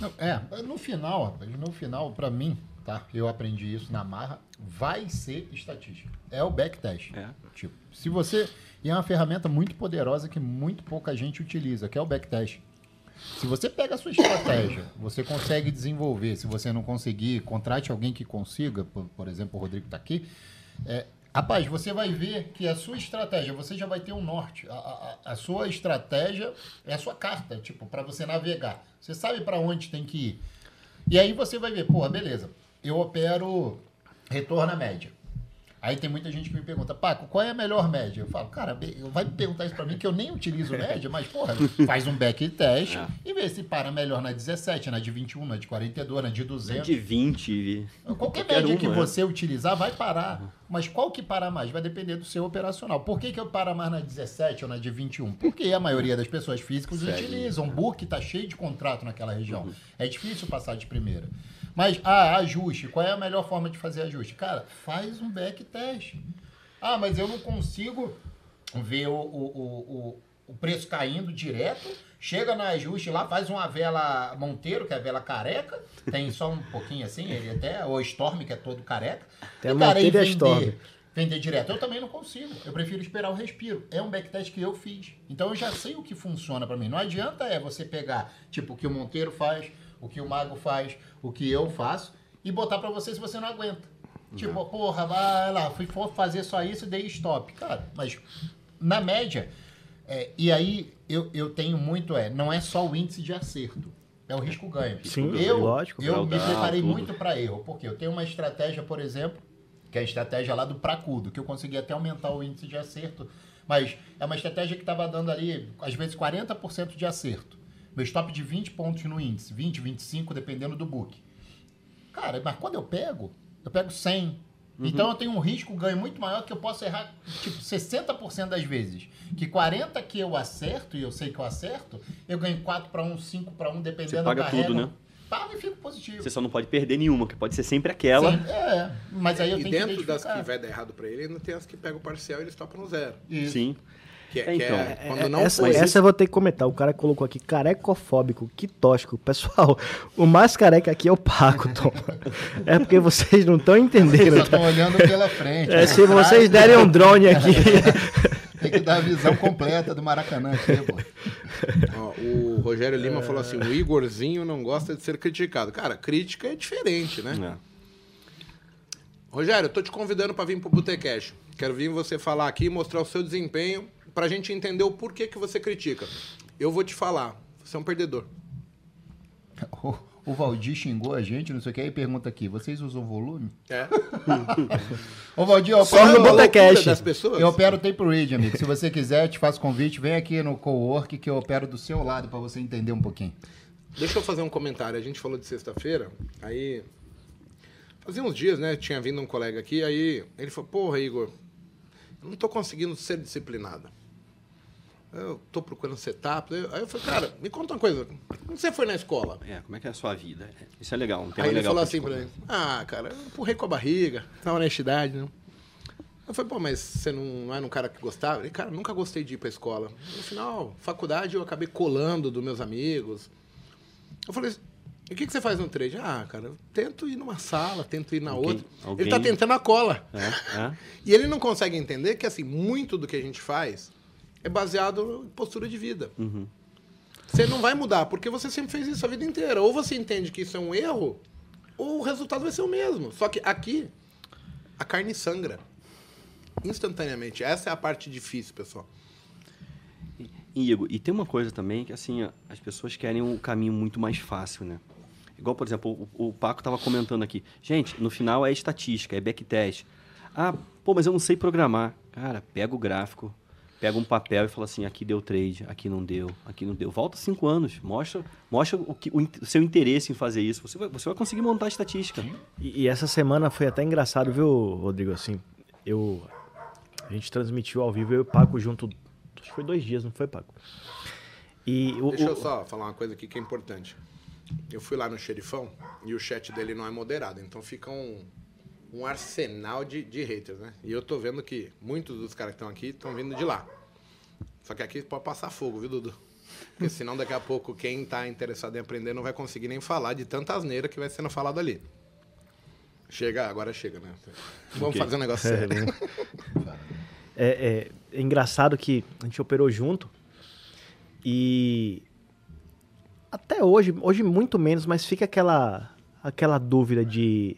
Não, é, no final, rapaz, no final, pra mim, tá? Eu aprendi isso na marra, vai ser estatística. É o backtest. É. Tipo, se você. E é uma ferramenta muito poderosa que muito pouca gente utiliza, que é o backtest. Se você pega a sua estratégia, você consegue desenvolver. Se você não conseguir, contrate alguém que consiga, por, por exemplo, o Rodrigo está aqui. É, rapaz, você vai ver que a sua estratégia, você já vai ter um norte. A, a- a sua estratégia é a sua carta, tipo, para você navegar. Você sabe para onde tem que ir. E aí você vai ver, porra, beleza, eu opero retorno à média. Aí tem muita gente que me pergunta, Paco, qual é a melhor média? Eu falo, cara, vai me perguntar isso pra mim que eu nem utilizo média, mas, porra, faz um back test É. e vê se para melhor na 17, na de 21, na de 42, na de 200. De 20. Qualquer Qualquer média que uma, é. você utilizar vai parar. Mas qual que para mais? Vai depender do seu operacional. Por que, que eu para mais na 17 ou na de 21? Porque a maioria das pessoas físicas Segue. utilizam. O book está cheio de contrato naquela região. É difícil passar de primeira. Mas, ah, ajuste. Qual é a melhor forma de fazer ajuste? Cara, faz um backtest. Ah, mas eu não consigo ver o, o, o, o, preço caindo direto. Chega no ajuste lá, faz uma vela Monteiro, que é a vela careca. Tem só um pouquinho assim, ele até, ou Storm, que é todo careca. Tem E, cara, Monteiro e vender- Storm. Vender direto, eu também não consigo. Eu prefiro esperar o respiro. É um backtest que eu fiz. Então eu já sei o que funciona pra mim. Não adianta é você pegar, tipo, o que o Monteiro faz, o que o Mago faz, o que eu faço, e botar pra você se você não aguenta. Tipo, porra, vai lá, fui for fazer só isso e dei stop. Cara, mas na média, é, e aí eu, eu tenho muito, é, não é só o índice de acerto. É o risco-ganho. Sim, eu, lógico. Eu me preparei tudo. muito para erro, porque eu tenho uma estratégia, por exemplo, que é a estratégia lá do Pracudo, que eu consegui até aumentar o índice de acerto, mas é uma estratégia que estava dando ali, às vezes, 40% de acerto. Meu stop de 20 pontos no índice, 20, 25, dependendo do book. Cara, mas quando eu pego, eu pego 100. Então eu tenho um risco ganho muito maior que eu posso errar tipo 60% das vezes. Que 40 que eu acerto e eu sei que eu acerto, eu ganho 4 para 1, 5 para 1 dependendo Você paga da tudo, né? Pago e fico positivo. Você só não pode perder nenhuma, que pode ser sempre aquela. Sim, é, mas aí eu E tenho que dentro das que vai dar errado pra ele, ainda tem as que pegam o parcial e eles topam no zero. Isso. Sim. Que é, É, que então. é quando É, não essa, foi. essa eu vou ter que comentar. O cara colocou aqui carecofóbico, que tóxico. Pessoal, o mais careca aqui é o Paco, Tom. É porque vocês não estão Vocês entendendo. só tá? estão olhando pela frente. É, né? se vocês derem um drone aqui. Tem que dar a visão completa do Maracanã aqui, pô. Ó, o Rogério Lima falou assim: o Igorzinho não gosta de ser criticado. Cara, crítica é diferente, né? É. Rogério, eu tô te convidando pra vir pro Botecash. Quero vir você falar aqui e mostrar o seu desempenho pra gente entender o porquê que você critica. Eu vou te falar, você é um perdedor. O, o Valdir xingou a gente, não sei o que, aí pergunta aqui, vocês usam volume? É. Ô Valdir, eu Só opero, no a Botecash. das pessoas. eu opero o Tape Read, amigo. Se você quiser, te faço convite, vem aqui no Cowork que eu opero do seu lado pra você entender um pouquinho. Deixa eu fazer um comentário. A gente falou de sexta-feira, aí. Fazia uns dias, né? Tinha vindo um colega aqui, aí ele falou: Porra, Igor, eu não tô conseguindo ser disciplinado. Eu tô procurando setup. Aí eu falei: Cara, me conta uma coisa. Como você foi na escola? É, como é que é a sua vida? Isso é legal, um tema Aí ele legal. falou assim pra mim. Ah, cara, eu empurrei com a barriga, na honestidade, né? Eu falei, pô, mas você não, não era um cara que gostava? Ele, cara, nunca gostei de ir pra escola. No final, faculdade, eu acabei colando dos meus amigos. Eu falei, e o que, que você faz no trade? Ah, cara, eu tento ir numa sala, tento ir na Alguém- outra. alguém- Ele tá tentando a cola. É, é. E ele não consegue entender que, assim, muito do que a gente faz é baseado em postura de vida. Uhum. Você não vai mudar, porque você sempre fez isso a vida inteira. Ou você entende que isso é um erro, ou o resultado vai ser o mesmo. Só que aqui, a carne sangra. Instantaneamente. Essa é a parte difícil, pessoal. Igor, e tem uma coisa também que, assim, as pessoas querem um caminho muito mais fácil, né? Igual, por exemplo, o, o Paco estava comentando aqui. Gente, no final é estatística, é backtest. Ah, pô, mas eu não sei programar. Cara, pega o gráfico, pega um papel e fala assim, aqui deu trade, aqui não deu, aqui não deu. Volta cinco anos, mostra, mostra o, que, o, seu interesse em fazer isso. Você vai, você vai conseguir montar a estatística. E, e essa semana foi até engraçado, viu, Rodrigo? Assim, eu. A gente transmitiu ao vivo eu e o Paco junto. Acho que foi dois dias, não foi, Paco? E o, Deixa eu o- só falar uma coisa aqui que é importante. Eu fui lá no xerifão e o chat dele não é moderado, então fica um, um arsenal de, de haters, né? E eu tô vendo que muitos dos caras que estão aqui estão vindo de lá. Só que aqui pode passar fogo, viu, Dudu? Porque senão daqui a pouco quem tá interessado em aprender não vai conseguir nem falar de tanta asneira que vai sendo falado ali. Chega, agora chega, né? Vamos Ok. fazer um negócio sério. É, é- é engraçado que a gente operou junto e até hoje, hoje muito menos, mas fica aquela aquela dúvida de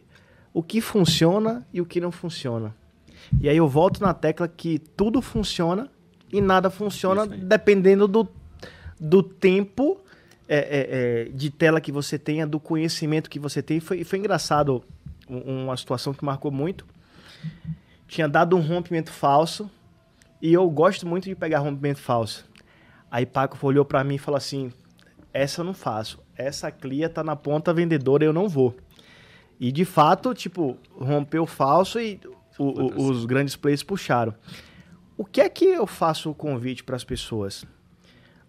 o que funciona e o que não funciona. E aí eu volto na tecla que tudo funciona e nada funciona dependendo do, do tempo é, é, é, de tela que você tenha, do conhecimento que você tem. Foi, foi engraçado um- uma situação que marcou muito tinha dado um rompimento falso e eu gosto muito de pegar rompimento falso. Aí Paco olhou pra mim e falou assim: essa eu não faço, essa clia tá na ponta vendedora, eu não vou. E de fato, tipo, rompeu falso e o- o- os grandes players puxaram. O que é que eu faço o convite para as pessoas?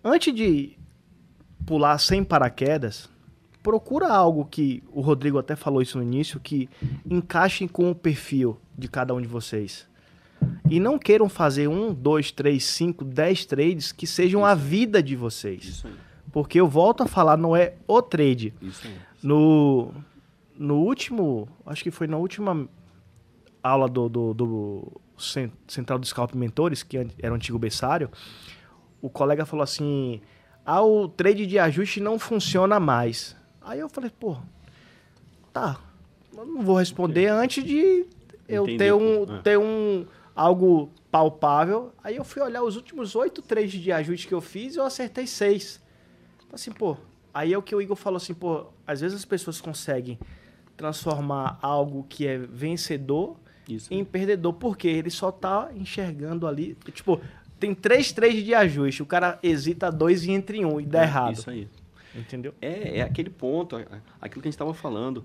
Antes de pular sem paraquedas, procura algo que o Rodrigo até falou isso no início, que encaixe com o perfil de cada um de vocês. E não queiram fazer um, dois, três, cinco, dez trades que sejam a vida de vocês. Isso. Porque eu volto a falar, não é o trade. Isso aí. No, no último, acho que foi na última aula do, do, do Cen- Central do Scalp Mentores, que era o antigo berçário, o colega falou assim, ah, o trade de ajuste não funciona mais. Aí eu falei, pô, tá, eu não vou responder antes de eu Entender, ter um, é. ter um algo palpável. Aí eu fui olhar os últimos oito trades de ajuste que eu fiz e eu acertei seis. Então, assim, pô, aí é o que o Igor falou assim, pô, às vezes as pessoas conseguem transformar algo que é vencedor Isso em perdedor, porque ele só tá enxergando ali, tipo, tem três trades de ajuste, o cara hesita dois e entra em um e dá É, errado. Isso aí. Entendeu? É, é aquele ponto, aquilo que a gente estava falando.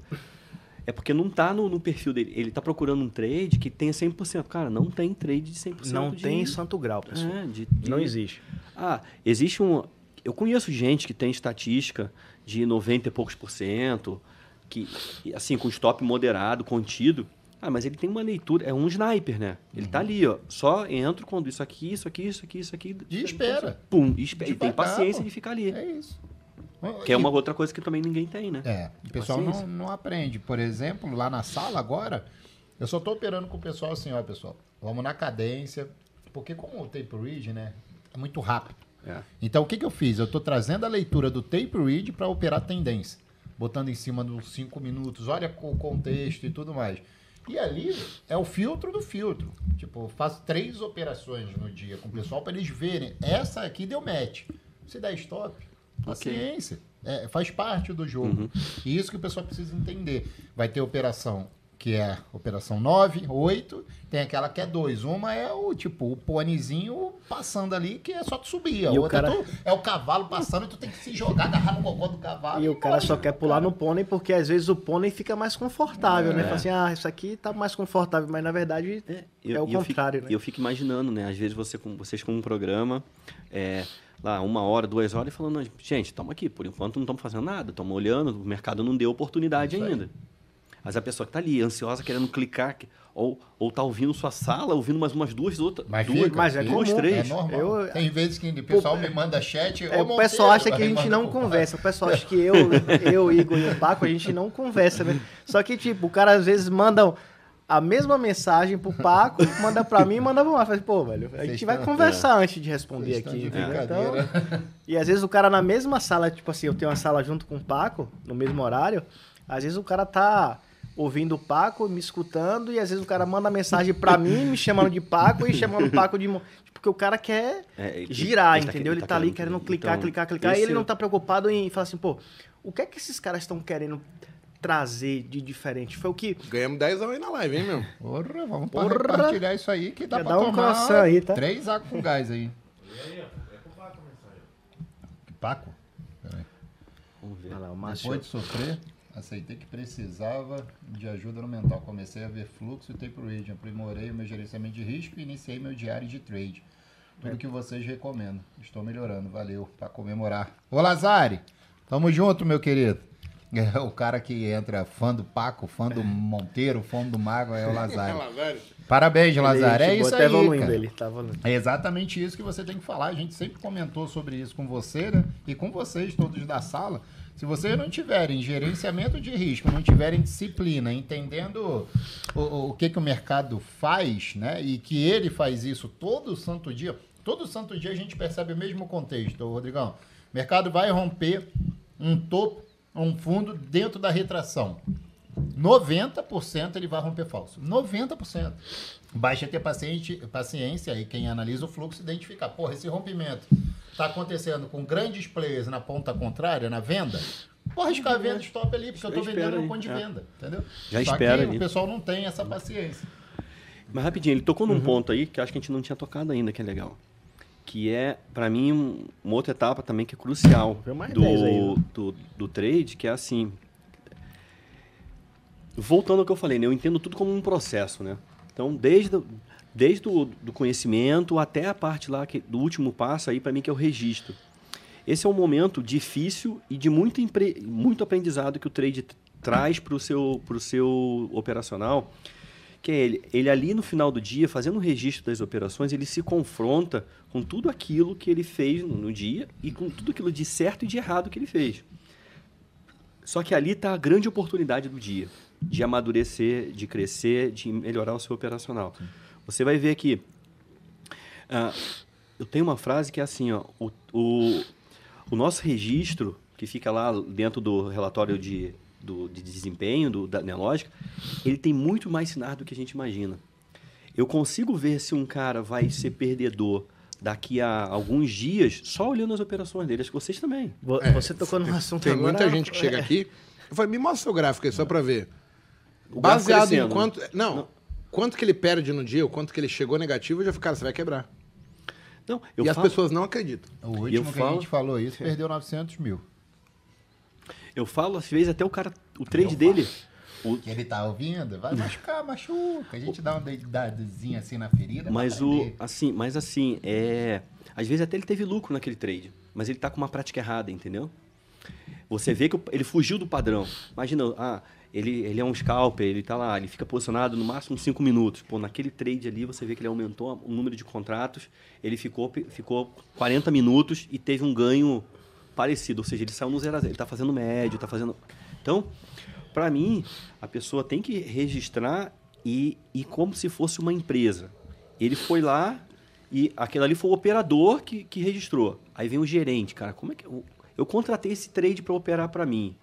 É porque não tá no, no perfil dele. Ele tá procurando um trade que tenha 100%. Cara, não tem trade de 100%. Não de, tem santo grau, pessoal. É, de- de- Não existe. Ah, existe um. Eu conheço gente que tem estatística de 90 e poucos por cento, que, e, assim, com stop moderado, contido. Ah, mas ele tem uma leitura, é um sniper, né? Ele tá ali, ó. Só entro quando isso aqui, isso aqui, isso aqui, isso aqui. E espera. Pum, e espera. Ele tem paciência de ficar ali. É isso. Que é uma outra coisa que também ninguém tem, né? É, o pessoal não, não aprende. Por exemplo, lá na sala agora, eu só tô operando com o pessoal assim, ó, pessoal, vamos na cadência, porque como o tape read, né, é muito rápido. É. Então, o que, que eu fiz? Eu tô trazendo a leitura do tape read para operar tendência, botando em cima dos 5 minutos, olha o contexto e tudo mais. E ali é o filtro do filtro. Tipo, eu faço três operações no dia com o pessoal para eles verem. Essa aqui deu match. Se der stop, paciência. É, faz parte do jogo. E isso que o pessoal precisa entender. Vai ter operação que é operação 9, 8, tem aquela que é 2. Uma é o tipo, o pônezinho passando ali, que é só tu subir. A E o outra cara- tu- é o cavalo passando e tu tem que se jogar, agarrar no cocô do cavalo. E o cara só quer pular no pônei porque às vezes o pônei fica mais confortável, né? Fala assim, ah, isso aqui tá mais confortável, mas na verdade é, Eu- o e eu contrário, fico, né? Eu fico imaginando, né? Às vezes você, com, vocês com um programa, é, lá, uma hora, duas horas, e falando, gente, estamos aqui, por enquanto não estamos fazendo nada, estamos olhando, o mercado não deu oportunidade Isso aí. Mas a pessoa que está ali, ansiosa, querendo clicar, que- ou, ou tá ouvindo sua sala, ouvindo mais umas duas, outras, Mas duas, fica, mas é fica. comum. É três. normal. Eu- Tem vezes que o pessoal me manda chat. É, "Ô, o pessoal Monteiro", acha que a gente não conversa. O pessoal acha que eu, eu, Igor e o Paco, a gente não conversa, né? Só que, tipo, o cara às vezes manda a mesma mensagem pro Paco, manda pra mim e manda pro Marcos. Fala, Pô, velho, a gente Vocês vai estão- conversar antes de responder Vocês aqui. de entendeu? Então, brincadeira. e às vezes o cara na mesma sala, tipo assim, eu tenho uma sala junto com o Paco, no mesmo horário, às vezes o cara tá ouvindo o Paco, me escutando, e às vezes o cara manda mensagem pra mim, me chamando de Paco e chamando o Paco de... Porque o cara quer É, ele- girar, ele tá- entendeu? Ele ele tá, tá ali querendo- querendo clicar, então, clicar, clicar, e ele não é- tá preocupado em falar assim, pô, o que é que esses caras estão querendo trazer de diferente? Foi o que... Ganhamos 10 aí na live, hein, meu? Porra, vamos Porra. compartilhar isso aí que dá Já pra dá um tomar aí, tá? três águas com gás aí. Paco? Peraí. Vamos ver. Olha lá, o Márcio... Depois de sofrer, aceitei que precisava de ajuda no mental. Comecei a ver fluxo e tape reading, aprimorei o meu gerenciamento de risco e iniciei meu diário de trade. Tudo que vocês recomendam. Estou melhorando, valeu, para comemorar. Ô Lazari, tamo junto, meu querido. É, o cara que entra fã do Paco, fã do Monteiro, fã do Mago é o Lazari. Parabéns, Lazari. É isso aí, cara. ele tá. É exatamente isso que você tem que falar. A gente sempre comentou sobre isso com você, né? E com vocês todos da sala. Se vocês não tiverem gerenciamento de risco, não tiverem disciplina, entendendo o, o- que, que o mercado faz, né? E que ele faz isso todo santo dia. Todo santo dia a gente percebe o mesmo contexto, Rodrigão. O mercado vai romper um topo, um fundo dentro da retração. 90% ele vai romper falso. 90%. Basta ter paciente, paciência e quem analisa o fluxo identificar. Porra, esse rompimento está acontecendo com grandes players na ponta contrária, na venda. Porra, ficar vendo stop ali, porque eu estou vendendo no ponto de é. venda. Entendeu? Já Só espera que ali. o pessoal não tem essa paciência. Mas rapidinho, ele tocou num Uhum. ponto aí que acho que a gente não tinha tocado ainda, que é legal. Que é, pra mim, um- uma outra etapa também que é crucial do, 10 aí, né? do, do trade, que é assim. Voltando ao que eu falei, né? Eu entendo tudo como um processo, né? Então, desde, desde o do conhecimento até a parte lá que, do último passo aí, para mim, que é o registro. Esse é um momento difícil e de muito, empre- muito aprendizado que o trade traz para o seu, seu operacional, que é ele, ele ali no final do dia, fazendo o registro das operações, ele se confronta com tudo aquilo que ele fez no, no dia e com tudo aquilo de certo e de errado que ele fez. Só que ali está a grande oportunidade do dia, de amadurecer, de crescer, de melhorar o seu operacional. Você vai ver que ah, eu tenho uma frase que é assim, ó, o, o, o nosso registro, que fica lá dentro do relatório de, do, de desempenho do, da Neológica, ele tem muito mais sinais do que a gente imagina. Eu consigo ver se um cara vai ser perdedor daqui a alguns dias só olhando as operações dele. Acho que vocês também. É, Você tocou num assunto Tem agora- muita gente que chega aqui. Eu falei, me mostra seu gráfico aí, só pra ver. O Baseado em crescendo. quanto. Não, quanto que ele perde no dia, o quanto que ele chegou negativo, eu já fico, cara, você vai quebrar. Não, eu e as falo, pessoas não acreditam. O E eu último que falo- a gente falou isso perdeu 900 mil. eu falo, às vezes, até o cara, o trade dele. o- Que ele tá ouvindo, vai machucar, machuca. A gente dá uma dedidadezinha assim na ferida. Mas o assim, mas assim, é, às vezes até ele teve lucro naquele trade, mas ele tá com uma prática errada, entendeu? Você vê que o- ele fugiu do padrão. Imagina, ah, ele, ele é um scalper, ele tá lá, ele fica posicionado no máximo 5 minutos. Pô, naquele trade ali você vê que ele aumentou o número de contratos, ele ficou ficou 40 minutos e teve um ganho parecido, ou seja, ele saiu no zero a zero, ele tá fazendo médio, tá fazendo Então, para mim, a pessoa tem que registrar e, e como se fosse uma empresa. Ele foi lá e aquele ali foi o operador que, que registrou. Aí vem o gerente, cara, como é que eu, eu contratei esse trade para operar para mim?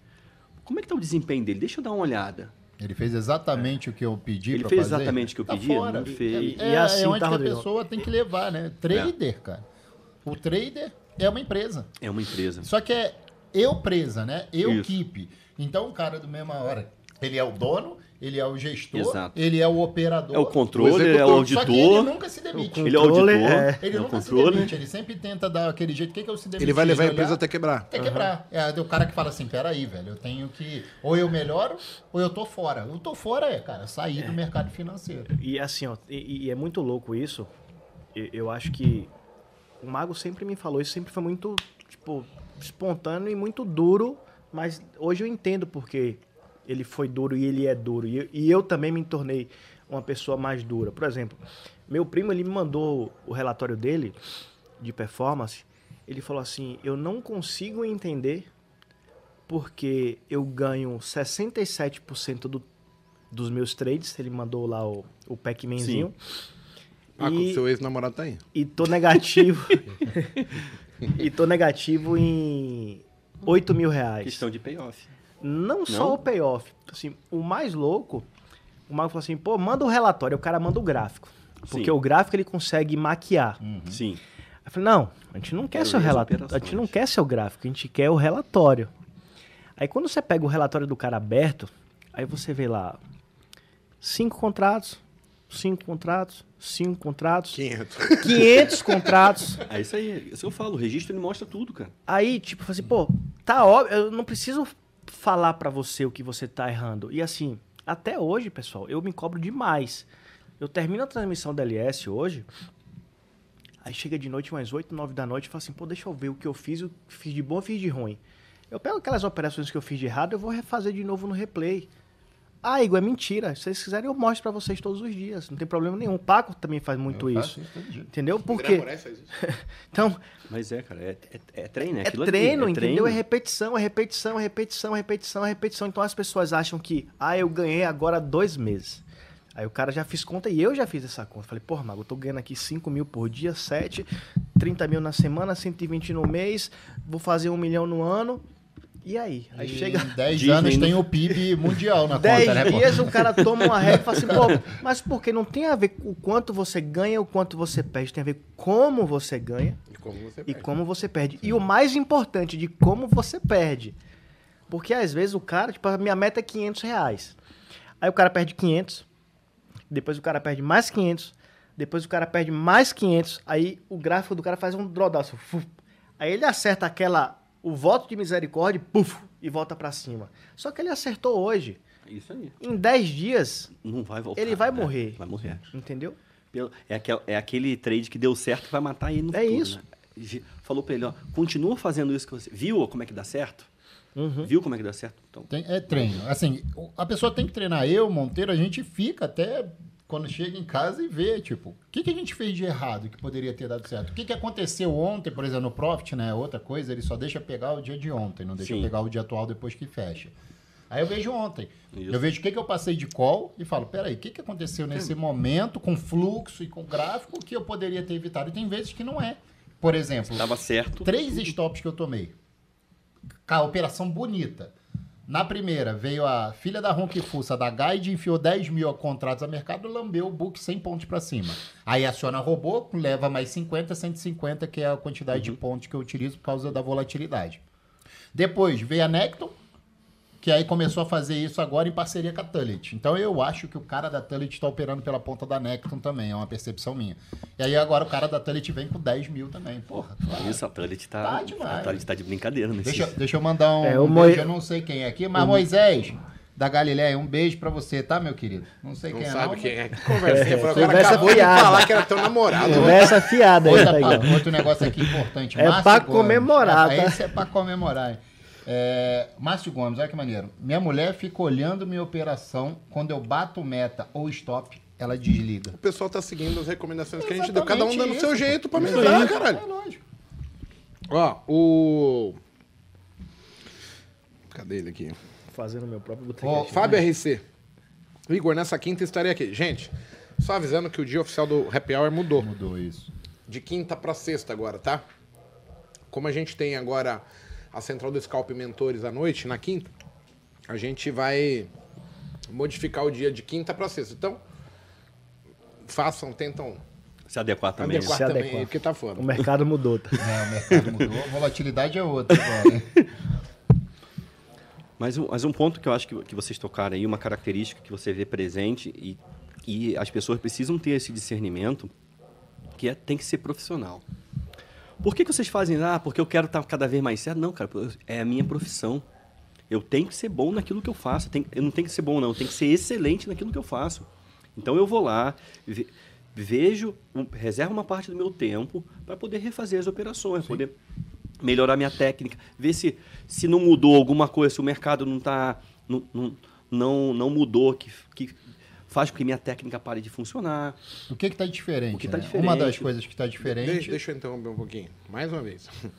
Como é que tá o desempenho dele? Deixa eu dar uma olhada. Ele fez exatamente o que eu pedi Ele fez fazer. exatamente o que eu Tá pedi? fora. Não fez. É, E assim, é onde tá, que a pessoa tem que levar, né? Trader, cara. O trader é uma empresa. É uma empresa. Só que é eu presa, né? Eu Isso. keep. Então o cara do mesma hora, ele é o dono, ele é o gestor, Exato. ele é o operador. É o controle, é executor. o Só que ele auditor. nunca se demite. Ele é o Controle, auditor. é. Ele é o nunca se demite, ele sempre tenta dar aquele jeito. O que, que eu se demiti? Ele vai levar a empresa até quebrar. Até quebrar. É o cara que fala assim, peraí, velho, eu tenho que... Ou eu melhoro, ou eu tô fora. Eu tô fora é, cara, sair do mercado financeiro. E assim, ó, e, e é muito louco isso. E- Eu acho que o Mago sempre me falou, isso sempre foi muito, tipo, espontâneo e muito duro, mas hoje eu entendo porque ele foi duro e ele é duro. E, eu- e eu também me tornei uma pessoa mais dura. Por exemplo, meu primo, ele me mandou o relatório dele de performance. Ele falou assim: Eu não consigo entender porque eu ganho 67% do, dos meus trades. Ele mandou lá o, o Pac-Manzinho. Ah, E- o seu ex-namorado tá aí. e tô negativo. e tô negativo em 8 mil reais. Questão de payoff. Não só Não? o payoff. Assim, o mais louco, o Mago falou assim, pô, manda o relatório, o cara manda o gráfico. Porque Sim. o gráfico ele consegue maquiar. Sim. Eu falei, não, a gente não quer Quero seu relatório. A gente não quer seu gráfico, a gente quer o relatório. Aí quando você pega o relatório do cara aberto, aí você vê lá cinco contratos, cinco contratos, cinco contratos, 500. 500 contratos. É isso aí. Isso eu falo. O registro ele mostra tudo, cara. Aí, tipo, assim, pô, tá óbvio, eu não preciso falar pra você o que você tá errando. E assim, até hoje, pessoal, eu me cobro demais. Eu termino a transmissão da LS hoje, aí chega de noite, umas 8, 9 da noite, e falo assim, pô, deixa eu ver o que eu fiz, o que fiz de bom e fiz de ruim. Eu pego aquelas operações que eu fiz de errado, eu vou refazer de novo no replay. Ah, Igor, é mentira. Se vocês quiserem, eu mostro pra vocês todos os dias. Não tem problema nenhum. O Paco também faz muito Eu isso. faço todo dia. Entendeu? Por André quê? Moraes faz isso. Então, Mas é, cara. É, é, é treino. É, é ali, treino, entendeu? treino. É repetição, é repetição, é repetição, é repetição, é repetição. Então as pessoas acham que, ah, eu ganhei agora dois meses. Aí o cara já fiz conta e eu já fiz essa conta. Falei, porra, Mago, eu tô ganhando aqui 5 mil por dia, 7, 30 mil na semana, 120 no mês, vou fazer um milhão no ano. E aí? Aí E chega Em 10 Disney anos no- tem o PIB mundial na 10 conta, né, pô? dias, o cara toma uma régua e fala assim, pô, mas porque não tem a ver com o quanto você ganha, o quanto você perde, tem a ver como você ganha E como você e perde. como você perde. E o mais importante, de como você perde. Porque às vezes o cara, tipo, a minha meta é 500 reais. Aí o cara perde 500, depois o cara perde mais 500, depois o cara perde mais 500, aí o gráfico do cara faz um drawdown. assim. Aí ele acerta aquela, o voto de misericórdia, puf, e volta pra cima. Só que ele acertou hoje. Isso aí. Em 10 dias, Não vai voltar. Ele vai né? morrer. Vai morrer. entendeu? Pelo- É, aquel, é aquele trade que deu certo que vai matar ele no É futuro, isso. né? Falou pra ele, ó, continua fazendo isso que você... Viu como é que dá certo? Uhum. Viu como é que dá certo? Então, Tem- é treino. Assim, a pessoa tem que treinar. Eu, Monteiro, a gente fica até quando chega em casa e vê, tipo, o que, que a gente fez de errado que poderia ter dado certo? O que, que aconteceu ontem, por exemplo, no Profit, né? Outra coisa, ele só deixa pegar o dia de ontem, não deixa Sim. pegar o dia atual depois que fecha. Aí eu vejo ontem. Isso. Eu vejo o que, que eu passei de call e falo, peraí, o que, que aconteceu nesse momento, com fluxo e com gráfico, que eu poderia ter evitado? E tem vezes que não é. Por exemplo, estava certo. Três stops que eu tomei. A operação bonita. Na primeira, veio a filha da Ronque Fussa da Guide, enfiou 10 mil contratos a mercado, lambeu o book 100 pontos para cima. Aí aciona robô, leva mais 50, 150, que é a quantidade de pontos que eu utilizo por causa da volatilidade. Depois veio a Necton, que aí começou a fazer isso agora em parceria com a Tullet. Então eu acho que o cara da Tullet está operando pela ponta da Necton também, é uma percepção minha. E aí agora o cara da Tullet vem com 10 mil também, porra. Isso, a Tullet tá, Tá demais. a Tullet tá de brincadeira nesse... Deixa, deixa eu mandar um, É, o um beijo, eu não sei quem é aqui, mas Moisés, da Galileia, um beijo pra você, tá, meu querido? Não sei Não quem é sabe não. quem é. Que conversinha. foi. O cara Conversa acabou de fiada. falar que era teu namorado. Conversa fiada aí, Outra, tá pa- ligado? outro negócio aqui importante. É Márcio pra Gomes. comemorar, É, tá? Esse é pra comemorar. hein? É, Márcio Gomes, olha que maneiro. Minha mulher fica olhando minha operação. Quando eu bato meta ou stop, ela desliga. O pessoal tá seguindo as recomendações que a gente deu. Cada um dando o seu jeito pra melhorar, É caralho. lógico. Ó, o... Cadê ele aqui? Fazendo meu próprio Ó, botequete. Fábio RC. Igor, nessa quinta estarei aqui. Gente, só avisando que o dia oficial do Happy Hour mudou. Mudou isso. De quinta pra sexta agora, tá? Como a gente tem agora a central do Scalp Mentores à noite, na quinta, a gente vai modificar o dia de quinta pra sexta. Então, façam, tentam Se adequar também. adequar Se também, adequar. porque tá foda. O mercado mudou, tá? É, o mercado mudou, a volatilidade é outra agora. Mas um, mas um ponto que eu acho que, que vocês tocaram aí, uma característica que você vê presente e, e as pessoas precisam ter esse discernimento, que é, tem que ser profissional. Por que, que vocês fazem, ah, porque eu quero estar cada vez mais certo? Não, cara, é a minha profissão. Eu tenho que ser bom naquilo que eu faço. Eu, tenho- eu não tenho que ser bom, não. Eu tenho que ser excelente naquilo que eu faço. Então eu vou lá, ve- vejo, reservo uma parte do meu tempo para poder refazer as operações, poder melhorar minha técnica, ver se, se não mudou alguma coisa, se o mercado não tá, não, não, não, não mudou, que, que faz com que minha técnica pare de funcionar. O que que tá diferente? O que tá né? diferente? Uma das coisas que tá diferente... Deixa, deixa eu interromper um pouquinho. Mais uma vez.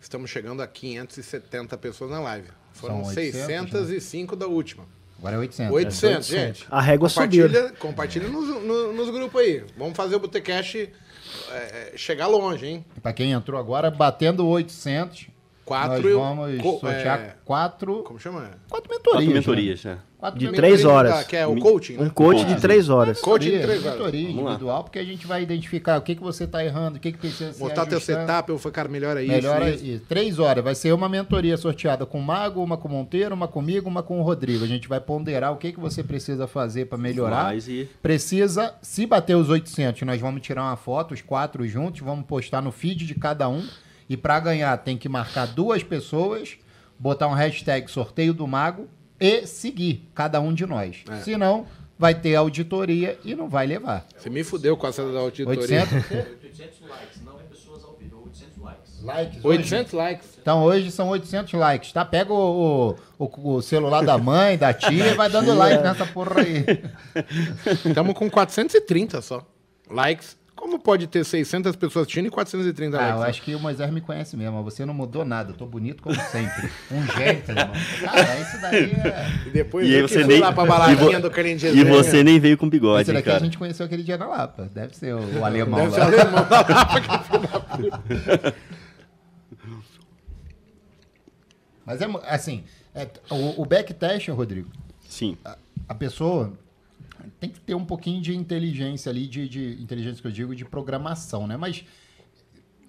Estamos chegando a 570 pessoas na live. Foram São 800, 605 da última. Agora é 800. 800, 800. gente. A régua compartilha, Compartilha nos, no- nos grupos aí. Vamos fazer o Botecast é, chegar longe, hein? Para quem entrou agora, batendo 800, Quatro nós eu- vamos co- sortear é, quatro, Como chama? quatro mentorias. Quatro mentorias, né? Quatro De mentorias. três horas. Da- que é o coaching, né? Um coach de três horas. Coaching de Mentoria, três horas. mentoria individual, porque a gente vai identificar o que, que você está errando, o que, que precisa ser Mostrar teu setup, eu falei, cara, melhora isso. Melhora isso. isso. Três horas. Vai ser uma mentoria sorteada com o Mago, uma com o Monteiro, uma comigo, uma com o Rodrigo. A gente vai ponderar o que, que você precisa fazer para melhorar. Mais e Precisa, se bater os 800, nós vamos tirar uma foto, os quatro juntos, vamos postar no feed de cada um. E para ganhar, tem que marcar duas pessoas, botar um hashtag sorteio do Mago e seguir cada um de nós. É. Senão, vai ter auditoria e não vai levar. Você me fudeu com essa da auditoria. 800 800 likes, não é pessoas ao vivo, 800 likes. likes. hoje. 800 likes. Então hoje são 800 likes, tá? Pega o, o, o- o celular da mãe, da tia e vai dando like nessa porra aí. Estamos com 430 só. Likes. Como pode ter 600 pessoas assistindo e 430 Ah, eu likes? acho que o Moisés me conhece mesmo. mas Você não mudou nada. Eu tô bonito como sempre. Um gentleman. Cara, isso daí é... E depois E eu você fui nem- lá pra baladinha vo- do Carlinhos E você nem veio com bigode, Esse daqui a cara. gente conheceu aquele dia na Lapa. Deve ser o, o alemão Deve ser lá. alemão da Lapa, que filho da puta. Mas é assim, é, o, o backtest, Rodrigo, Sim. a pessoa tem que ter um pouquinho de inteligência ali, de, de inteligência que eu digo, de programação, né? Mas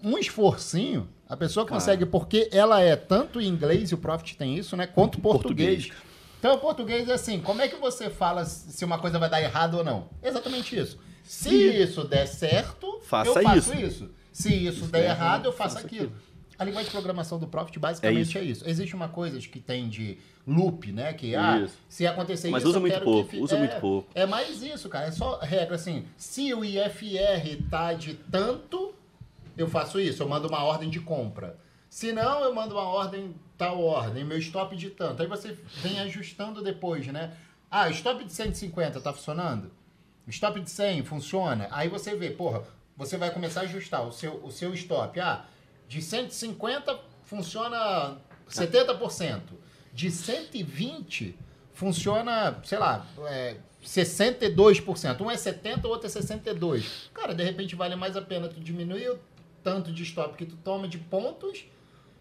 um esforcinho, a pessoa consegue, porque ela é tanto em inglês, e o Profit tem isso, né? Quanto português. Português. Então, o português é assim, como é que você fala se uma coisa vai dar errado ou não? Exatamente isso. Se isso der certo, Faça eu faço isso. isso. Se isso der der errado, eu errado, faço faça aquilo. A linguagem de programação do Profit basicamente é isso. Existe uma coisa que tem de loop, né? Que ah, Isso. se acontecer Mas isso, usa muito pouco, que usa é, muito pouco. É mais isso, cara. É só regra assim. Se o IFR tá de tanto, eu faço isso. Eu mando uma ordem de compra. Se não, eu mando uma ordem, tal ordem. Meu stop de tanto. Aí você vem ajustando depois, né? Ah, o stop de 150 tá funcionando? O stop de 100 funciona? Aí você vê, porra, você vai começar a ajustar o seu, o seu stop. Ah, de 150 funciona 70%. De 120 funciona, sei lá, é, 62%. Um é 70, o outro é 62. Cara, de repente vale mais a pena tu diminuir o tanto de stop que tu toma de pontos,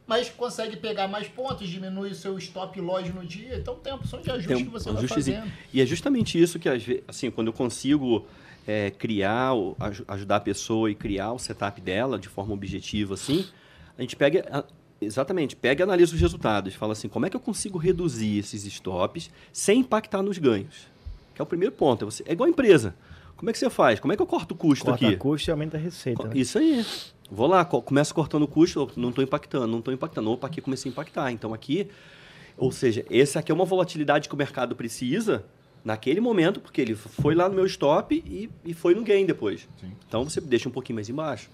mas consegue pegar mais pontos, diminui o seu stop loss no dia. Então tem a opção de ajuste Tem que você um vai fazendo. E é justamente isso que, às vezes, assim, quando eu consigo é, criar, ajudar a pessoa e criar o setup dela de forma objetiva, assim, a gente pega, exatamente, pega e analisa os resultados. Fala assim, como é que eu consigo reduzir esses stops sem impactar nos ganhos? Que é o primeiro ponto. É, você, é igual a empresa. Como é que você faz? Como é que eu corto o custo Corta aqui? custo e aumenta a receita. né? Isso aí. Vou lá, co- começo cortando o custo, não estou impactando, não estou impactando. Opa, aqui comecei a impactar. Então aqui, ou seja, esse aqui é uma volatilidade que o mercado precisa naquele momento, porque ele foi lá no meu stop e, e foi no gain depois. Sim. Então você deixa um pouquinho mais embaixo.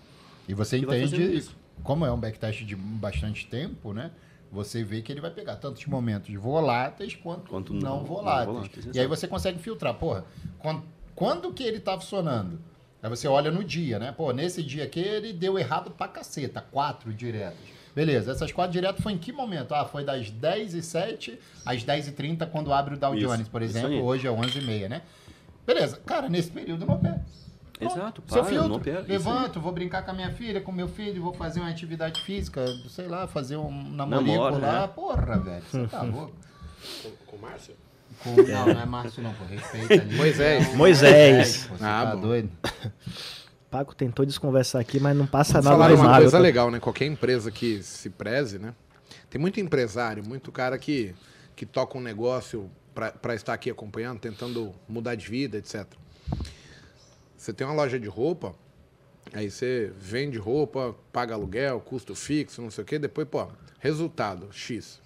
E você E entende, isso. como é um backtest de bastante tempo, né? Você vê que ele vai pegar tantos momentos voláteis quanto, Quanto não, não- voláteis. não voláteis, e aí você consegue filtrar, porra, quando, quando que ele tá funcionando? Aí você olha no dia, né? Pô, nesse dia aqui ele deu errado pra caceta, quatro diretas. Beleza, essas quatro diretas foi em que momento? Ah, foi das 10 e 7 às 10 e 30 quando abre o Dow Isso, Jones, por exemplo. Hoje é 11 e meia, né? Beleza, cara, nesse período eu não opero. Pronto. Exato, Seu para, filtro, não opera, levanto, vou brincar com a minha filha, com meu filho, vou fazer uma atividade física, sei lá, fazer um namorico Namora, lá. né? Porra, velho, você tá louco. Com, com o Márcio? Com- Não, não é Márcio não, por respeito ali. Moisés. É Moisés. pô, Você Ah, tá bom. doido? Paco tentou desconversar aqui, mas não passa nada do uma coisa tá? legal, né? Qualquer empresa que se preze, né? Tem muito empresário, muito cara que, que toca um negócio para estar aqui acompanhando, tentando mudar de vida, etc. Você tem uma loja de roupa, aí você vende roupa, paga aluguel, custo fixo, não sei o quê, depois, pô, resultado, X.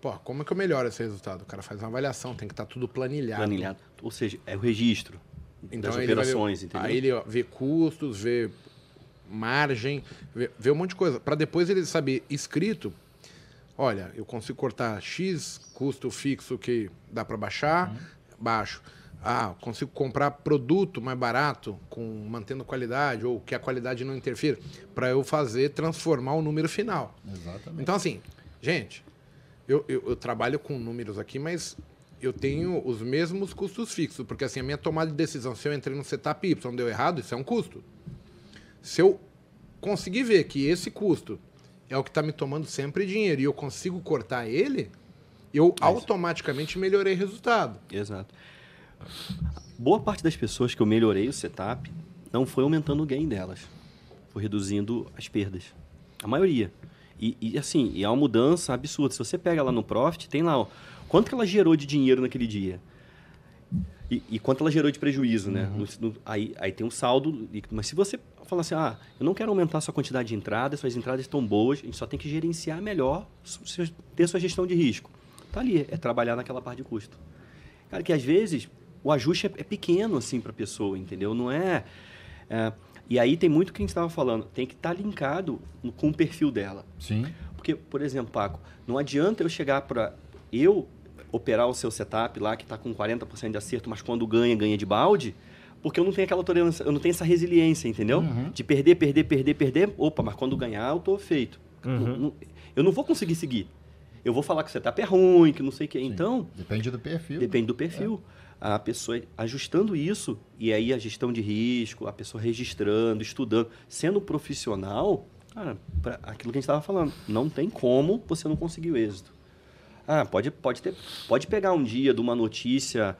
Pô, como é que eu melhoro esse resultado? O cara faz uma avaliação, tem que estar tudo planilhado. Planilhado. Ou seja, é o registro das ele vai ver- operações, entendeu? Aí ele ó, vê custos, vê margem, vê, vê um monte de coisa. Para depois ele saber escrito, olha, eu consigo cortar X custo fixo que dá para baixar, baixo. Ah, consigo comprar produto mais barato, com mantendo qualidade, ou que a qualidade não interfira, para eu fazer, transformar o número final. Exatamente. Então, assim, gente, eu, eu, eu trabalho com números aqui, mas eu tenho os mesmos custos fixos, porque assim, a minha tomada de decisão, se eu entrei no setup Y, deu errado, isso é um custo. Se eu conseguir ver que esse custo é o que está me tomando sempre dinheiro e eu consigo cortar ele, eu automaticamente melhorei resultado. Exato. Boa parte das pessoas que eu melhorei o setup não foi aumentando o gain delas, foi reduzindo as perdas. A maioria. E, e, assim, e é uma mudança absurda. Se você pega lá no Profit, tem lá ó, quanto que ela gerou de dinheiro naquele dia. E, e quanto ela gerou de prejuízo, né? No- no- aí, aí tem um saldo. Mas se você falar assim, ah, eu não quero aumentar a sua quantidade de entradas, suas entradas estão boas, a gente só tem que gerenciar melhor, ter sua gestão de risco. Tá ali, é trabalhar naquela parte de custo. Cara, que às vezes o ajuste é, é pequeno assim para a pessoa, entendeu? Não é, é, E aí tem muito que a gente estava falando, tem que estar linkado no- com o perfil dela. Sim. Porque, por exemplo, Paco, não adianta eu chegar para eu operar o seu setup lá que está com 40% de acerto, mas quando ganha, ganha de balde, porque eu não tenho aquela tolerância, eu não tenho essa resiliência, entendeu? De perder, perder, perder, perder. Opa, mas quando ganhar, eu tô feito. Não- eu não vou conseguir seguir. Eu vou falar que o setup é ruim, que não sei o quê. Então, Depende do perfil. Depende do perfil. A pessoa ajustando isso, e aí a gestão de risco, a pessoa registrando, estudando, sendo profissional, cara, aquilo que a gente estava falando, não tem como você não conseguir o êxito. Ah, pode, pode, ter, pode pegar um dia de uma notícia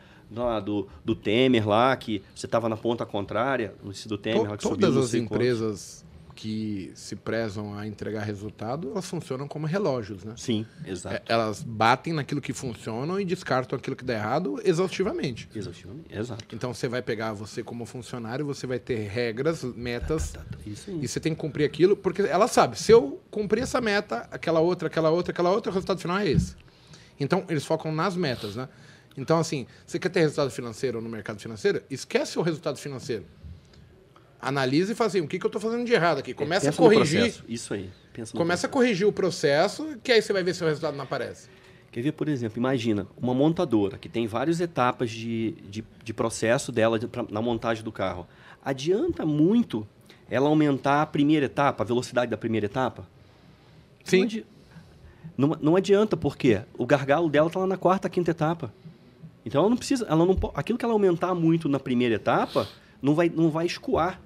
do, do Temer lá, que você estava na ponta contrária, do Temer To- lá que todas as quantos. empresas que se prezam a entregar resultado, elas funcionam como relógios, né? Sim, exato. É, elas batem naquilo que funciona e descartam aquilo que dá errado exaustivamente. Exaustivamente, exato. Então você vai pegar você como funcionário, você vai ter regras, metas, Isso aí. e você tem que cumprir aquilo, porque ela sabe, se eu cumprir essa meta, aquela outra, aquela outra, aquela outra, o resultado final é esse. Então eles focam nas metas, né? Então assim, você quer ter resultado financeiro no mercado financeiro? Esquece o resultado financeiro. Analise e fala assim, o que, que eu estou fazendo de errado aqui? Começa a Pensa corrigir. Isso aí. Pensa começa a processo. corrigir o processo, que aí você vai ver se o resultado não aparece. Quer ver, por exemplo, imagina uma montadora que tem várias etapas de, de, de processo dela de- pra- na montagem do carro. Adianta muito ela aumentar a primeira etapa, a velocidade da primeira etapa? Sim. Adi- não, não adianta, porque o gargalo dela está lá na quarta, quinta etapa. Então ela não precisa, ela não, aquilo que ela aumentar muito na primeira etapa não vai, não vai escoar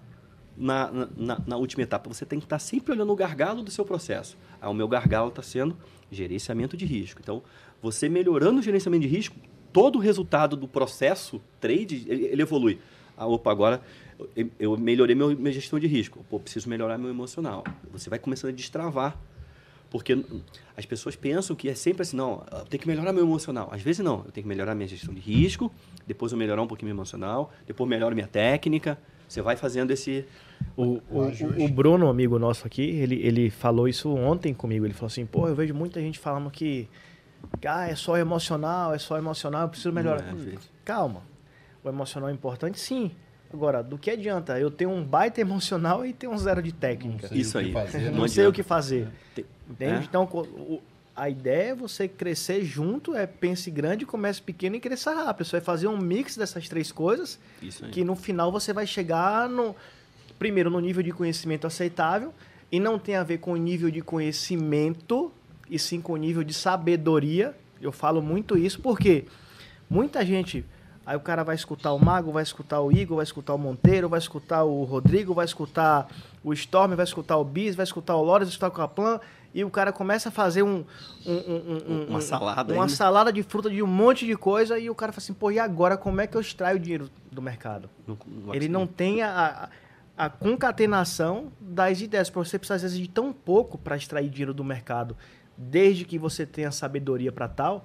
na, na- na, última etapa. Você tem que estar sempre olhando o gargalo do seu processo. Ah, o meu gargalo está sendo gerenciamento de risco. Então, você melhorando o gerenciamento de risco, todo o resultado do processo trade, ele, ele evolui. Ah, opa, agora eu, eu melhorei meu, minha gestão de risco. Pô, preciso melhorar meu emocional. Você vai começando a destravar. Porque as pessoas pensam que é sempre assim, não, eu tenho que melhorar meu emocional. Às vezes não, eu tenho que melhorar minha gestão de risco, depois eu melhorar um pouquinho meu emocional, depois melhoro minha técnica. Você vai fazendo esse... O, o, o Bruno, amigo nosso aqui, ele, ele falou isso ontem comigo. Ele falou assim, pô, eu vejo muita gente falando que ah, é só emocional, é só emocional, eu preciso melhorar. É. Calma. O emocional é importante, sim. Agora, do que adianta eu ter um baita emocional e ter um zero de técnica? sei Isso o que aí. fazer? Não, Não sei o que fazer. Tem- Entende? É. Então, o- a ideia é você crescer junto, é pense grande, comece pequeno e cresça rápido. Você vai fazer um mix dessas três coisas que no final você vai chegar no primeiro no nível de conhecimento aceitável e não tem a ver com o nível de conhecimento e sim com o nível de sabedoria. Eu falo muito isso porque muita gente aí o cara vai escutar o Mago, vai escutar o Igor, vai escutar o Monteiro, vai escutar o Rodrigo, vai escutar o Storm, vai escutar o Bis, vai escutar o Lores, vai escutar o Caplan e o cara começa a fazer um, um- um- um- Uma um- salada uma ainda. salada de fruta de um monte de coisa e o cara fala assim, pô, e agora como é que eu extraio o dinheiro do mercado? Não vai Ele não tem a, a, a concatenação das ideias. Porque você precisa, às vezes, de tão pouco para extrair dinheiro do mercado, desde que você tenha sabedoria para tal.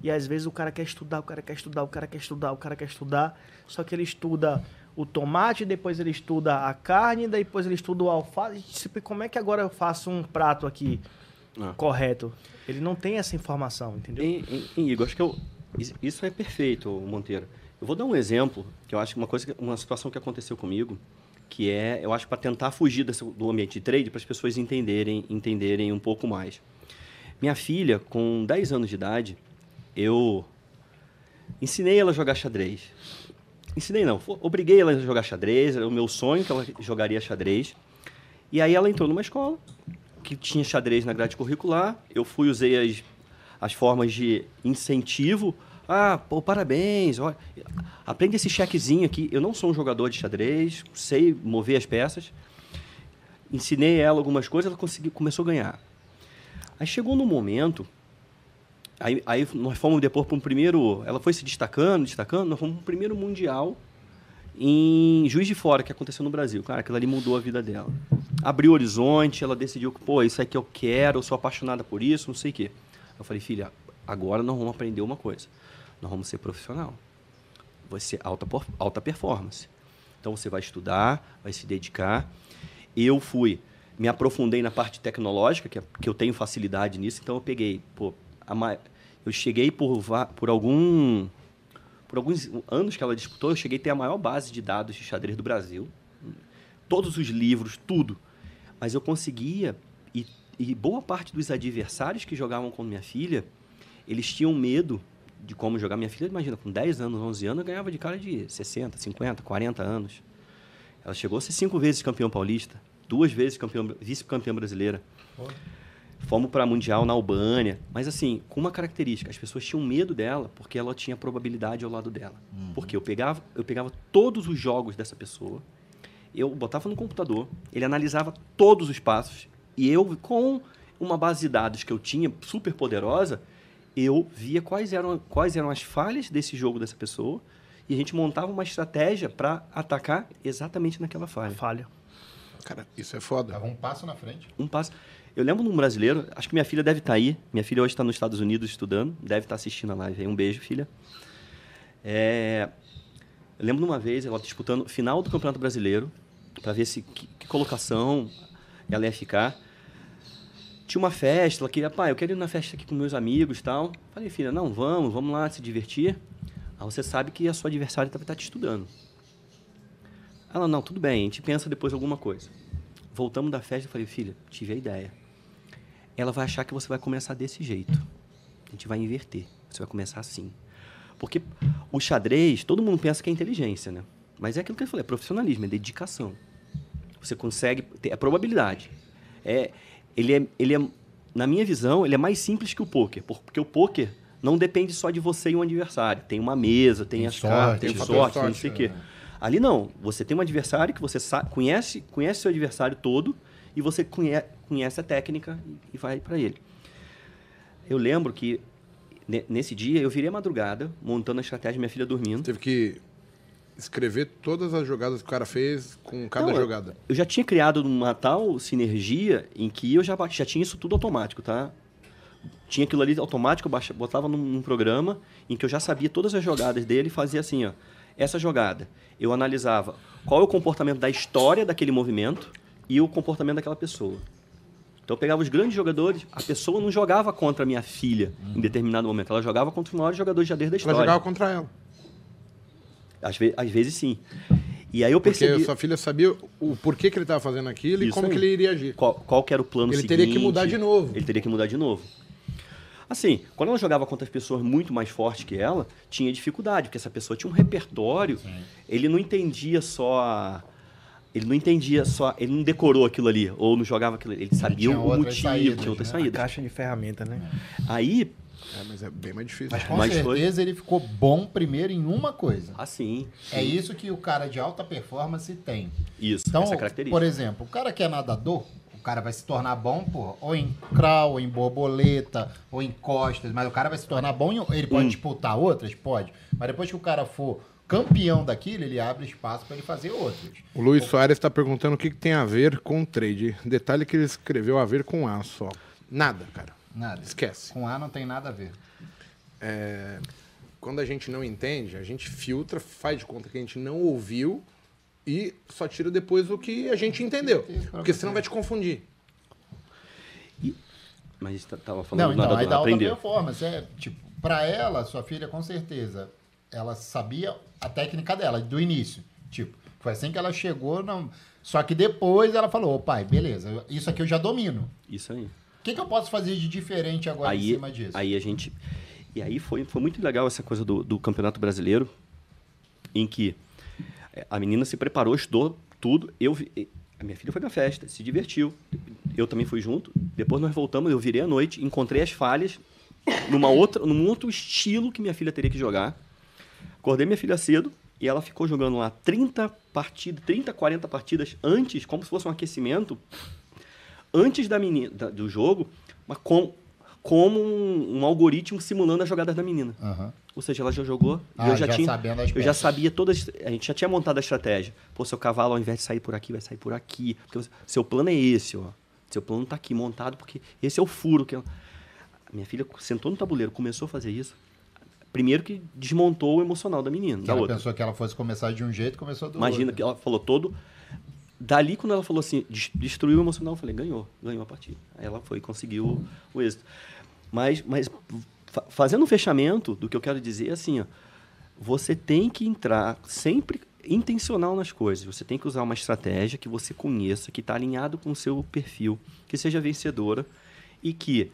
E às vezes o cara quer estudar, o cara quer estudar, o cara quer estudar, o cara quer estudar. Só que ele estuda o tomate, depois ele estuda a carne, depois ele estuda o alface. Tipo, como é que agora eu faço um prato aqui Ah. correto? Ele não tem essa informação, entendeu? Igor, acho que eu, is- isso é perfeito, Monteiro. Eu vou dar um exemplo, que eu acho que uma coisa, uma situação que aconteceu comigo, que é, eu acho para tentar fugir desse, do ambiente de trade, para as pessoas entenderem, entenderem um pouco mais. Minha filha, com 10 anos de idade, eu ensinei ela a jogar xadrez. Ensinei não, obriguei ela a jogar xadrez, era o meu sonho que ela jogaria xadrez. E aí ela entrou numa escola que tinha xadrez na grade curricular. Eu fui, usei as, as formas de incentivo. Ah, pô, parabéns. Olha, aprende esse chequezinho aqui. Eu não sou um jogador de xadrez, sei mover as peças. Ensinei ela algumas coisas, ela conseguiu, começou a ganhar. Aí chegou no momento, aí, aí nós fomos depois para um primeiro. Ela foi se destacando, destacando, nós fomos para um primeiro mundial em Juiz de Fora, que aconteceu no Brasil. Cara, aquilo ali mudou a vida dela. Abriu o horizonte, ela decidiu que, pô, isso aqui eu quero, eu sou apaixonada por isso, não sei o quê. Eu falei, filha, agora nós vamos aprender uma coisa. Nós vamos ser profissional. Vai ser alta, alta performance. Então você vai estudar, vai se dedicar. Eu fui, me aprofundei na parte tecnológica, que, é- que eu tenho facilidade nisso, então eu peguei, pô, a eu cheguei por, por algum por alguns anos que ela disputou, eu cheguei a ter a maior base de dados de xadrez do Brasil. Todos os livros, tudo. Mas eu conseguia, e, e boa parte dos adversários que jogavam com minha filha, eles tinham medo de como jogar. Minha filha, imagina, com 10 anos, 11 anos, eu ganhava de cara de 60, 50, 40 anos. Ela chegou a ser cinco vezes campeã paulista, duas vezes campeã, vice-campeã brasileira. Fomos para Mundial na Albânia. Mas, assim, com uma característica: as pessoas tinham medo dela porque ela tinha probabilidade ao lado dela. Porque eu pegava, eu pegava todos os jogos dessa pessoa, eu botava no computador, ele analisava todos os passos, e eu, com uma base de dados que eu tinha super poderosa, eu via quais eram, quais eram as falhas desse jogo dessa pessoa, e a gente montava uma estratégia para atacar exatamente naquela falha. Falha. Cara, isso é foda. Tava um passo na frente. Um passo. Eu lembro de um brasileiro, acho que minha filha deve estar aí. Minha filha hoje está nos Estados Unidos estudando, deve estar assistindo a live. Um beijo, filha. É, eu lembro de uma vez, ela disputando final do Campeonato Brasileiro, para ver se que, que colocação ela ia ficar. Tinha uma festa, ela queria, pai, eu quero ir na festa aqui com meus amigos tal. Falei, filha, não, vamos, vamos lá se divertir. Aí você sabe que a sua adversária vai estar te estudando. Ela, não, tudo bem, a gente pensa depois alguma coisa. Voltamos da festa, eu falei, filha, tive a ideia. Ela vai achar que você vai começar desse jeito. A gente vai inverter. Você vai começar assim. Porque o xadrez, todo mundo pensa que é inteligência, né? Mas é aquilo que eu falei, é profissionalismo, é dedicação. Você consegue ter a probabilidade. É, ele é, ele é, na minha visão, ele é mais simples que o poker, porque o poker não depende só de você e um adversário. Tem uma mesa, tem, Tem as sorte, cartas, tem sorte, tem não sorte, sei o quê. Ali não, você tem um adversário que você conhece, conhece seu adversário todo e você conhe- conhece a técnica e- e vai para ele. Eu lembro que ne- nesse dia eu virei a madrugada montando a estratégia minha filha dormindo. Teve que escrever todas as jogadas que o cara fez com cada Não, jogada. Eu já tinha criado uma tal sinergia em que eu já, já tinha isso tudo automático, tá? Tinha aquilo ali automático, eu botava num, num programa em que eu já sabia todas as jogadas dele e fazia assim, ó. Essa jogada, eu analisava qual é o comportamento da história daquele movimento e o comportamento daquela pessoa. Então eu pegava os grandes jogadores, a pessoa não jogava contra a minha filha em determinado momento, ela jogava contra os maiores jogadores de xadrez da Ela história. jogava contra ela. Às, ve- às vezes sim. E aí eu Porque percebi sua filha sabia o porquê que ele estava fazendo aquilo e Isso como aí. que ele iria agir. qual, qual era o plano Ele seguinte. teria que mudar de novo. Ele teria que mudar de novo. Assim, quando ela jogava contra as pessoas muito mais fortes que ela, tinha dificuldade, porque essa pessoa tinha um repertório. Ele não entendia só. a- Ele não entendia só. Ele não decorou aquilo ali, ou não jogava aquilo ali. Ele sabia tinha o motivo, saídas, tinha outras né? saídas. Caixa de ferramenta, né? Aí, É, mas é bem mais difícil. Mas com Mas foi- certeza ele ficou bom primeiro em uma coisa. assim. É isso que o cara de alta performance tem. Isso, Então, essa característica. por exemplo, o cara que é nadador, o cara vai se tornar bom, pô, ou em crawl, ou em borboleta, ou em costas, mas o cara vai se tornar bom em. Ele pode Hum. disputar outras? Pode. Mas depois que o cara for campeão daquilo, ele abre espaço para ele fazer outras. O Luiz Soares está perguntando o que, que tem a ver com trade. Detalhe que ele escreveu a ver com A só. Nada, cara. Nada. Esquece. Com A não tem nada a ver. É, Quando a gente não entende, a gente filtra, faz de conta que a gente não ouviu e só tira depois o que a gente entendeu. Porque senão vai te confundir. Mas tá- tava falando Não, do então, aí nadador, da alta aprendeu. performance, é, tipo, pra ela, sua filha, com certeza, ela sabia a técnica dela, do início. Tipo, foi assim que ela chegou, não... Só que depois ela falou, ô pai, beleza, isso aqui eu já domino. Isso aí. O que, que eu posso fazer de diferente agora em aí, cima disso? aí a gente. E aí foi, foi muito legal essa coisa do, do Campeonato Brasileiro, em que a menina se preparou, estudou tudo. Eu vi- a minha filha foi na festa, se divertiu. Eu também fui junto. Depois nós voltamos, eu virei à noite, encontrei as falhas numa outra, num outro estilo que minha filha teria que jogar. Acordei minha filha cedo e ela ficou jogando lá 30 partidas, 30, 40 partidas antes, como se fosse um aquecimento, antes da menina, da- do jogo, mas com, como um, um algoritmo simulando as jogadas da menina. Aham. Ou seja, ela já jogou Ah, eu já, já tinha. sabendo as eu já sabia todas. A gente já tinha montado a estratégia. Pô, seu cavalo, ao invés de sair por aqui, vai sair por aqui. Porque você- seu plano é esse, ó. Seu plano tá aqui montado, porque esse é o furo. Que eu- minha filha sentou no tabuleiro, começou a fazer isso. Primeiro que desmontou o emocional da menina, Que da ela outra. pensou que ela fosse começar de um jeito, começou do Imagina outro. que ela falou todo. Dali, quando ela falou assim, des- destruiu o emocional, eu falei, ganhou, ganhou a partida. Aí ela foi e conseguiu o êxito. Mas, mas fa- fazendo um fechamento do que eu quero dizer é assim, ó, você tem que entrar sempre intencional nas coisas. Você tem que usar uma estratégia que você conheça, que está alinhado com o seu perfil, que seja vencedora e que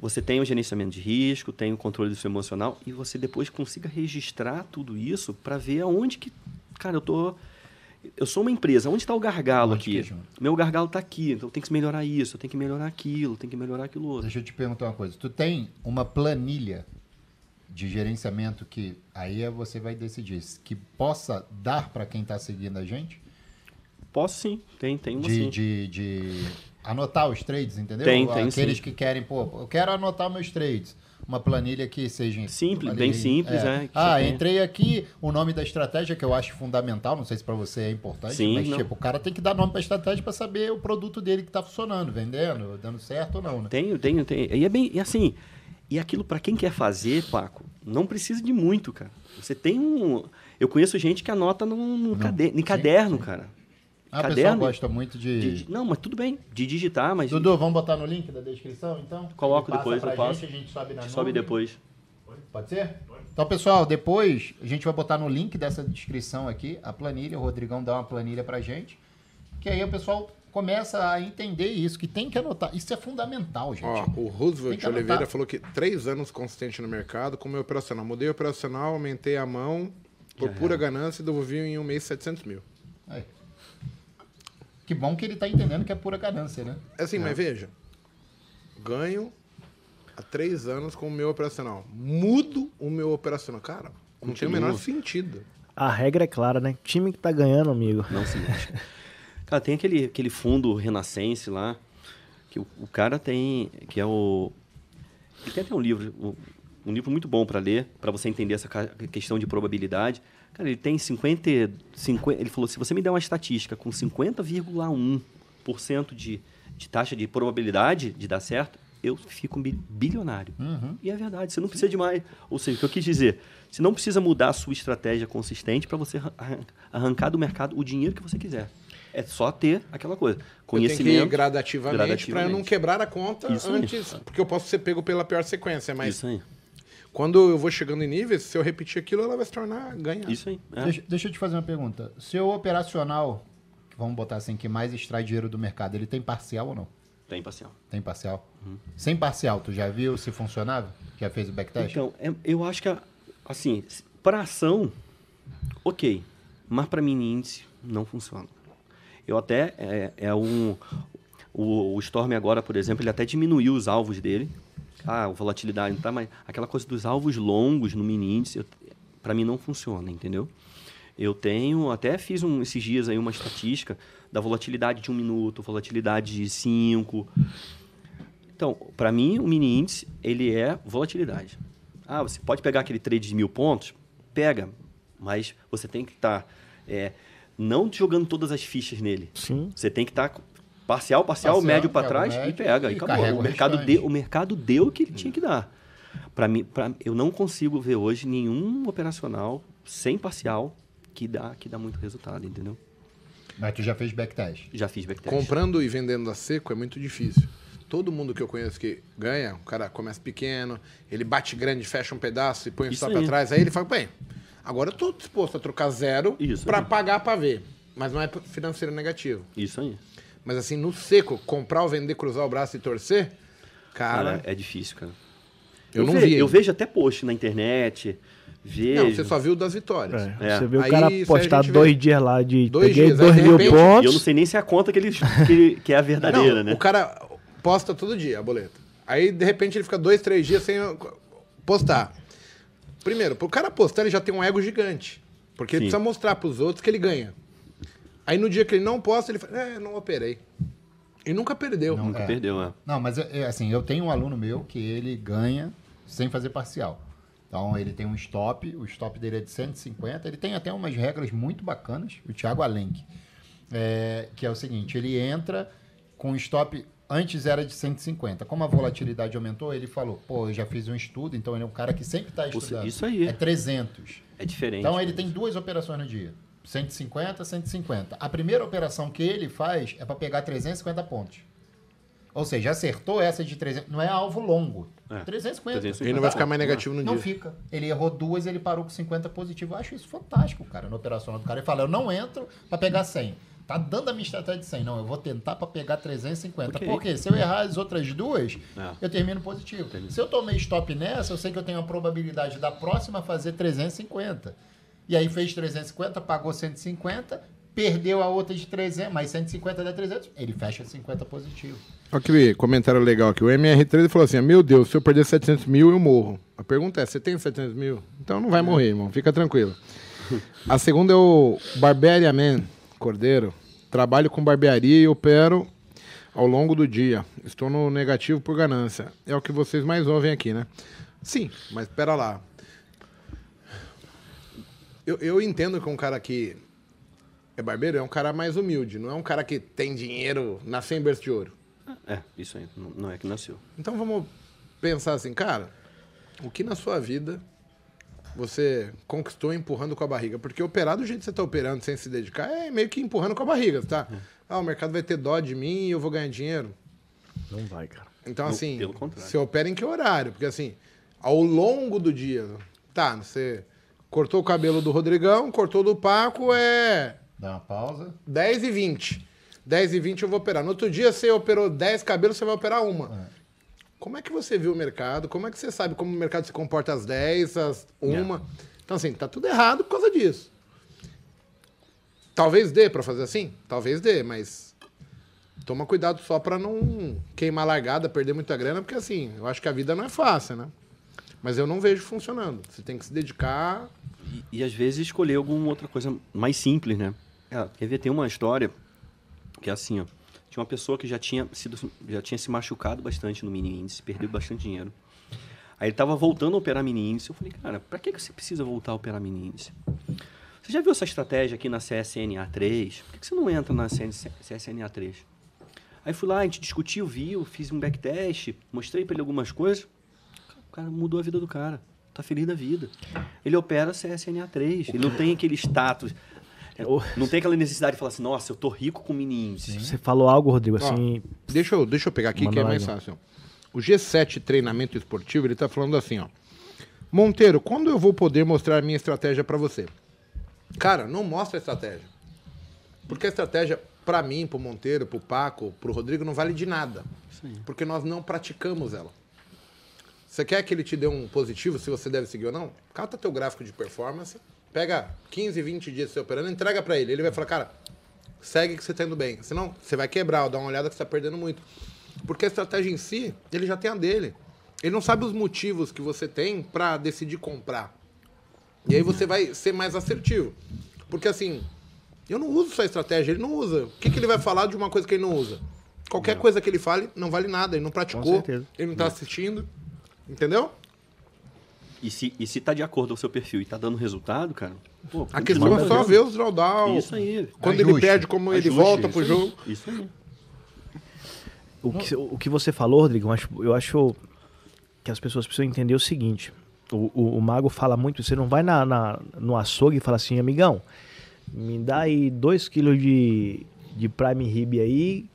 você tenha o gerenciamento de risco, tenha o controle do seu emocional e você depois consiga registrar tudo isso para ver aonde que, cara, eu tô eu sou uma empresa, onde está o gargalo aqui? Meu gargalo está aqui, então eu tenho que melhorar isso, eu tenho que melhorar aquilo, eu tenho que melhorar aquilo outro. Deixa eu te perguntar uma coisa. Tu tem uma planilha de gerenciamento que aí é você vai decidir que possa dar para quem está seguindo a gente? Posso sim, tem, tem uma de, sim. de, de anotar os trades, entendeu? Tem, tem, Aqueles sim. que querem, pô, eu quero anotar meus trades. Uma planilha que seja Simples, bem simples, é, que Ah, entrei aqui, o nome da estratégia que eu acho fundamental, não sei se para você é importante, Sim, mas não. tipo, o cara tem que dar nome para estratégia para saber o produto dele que tá funcionando, vendendo, dando certo ou não, né? Tenho, tenho, tenho. E é bem, e assim, e aquilo para quem quer fazer, Paco, não precisa de muito, cara. Você tem um, eu conheço gente que anota num, num cade- em caderno, cara. Ah, o pessoal Caderno gosta muito de- de... de- não, mas tudo bem, de digitar, mas Dudu, vamos botar no link da descrição, então? Coloco depois, pra eu passo. Gente, a gente sobe na sobe nuvem. depois. Pode ser? Então, pessoal, depois a gente vai botar no link dessa descrição aqui a planilha. O Rodrigão dá uma planilha pra gente. Que aí o pessoal começa a entender isso, que tem que anotar. Isso é fundamental, gente. Ó, o Roosevelt. Oliveira falou que três anos consistente no mercado com o meu operacional. Mudei o operacional, aumentei a mão por Já pura era. ganância e devolvi em um mês 700 mil. Aí. Que bom que ele tá entendendo que é pura ganância, né? É assim, mas veja. Ganho há três anos com o meu operacional. Mudo o meu operacional. Cara, não tem o menor sentido. A regra é clara, né? Time que tá ganhando, amigo. Não se mexe. Cara, tem aquele, aquele fundo renascense lá, que o, o cara tem, que é o... Ele tem até um livro, o- um livro muito bom para ler, para você entender essa questão de probabilidade. Cara, ele tem 50, e- 50... Ele falou, se você me der uma estatística com 50,1% de, de taxa de probabilidade de dar certo, eu fico bi- bilionário. E é verdade, você não precisa de mais. Ou seja, o que eu quis dizer, você não precisa mudar a sua estratégia consistente para você arran- arran- arrancar do mercado o dinheiro que você quiser. É só ter aquela coisa. Eu tenho que Conhecimento. gradativamente, para eu não gradativamente. quebrar a conta Isso antes, porque eu posso ser pego pela pior sequência, mas Isso aí. Quando eu vou chegando em níveis, se eu repetir aquilo, ela vai se tornar ganhar. Isso aí. é. Deixa, deixa eu te fazer uma pergunta. Seu operacional, vamos botar assim, que mais extrai dinheiro do mercado, ele tem parcial ou não? Tem parcial. Tem parcial? Uhum. Sem parcial, tu já viu se funcionava? Já fez o backtest? Então, é- eu acho que, a- assim, para ação, ok. Mas para mini índice, não funciona. Eu até, é, é um... O, o Storm agora, por exemplo, ele até diminuiu os alvos dele. Ah, a volatilidade não tá, mas aquela coisa dos alvos longos no mini índice, para mim não funciona, entendeu? Eu tenho, até fiz um, esses dias aí uma estatística da volatilidade de um minuto, volatilidade de cinco. Então, para mim, o mini índice, ele é volatilidade. Ah, você pode pegar aquele trade de mil pontos? Pega, mas você tem que estar não jogando todas as fichas nele. Sim. Você tem que estar parcial, parcial, Parcial, médio para o trás e médio pega. e E acabou. O o mercado, restante. deu, o mercado deu o que ele tinha que dar. Para mim, pra, eu não consigo ver hoje nenhum operacional sem parcial que dá, que dá muito resultado, entendeu? Mas tu já fez backtest? Já fiz backtest. Comprando e vendendo a seco é muito difícil. Todo mundo que eu conheço que ganha, o cara começa pequeno, ele bate grande, fecha um pedaço e põe o Isso stop aí. atrás. Aí ele fala, bem, agora eu tô disposto a trocar zero Isso para pagar para ver. Mas não é financeiro negativo. Isso aí. Mas assim, no seco, comprar ou vender, cruzar o braço e torcer, cara, Cara, é difícil, cara. eu, não ve- vi. Eu vejo até post na internet. Vejo. Não, você só viu das vitórias. É, É. Você vê o Aí, cara aí postar dois vê. dias lá de Dois peguei dias, aí, dois de mil repente, E eu não pontos. sei nem se é a conta que, ele, que, que é a verdadeira, não, né? o cara posta todo dia a boleta. Aí, de repente, ele fica dois, três dias sem postar. Primeiro, pro cara postar, ele já tem um ego gigante. Porque ele Sim. precisa mostrar pros outros que ele ganha. Aí, no dia que ele não posta, ele fala, é, não operei. E nunca perdeu. Não. Nunca É. perdeu, né? Não, mas é, é assim, eu tenho um aluno meu que ele ganha sem fazer parcial. Então ele tem um stop, o stop dele é de 150, ele tem até umas regras muito bacanas, o Thiago Alenque, é, que é o seguinte, ele entra com stop, antes era de 150, como a volatilidade aumentou, ele falou, pô, eu já fiz um estudo, então ele é um cara que sempre está estudando. isso aí. É 300. É diferente. Então ele tem duas operações no dia. 150, 150. A primeira operação que ele faz é para pegar 350 pontos. Ou seja, acertou essa de 300. Não é alvo longo. É, 350. 350. Ele não vai ficar mais negativo no Não dia. fica. Ele errou duas ele parou com 50 positivo. Eu acho isso fantástico, cara, na operacional do cara. Ele fala, eu não entro para pegar 100. Tá dando a minha estratégia de 100. Não, eu vou tentar para pegar 350. Ok. Porque se eu errar as outras duas, É. eu termino positivo. Se eu tomei stop nessa, eu sei que eu tenho a probabilidade da próxima fazer 350. E aí fez 350, pagou 150, perdeu a outra de 300, mais 150 dá 300, ele fecha 50 positivo. Olha que comentário legal aqui. O MR13 falou assim: Meu Deus, se eu perder 700 mil, eu morro. A pergunta é: você tem 700 mil? Então não vai morrer, irmão. Fica tranquilo. A segunda é o Barbarian Man Cordeiro. Trabalho com barbearia e opero ao longo do dia. Estou no negativo por ganância. É o que vocês mais ouvem aqui, né? Sim, mas pera lá. Eu, eu entendo que um cara que é barbeiro é um cara mais humilde, não é um cara que tem dinheiro, nasceu em berço de ouro. É, isso aí. Não, é que nasceu. Então vamos pensar assim, cara, o que na sua vida você conquistou empurrando com a barriga? Porque operar do jeito que você está operando sem se dedicar é meio que empurrando com a barriga, tá? Ah, o mercado vai ter dó de mim e eu vou ganhar dinheiro. Não vai, cara. Então, assim, pelo contrário. você opera em que horário? Porque, assim, ao longo do dia, tá, você cortou o cabelo do Rodrigão, cortou do Paco, é Dá uma pausa. 10 e 20. 10 e 20 eu vou operar. No outro dia, você operou 10 cabelos, você vai operar uma. Como é que você viu o mercado? Como é que você sabe como o mercado se comporta às 10, às 1? Então, assim, tá tudo errado por causa disso. Talvez dê pra fazer assim? Talvez dê, mas toma cuidado só pra não queimar largada, perder muita grana, porque assim, eu acho que a vida não é fácil, né? Mas eu não vejo funcionando. Você tem que se dedicar. E, e às vezes escolher alguma outra coisa mais simples, né? É, quer ver? Tem uma história que é assim, ó. Tinha uma pessoa que já tinha, sido, já tinha se machucado bastante no mini índice, perdeu bastante dinheiro. Aí ele tava voltando a operar mini índice. Eu falei, cara, pra que que você precisa voltar a operar mini índice? Você já viu essa estratégia aqui na CSNA3? Por que que você não entra na CN CSNA3? Aí fui lá, a gente discutiu, viu, fiz um backtest, mostrei pra ele algumas coisas. O cara mudou a vida do cara. Tá feliz da vida. Ele opera CSNA3. Ele não tem aquele status. é, Não tem aquela necessidade de falar assim, nossa, eu tô rico com índice. Você falou algo, Rodrigo, Ó, assim. Deixa eu, deixa eu pegar aqui Manda que é mais fácil. O G7 Treinamento Esportivo, ele tá falando assim, ó. Monteiro, quando eu vou poder mostrar a minha estratégia pra você? Cara, não mostra a estratégia. Porque a estratégia, pra mim, pro Monteiro, pro Paco, pro Rodrigo, não vale de nada. Porque nós não praticamos ela. Você quer que ele te dê um positivo, se você deve seguir ou não? Cata teu gráfico de performance, pega 15, 20 dias você operando, entrega pra ele. Ele vai falar, cara, segue que você tá indo bem. Senão, você vai quebrar, dar uma olhada que você tá perdendo muito. Porque a estratégia em si, ele já tem a dele. Ele não sabe os motivos que você tem pra decidir comprar. E aí você vai ser mais assertivo. Porque assim, eu não uso só estratégia, ele não usa. O que, que ele vai falar de uma coisa que ele não usa? Qualquer coisa que ele fale não vale nada, ele não praticou, ele não tá assistindo. Entendeu? E se, e se tá de acordo com o seu perfil e tá dando resultado, cara, pô, A questão é só ver os drawdown. Isso aí. Quando Ajuste. ele perde, como ele Ajuste, volta isso pro jogo. Isso aí. O que, o que você falou, Rodrigo, eu acho, eu acho que as pessoas precisam entender o seguinte. O, o, o mago fala muito, você não vai na, na- no açougue e fala assim, amigão, me dá aí 2 kg de, de Prime Rib aí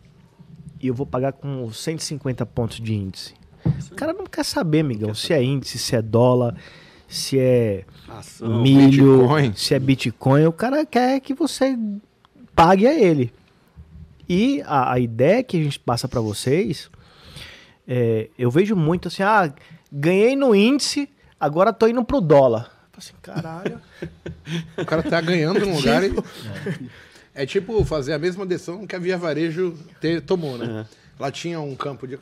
e eu vou pagar com 150 pontos de índice. O cara não quer saber, amigão, se é índice, se é dólar, se é Ação. milho, Bitcoin. se é Bitcoin. O cara quer que você pague a ele. E a, a ideia que a gente passa para vocês, é, eu vejo muito assim, ah, ganhei no índice, agora tô indo pro dólar. Assim, caralho. O cara tá ganhando num lugar e... É tipo fazer a mesma decisão que a Via Varejo te- tomou, né? Lá tinha um campo de...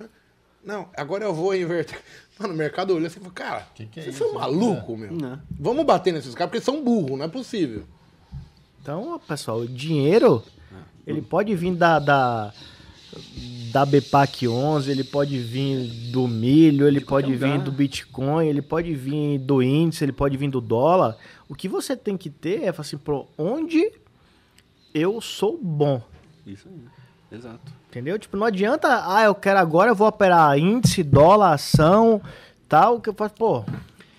Não, agora eu vou inverter. Mano, o mercado olhou assim e falou, cara, Que que é vocês isso, são malucos, meu. Não. Vamos bater nesses caras, porque eles são burros, não é possível. Então, pessoal, o dinheiro, ele pode vir da, da, da BPAC 11, ele pode vir do milho, ele pode qualquer vir lugar. do Bitcoin, ele pode vir do índice, ele pode vir do dólar. O que você tem que ter é, falar assim, pô, onde eu sou bom? Isso aí. Exato. Entendeu? Tipo, não adianta, ah, eu quero agora, eu vou operar índice, dólar, ação, tal, que eu faço, pô,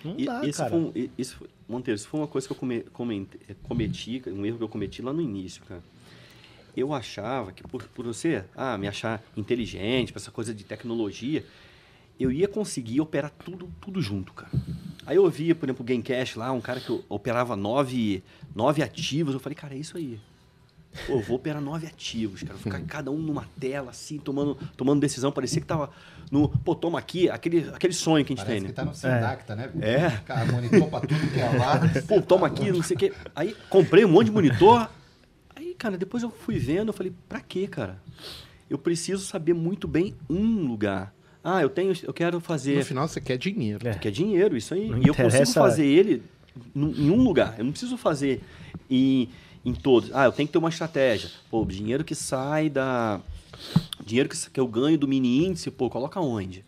não E, dá, esse cara. foi isso foi- Monteiro, isso foi uma coisa que eu come- comente- cometi, um erro que eu cometi lá no início, cara. Eu achava que por, por você ah, me achar inteligente, pra essa coisa de tecnologia, eu ia conseguir operar tudo, tudo junto, cara. Aí eu via, por exemplo, o Gamecash lá, um cara que operava nove, nove ativos. Eu falei, cara, é isso aí. Pô, eu vou operar nove ativos, cara. Ficar cada um numa tela, assim, tomando, tomando decisão. Parecia que tava no. Pô, toma aqui, aquele, aquele sonho que a gente Parece tem, que né? tá no Sindacta, né? É. Cara, monitor pra tudo que é lá. Pô, toma aqui, não sei o quê. Aí comprei um monte de monitor. Aí, cara, depois eu fui vendo, eu falei, pra quê, cara? Eu preciso saber muito bem um lugar. Ah, eu tenho, eu quero fazer. No final, você quer dinheiro. É. Que é dinheiro, isso aí. Não e eu consigo fazer ele em um lugar. Eu não preciso fazer em, em todos. Ah, eu tenho que ter uma estratégia. Pô, o dinheiro que sai da. Dinheiro que, que eu ganho do mini índice, pô, coloca onde?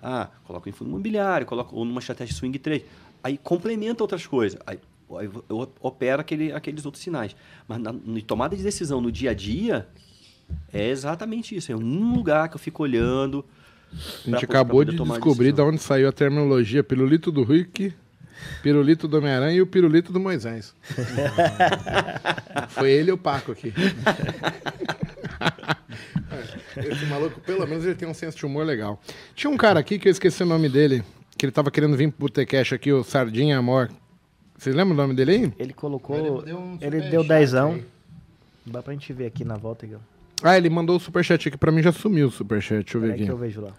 Ah, coloco em fundo imobiliário, coloco ou numa estratégia swing trade. Aí complementa outras coisas. Aí, aí eu opero aquele, aqueles outros sinais. Mas na, na tomada de decisão no dia a dia, é exatamente isso. É um lugar que eu fico olhando. A gente acabou de descobrir de onde saiu a terminologia pirulito do Rick, pirulito do Homem-Aranha e o pirulito do Moisés. Foi ele e o Paco aqui. Esse maluco, pelo menos, ele tem um senso de humor legal. Tinha um cara aqui que eu esqueci o nome dele, que ele tava querendo vir pro Botecash aqui, o Sardinha Amor. Vocês lembram o nome dele aí? Ele colocou. Ele deu um dezão. aí. Dá pra gente ver aqui na volta, Igor. Ah, ele mandou o superchat aqui pra mim, já sumiu o superchat. Deixa eu ver Peraí que aqui. eu vejo lá.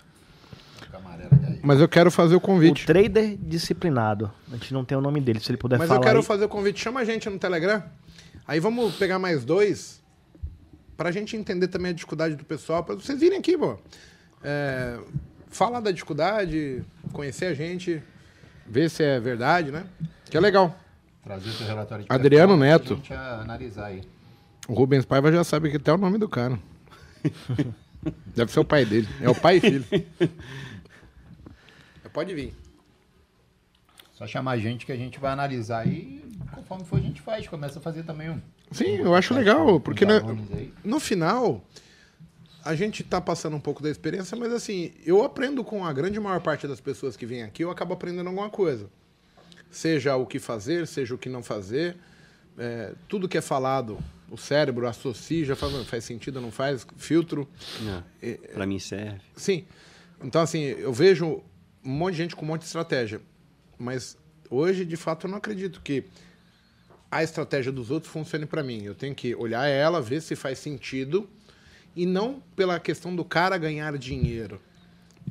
Mas eu quero fazer o O convite. trader disciplinado. A gente não tem o nome dele, se ele puder Mas falar. eu quero aí. fazer o convite. Chama a gente no Telegram. Aí vamos pegar mais dois. Pra gente entender também a dificuldade do pessoal. Pra vocês virem aqui, pô. É, falar da dificuldade, conhecer a gente, ver se é verdade, né? Que é legal. Trazer seu relatório de Adriano Neto. pra gente analisar aí. O Rubens Paiva já sabe que até o nome do cara. Deve ser o pai dele. É o pai e filho. Pode vir. Só chamar a gente que a gente vai analisar aí. Conforme for, a gente faz. Começa a fazer também um. Sim, eu acho legal, porque aí. no final a gente tá passando um pouco da experiência, mas assim, eu aprendo com a grande maior parte das pessoas que vêm aqui, eu acabo aprendendo alguma coisa. Seja o que fazer, seja o que não fazer. É, tudo que é falado, o cérebro associa, já faz, faz sentido, não faz, filtro. É, Para mim serve. Sim. Então, assim, eu vejo um monte de gente com um monte de estratégia. Mas hoje, de fato, eu não acredito que a estratégia dos outros funcione para mim. Eu tenho que olhar ela, ver se faz sentido e não pela questão do cara ganhar dinheiro.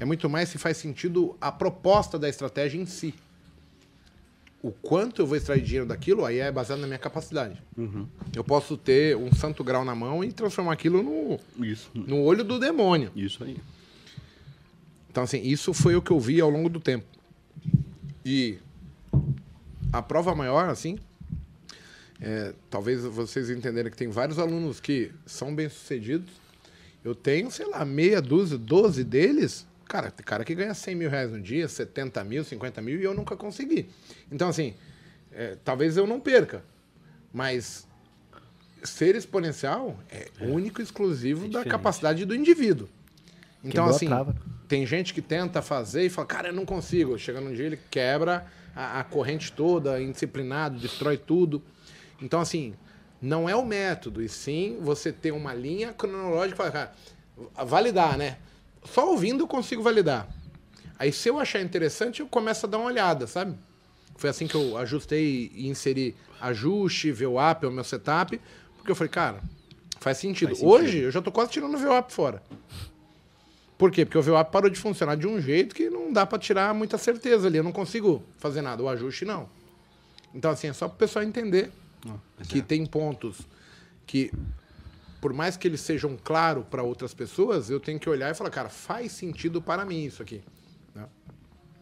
É muito mais se faz sentido a proposta da estratégia em si. O quanto eu vou extrair dinheiro daquilo, aí é baseado na minha capacidade. Eu posso ter um santo grau na mão e transformar aquilo no, Isso. no olho do demônio. Isso aí. Então, assim, isso foi o que eu vi ao longo do tempo. E a prova maior, assim, é, talvez vocês entenderem que tem vários alunos que são bem-sucedidos. Eu tenho, sei lá, meia dúzia, 12 deles. Cara, tem cara que ganha 100 mil reais no dia, 70 mil, 50 mil, e eu nunca consegui. Então, assim, é, talvez eu não perca. Mas ser exponencial é único e exclusivo da diferente. capacidade do indivíduo. Então, Quebrou assim. Tem gente que tenta fazer e fala, cara, eu não consigo. Chega num dia, ele quebra a, a corrente toda, indisciplinado, destrói tudo. Então, assim, não é o método, e sim você ter uma linha cronológica e falar, cara, validar, né? Só ouvindo eu consigo validar. Aí, se eu achar interessante, eu começo a dar uma olhada, sabe? Foi assim que eu ajustei e inseri ajuste, VWAP, o meu setup, porque eu falei, cara, faz sentido. Faz sentido. Hoje, eu já tô quase tirando o VWAP fora. Por quê? Porque o VWAP parou de funcionar de um jeito que não dá para tirar muita certeza ali. Eu não consigo fazer nada. O ajuste, não. Então, assim, é só para o pessoal entender que tem pontos que, por mais que eles sejam claros para outras pessoas, eu tenho que olhar e falar, cara, faz sentido para mim isso aqui. né?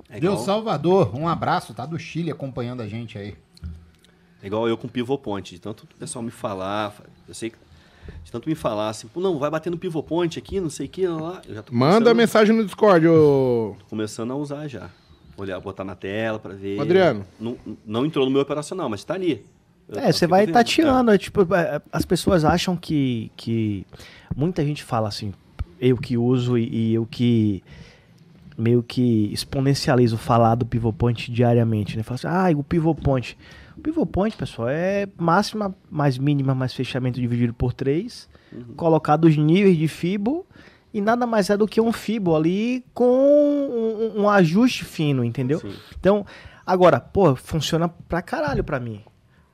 É Deu igual, Salvador, um abraço, tá do Chile acompanhando a gente aí. é igual eu com pivô point. De tanto o pessoal me falar, eu sei que. De tanto me falar assim, pô, não, vai bater no pivô point aqui, não sei o que, lá. Eu já tô Manda começando- mensagem no Discord, ô. começando a usar já. Olhar, botar na tela para ver. Adriano. Não, não entrou no meu operacional, mas tá ali. Eu- É, você vai vendo. tateando. é tipo, é, as pessoas acham que, que. Muita gente fala assim, eu que uso e, e eu que meio que exponencializo falar do pivot point diariamente, né? Fala assim, ah, o pivot point. O pivot point, pessoal, é máxima mais mínima mais fechamento dividido por 3, colocado os níveis de Fibo e nada mais é do que um Fibo ali com um, um ajuste fino, entendeu? Sim. Então, agora, pô, funciona pra caralho pra mim.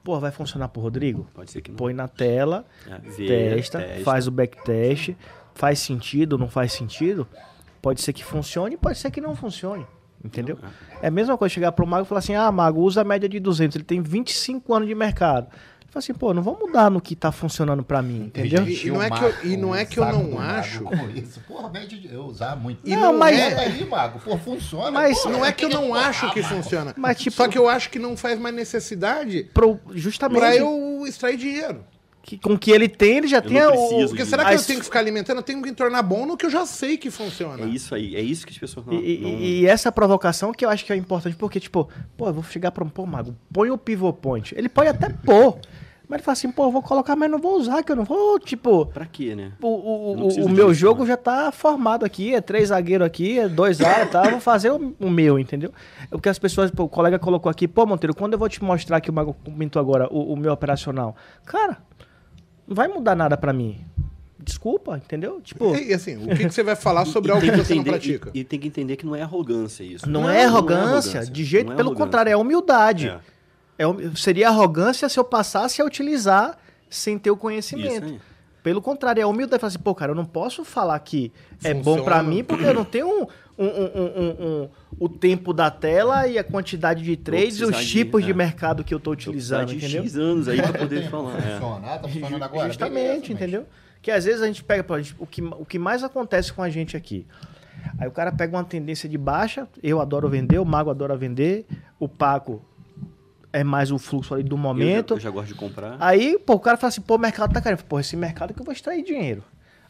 Pô, vai funcionar pro Rodrigo? Pode ser que não. Põe na tela, É, testa, testa. faz o backtest, faz sentido, não faz sentido. Pode ser que funcione, pode ser que não funcione. Entendeu? É a mesma coisa chegar pro mago e falar assim: ah, mago, usa a média de 200, ele tem 25 anos de mercado. Fala assim, pô, não vou mudar no que tá funcionando pra mim, entendeu? E- e não é que eu- e não é que eu não acho- isso. Porra, média de eu usar muito. E não mas- é- aí, mago. Pô, funciona. Mas Porra, Não é que eu não porra, acho que mago. funciona. Mas, tipo- Só que eu acho que não faz mais necessidade Pro, justamente. para eu extrair dinheiro. Que com o que ele tem, ele já Eu tem não o- Porque será que eu tenho que ficar alimentando? Eu tenho que tornar bom no que eu já sei que funciona. É isso aí, é isso que as pessoas não. E, não- e essa provocação que eu acho que é importante, porque, tipo, pô, eu vou chegar pra um, pô, Mago, põe o pivô point. Ele pode até pôr, mas ele fala assim, pô, eu vou colocar, mas não vou usar, que eu não vou, tipo, Pra quê, né? o, o, o- o meu disso, jogo né? já tá formado aqui, é três zagueiros aqui, é dois áreas e tal, eu vou fazer o, o meu, entendeu? É porque as pessoas, pô, o colega colocou aqui, pô, Monteiro, quando eu vou te mostrar que o Mago comentou agora, o, o meu operacional, cara, não vai mudar nada pra mim. Desculpa, entendeu? Tipo, E assim, o que, que você vai falar sobre E algo que você não entender- pratica? E, e tem que entender que não é arrogância isso. não, é arrogância, de jeito, não é pelo arrogância. contrário, é humildade. É. É seria arrogância se eu passasse a utilizar sem ter o conhecimento. Isso aí. Pelo contrário, é humildade. Falar assim, pô, cara, eu não posso falar que é bom Funciona. pra mim porque eu não tenho um, um- um- um- um- o tempo da tela e a quantidade de trades e os de- tipos de, é. mercado que eu tô Vou utilizando, de entendeu? X anos aí pra poder falar. É. Funciona. Ah, tá funcionando agora. Justamente, Beleza, mas- entendeu? Que às vezes a gente pega, o, que, o que mais acontece com a gente aqui. Aí o cara pega uma tendência de baixa, eu adoro vender, o Mago adora vender, o Paco é mais o fluxo ali do Eu já- momento. Eu já, gosto de comprar. Aí, pô, o cara fala assim, pô, o mercado tá caindo. Pô, esse mercado que eu vou extrair dinheiro.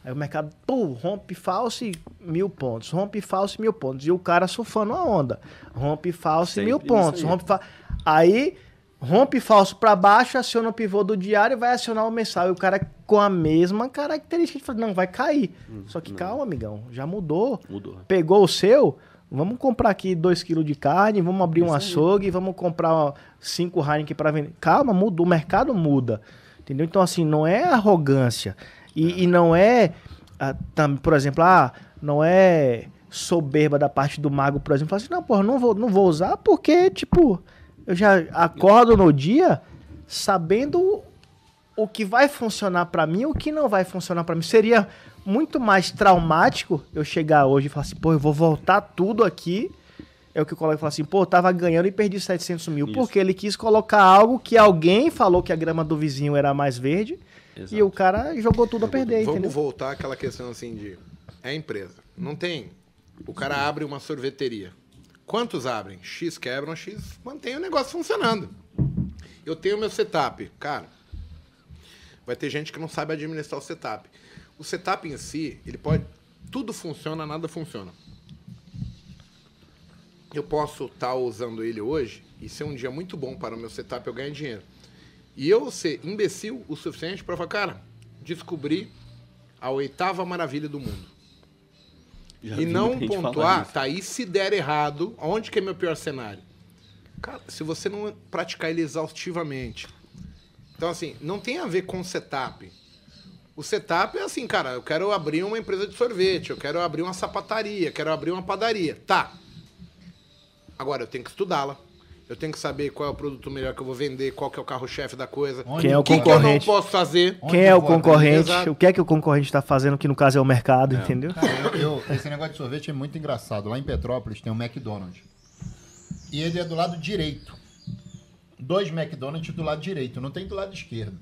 Aí o mercado, pô, rompe falso e mil pontos, rompe falso e mil pontos. E o cara surfando a onda. Rompe falso e mil isso pontos. aí. Rompe fa... Aí, rompe falso pra baixo, aciona o pivô do diário e vai acionar o mensal. E o cara com a mesma característica de falar, não, vai cair. Só que calma, amigão, já mudou. Mudou. Pegou o seu, vamos comprar aqui 2 kg de carne, vamos abrir um açougue, vamos comprar 5 Heineken para vender. Calma, muda, o mercado muda. Entendeu? Então, assim, não é arrogância. E, e não é, ah, tam- por exemplo, ah, não é soberba da parte do mago, por exemplo, falar assim, não, porra, não vou, não vou usar porque, tipo, eu já acordo no dia sabendo o que vai funcionar pra mim e o que não vai funcionar pra mim. Seria muito mais traumático eu chegar hoje e falar assim, pô, eu vou voltar tudo aqui. É o que o colega fala assim, pô, eu tava ganhando e perdi 700 mil. Isso. Porque ele quis colocar algo que alguém falou que a grama do vizinho era mais verde Exato. e o cara jogou tudo a perder, Vamos entendeu? voltar àquela questão assim de. É empresa. Não tem. O cara abre uma sorveteria. Quantos abrem? X quebram, X mantém o negócio funcionando. Eu tenho meu setup. Cara, vai ter gente que não sabe administrar o setup. O setup em si, ele pode. Tudo funciona, nada funciona. Eu posso estar usando ele hoje e ser um dia muito bom para o meu setup, eu ganhar dinheiro. E eu ser imbecil o suficiente para falar, cara, descobri a oitava maravilha do mundo. Já e não pontuar, tá aí se der errado, onde que é meu pior cenário? Cara, se você não praticar ele exaustivamente. Então, assim, não tem a ver com setup. O setup é assim, cara, eu quero abrir uma empresa de sorvete, eu quero abrir uma sapataria, quero abrir uma padaria. Tá. Agora, eu tenho que estudá-la. Eu tenho que saber qual é o produto melhor que eu vou vender, qual que é o carro-chefe da coisa. Onde- Quem é o O que, que eu não concorrente? posso fazer? Onde Quem é o concorrente? Exato. O que é que o concorrente está fazendo, que no caso é o mercado, entendeu? Cara, eu- eu- esse negócio de sorvete é muito engraçado. Lá em Petrópolis tem um McDonald's. E ele é do lado direito. Dois McDonald's do lado direito, não tem do lado esquerdo.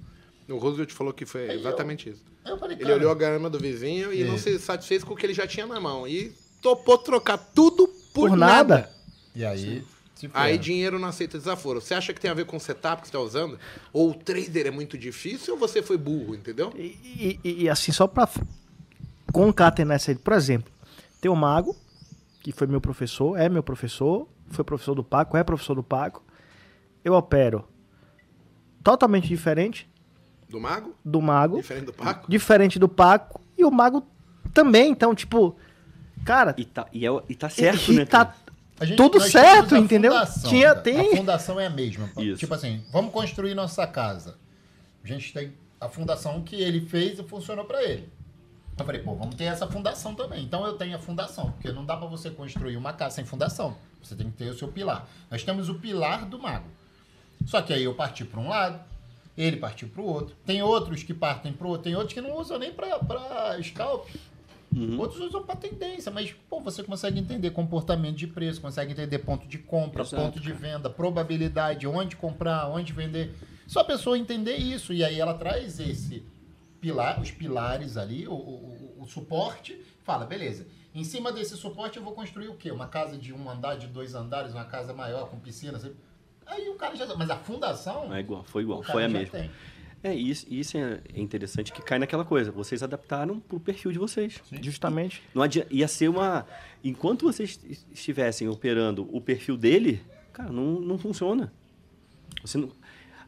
O Roosevelt falou que foi Aí eu- exatamente isso. Eu falei, Ele olhou a grama do vizinho e É. não se satisfez com o que ele já tinha na mão. E topou trocar tudo por, Por nada. nada. E aí, se Aí ferra. dinheiro não aceita desaforo. Você acha que tem a ver com o setup que você está usando? Ou o trader é muito difícil ou você foi burro, entendeu? E, e- e, assim, só pra f- concatenar essa aí, por exemplo, tem o Mago, que foi meu professor, é meu professor, foi professor do Paco, é professor do Paco. Eu opero totalmente diferente Do mago? do Mago, Diferente do Paco? diferente do Paco, e o Mago também. Então, tipo, cara, E tá, e, é, e tá certo, e né? tá cara? A gente- tudo certo, entendeu? fundação, Tinha- tem- A fundação é a mesma. Isso. Tipo assim, vamos construir nossa casa. A gente tem a fundação que ele fez e funcionou pra ele. Eu falei, pô, vamos ter essa fundação também. Então eu tenho a fundação, porque não dá pra você construir uma casa sem fundação. Você tem que ter o seu pilar. Nós temos o pilar do mago. Só que aí eu parti para um lado, ele partiu para o outro. Tem outros que partem para o outro, tem outros que não usam nem para scalp. Uhum. Outros usam para tendência, mas pô, você consegue entender comportamento de preço, consegue entender ponto de compra, Exato, ponto de cara. venda, probabilidade, onde comprar, onde vender. Só a pessoa entender isso e aí ela traz esse pilar, os pilares ali, o, o- o- o suporte, fala, beleza. Em cima desse suporte eu vou construir o quê? Uma casa de um andar, de dois andares, uma casa maior com piscina. assim. Aí o cara já. Mas a fundação. É igual, foi igual, foi a mesma. tem. É, isso, isso é interessante que cai naquela coisa. Vocês adaptaram pro perfil de vocês. Justamente. Não adianta, ia ser uma. Enquanto vocês estivessem operando o perfil dele, cara, não, não funciona. Você não,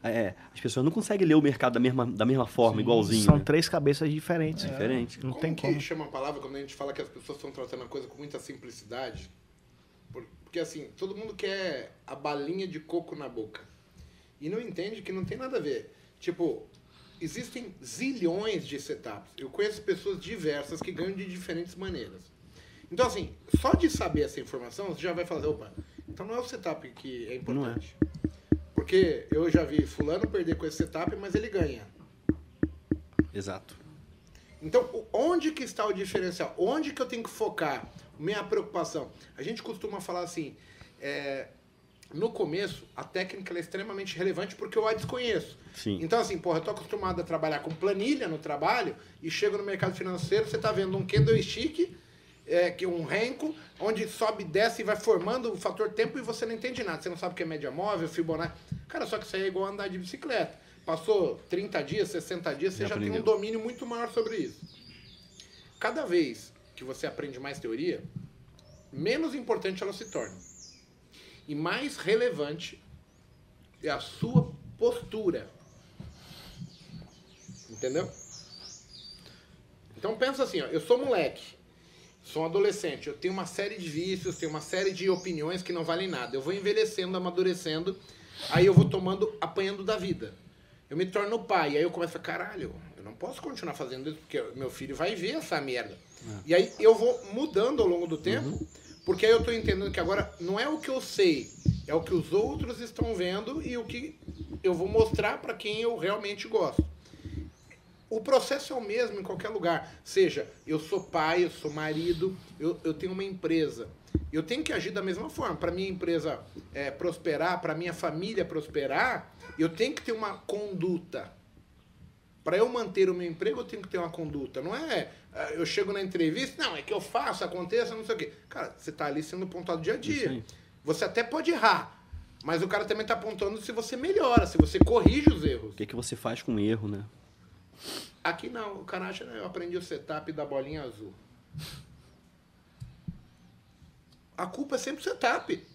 é, as pessoas não conseguem ler o mercado da mesma, da mesma forma, igualzinho. São né? três cabeças diferentes. Diferente. Não como tem que como. chama a palavra quando a gente fala que as pessoas estão tratando a coisa com muita simplicidade? Por- Porque assim, todo mundo quer a balinha de coco na boca. E não entende que não tem nada a ver. Tipo, existem zilhões de setups. Eu conheço pessoas diversas que ganham de diferentes maneiras. Então, assim, só de saber essa informação, você já vai falar, opa, então não é o setup que é importante. Porque eu já vi fulano perder com esse setup, mas ele ganha. Exato. Então, onde que está o diferencial? Onde que eu tenho que focar? Minha preocupação. A gente costuma falar assim, é, no começo, a técnica é extremamente relevante porque eu a desconheço. Sim. Então, assim, porra, eu tô acostumado a trabalhar com planilha no trabalho e chego no mercado financeiro, você tá vendo um candlestick, é, que é um renco, onde sobe, desce e vai formando o fator tempo e você não entende nada. Você não sabe o que é média móvel, Fibonacci. Cara, só que isso aí é igual andar de bicicleta. Passou 30 dias, 60 dias, você Já já, tem um domínio muito maior sobre isso. Cada vez que você aprende mais teoria, menos importante ela se torna. E mais relevante é a sua postura. Entendeu? Então pensa assim, ó, eu sou moleque, sou um adolescente, eu tenho uma série de vícios, tenho uma série de opiniões que não valem nada. Eu vou envelhecendo, amadurecendo, aí eu vou tomando, apanhando da vida. Eu me torno pai, aí eu começo a caralho, eu não posso continuar fazendo isso, porque meu filho vai ver essa merda. E aí eu vou mudando ao longo do tempo, porque aí eu tô entendendo que agora não é o que eu sei, é o que os outros estão vendo e o que eu vou mostrar para quem eu realmente gosto. O processo é o mesmo em qualquer lugar. Seja, eu sou pai, eu sou marido, eu, eu tenho uma empresa. Eu tenho que agir da mesma forma. Para minha empresa é, prosperar, para minha família prosperar, eu tenho que ter uma conduta. Para eu manter o meu emprego, eu tenho que ter uma conduta. Não é ah, eu chego na entrevista, não, é que eu faço, aconteça, não sei o quê. Cara, você está ali sendo pontuado dia a dia. Você até pode errar, mas o cara também está apontando se você melhora, se você corrige os erros. O que, que você faz com o erro, né? Aqui não, o cara acha, né, eu aprendi o setup da bolinha azul. A culpa é sempre o setup.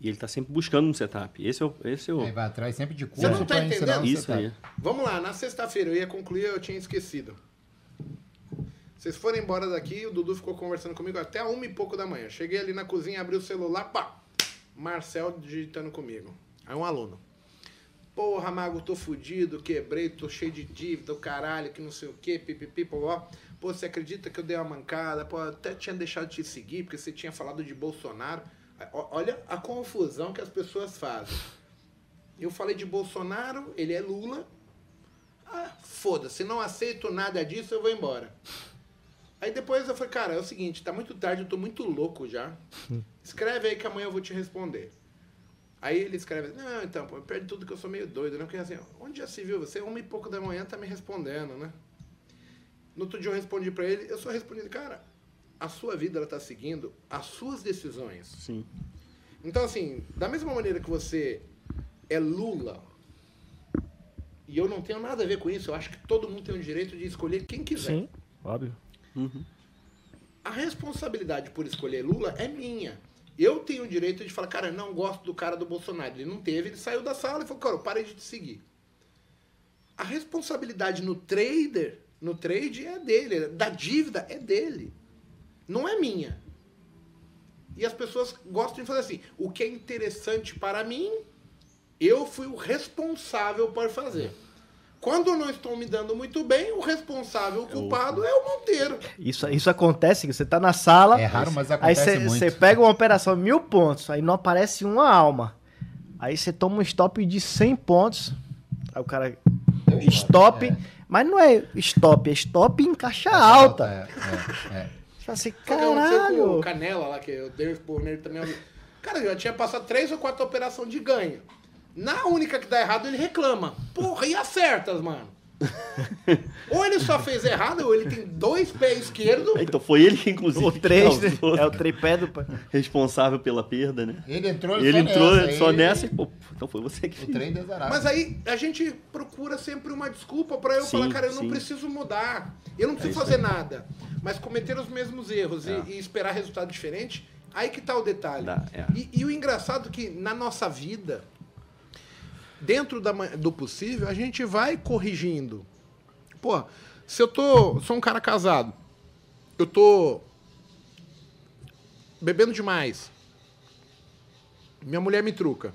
E ele tá sempre buscando um setup. Esse é o. Esse é o Aí vai atrás sempre de curso Você não tá entendendo? o isso setup. aí. Vamos lá, na sexta-feira eu ia concluir, eu tinha esquecido. Vocês foram embora daqui, o Dudu ficou conversando comigo até uma e pouco da manhã. Cheguei ali na cozinha, abri o celular, pá! Marcel digitando comigo. Aí um aluno. Porra, Mago, tô fudido, quebrei, tô cheio de dívida, o caralho, que não sei o quê, pipipi, pô, Pô, você acredita que eu dei uma mancada? Pô, até tinha deixado de te seguir, porque você tinha falado de Bolsonaro. Olha a confusão que as pessoas fazem. Eu falei de Bolsonaro, ele é Lula. Ah, foda-se, não aceito nada disso, eu vou embora. Aí depois eu falei, cara, é o seguinte, tá muito tarde, eu tô muito louco já. Escreve aí que amanhã eu vou te responder. Aí ele escreve, não, então, pô, perde tudo que eu sou meio doido, né? Porque assim, onde já se viu? Você, uma e pouco da manhã, tá me respondendo, né? No outro dia eu respondi pra ele, eu só respondi, cara, a sua vida, ela tá seguindo as suas decisões. Sim. Então, assim, da mesma maneira que você é Lula, e eu não tenho nada a ver com isso, eu acho que todo mundo tem o direito de escolher quem quiser. Sim, óbvio. Uhum. A responsabilidade por escolher Lula é minha. Eu tenho o direito de falar, cara, não gosto do cara do Bolsonaro. Ele não teve, ele saiu da sala e falou, cara, eu parei de te seguir. A responsabilidade no trader, no trade é dele, da dívida é dele. Não é minha. E as pessoas gostam de fazer assim, o que é interessante para mim, eu fui o responsável por fazer. Quando eu não estou me dando muito bem, o responsável, o culpado é o Monteiro. Isso, isso acontece, você tá na sala. É raro, mas Aí acontece muito. você pega uma operação mil pontos, aí não aparece uma alma. Aí você toma um stop de 100 pontos. Aí o cara. Stop. É. Mas não é stop, é stop em caixa alta. É, é, é. Fala assim, que aconteceu com o caralho. Canela lá, que eu dei o expor nele também. eu- Cara, eu já tinha passado três ou quatro operações de ganho. Na única que dá errado, ele reclama. Porra, e acertas, mano? ou ele só fez errado, ou ele tem dois pés esquerdos. Então foi ele que, inclusive, O 3, né? causou, É o tripé do. responsável pela perda, né? Ele entrou Ele só entrou nessa, só aí nessa e, pô, então foi você que O fez. trem desarado. Mas aí a gente procura sempre uma desculpa pra eu Sim, falar, cara, eu não sim. preciso mudar. Eu não preciso isso fazer aí. nada. Mas cometer os mesmos erros e- É. e, esperar resultado diferente, aí que tá o detalhe. Dá, é. e, e o engraçado é que na nossa vida, dentro da do possível, a gente vai corrigindo. Pô, se eu tô. Sou um cara casado, eu tô bebendo demais. Minha mulher me truca.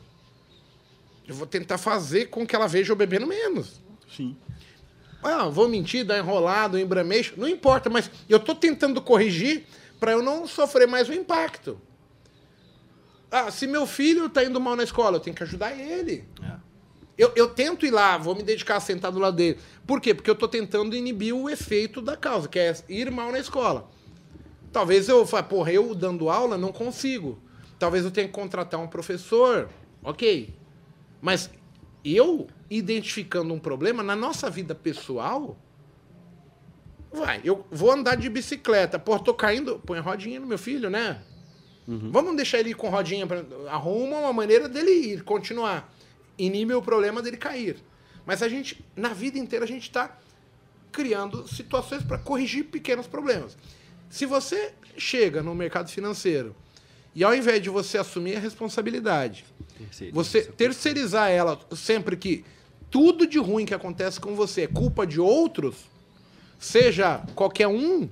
Eu vou tentar fazer com que ela veja eu bebendo menos. Sim. Ah, vou mentir, dar enrolado, embrameixo, não importa, mas eu tô tentando corrigir para eu não sofrer mais o impacto. Ah, se meu filho tá indo mal na escola, eu tenho que ajudar ele. É. Eu, eu tento ir lá, vou me dedicar a sentar do lado dele. Por quê? Porque eu tô tentando inibir o efeito da causa, que é ir mal na escola. Talvez eu fale, porra, eu dando aula não consigo. Talvez eu tenha que contratar um professor. Ok. Mas eu identificando um problema na nossa vida pessoal. Vai, eu vou andar de bicicleta. Pô, tô caindo. Põe a rodinha no meu filho, né? Vamos deixar ele ir com rodinha. Pra, arruma uma maneira dele ir, continuar. Inibe o problema dele cair. Mas a gente, na vida inteira, a gente está criando situações para corrigir pequenos problemas. Se você chega no mercado financeiro e ao invés de você assumir a responsabilidade, você terceirizar ela sempre que tudo de ruim que acontece com você é culpa de outros, seja qualquer um.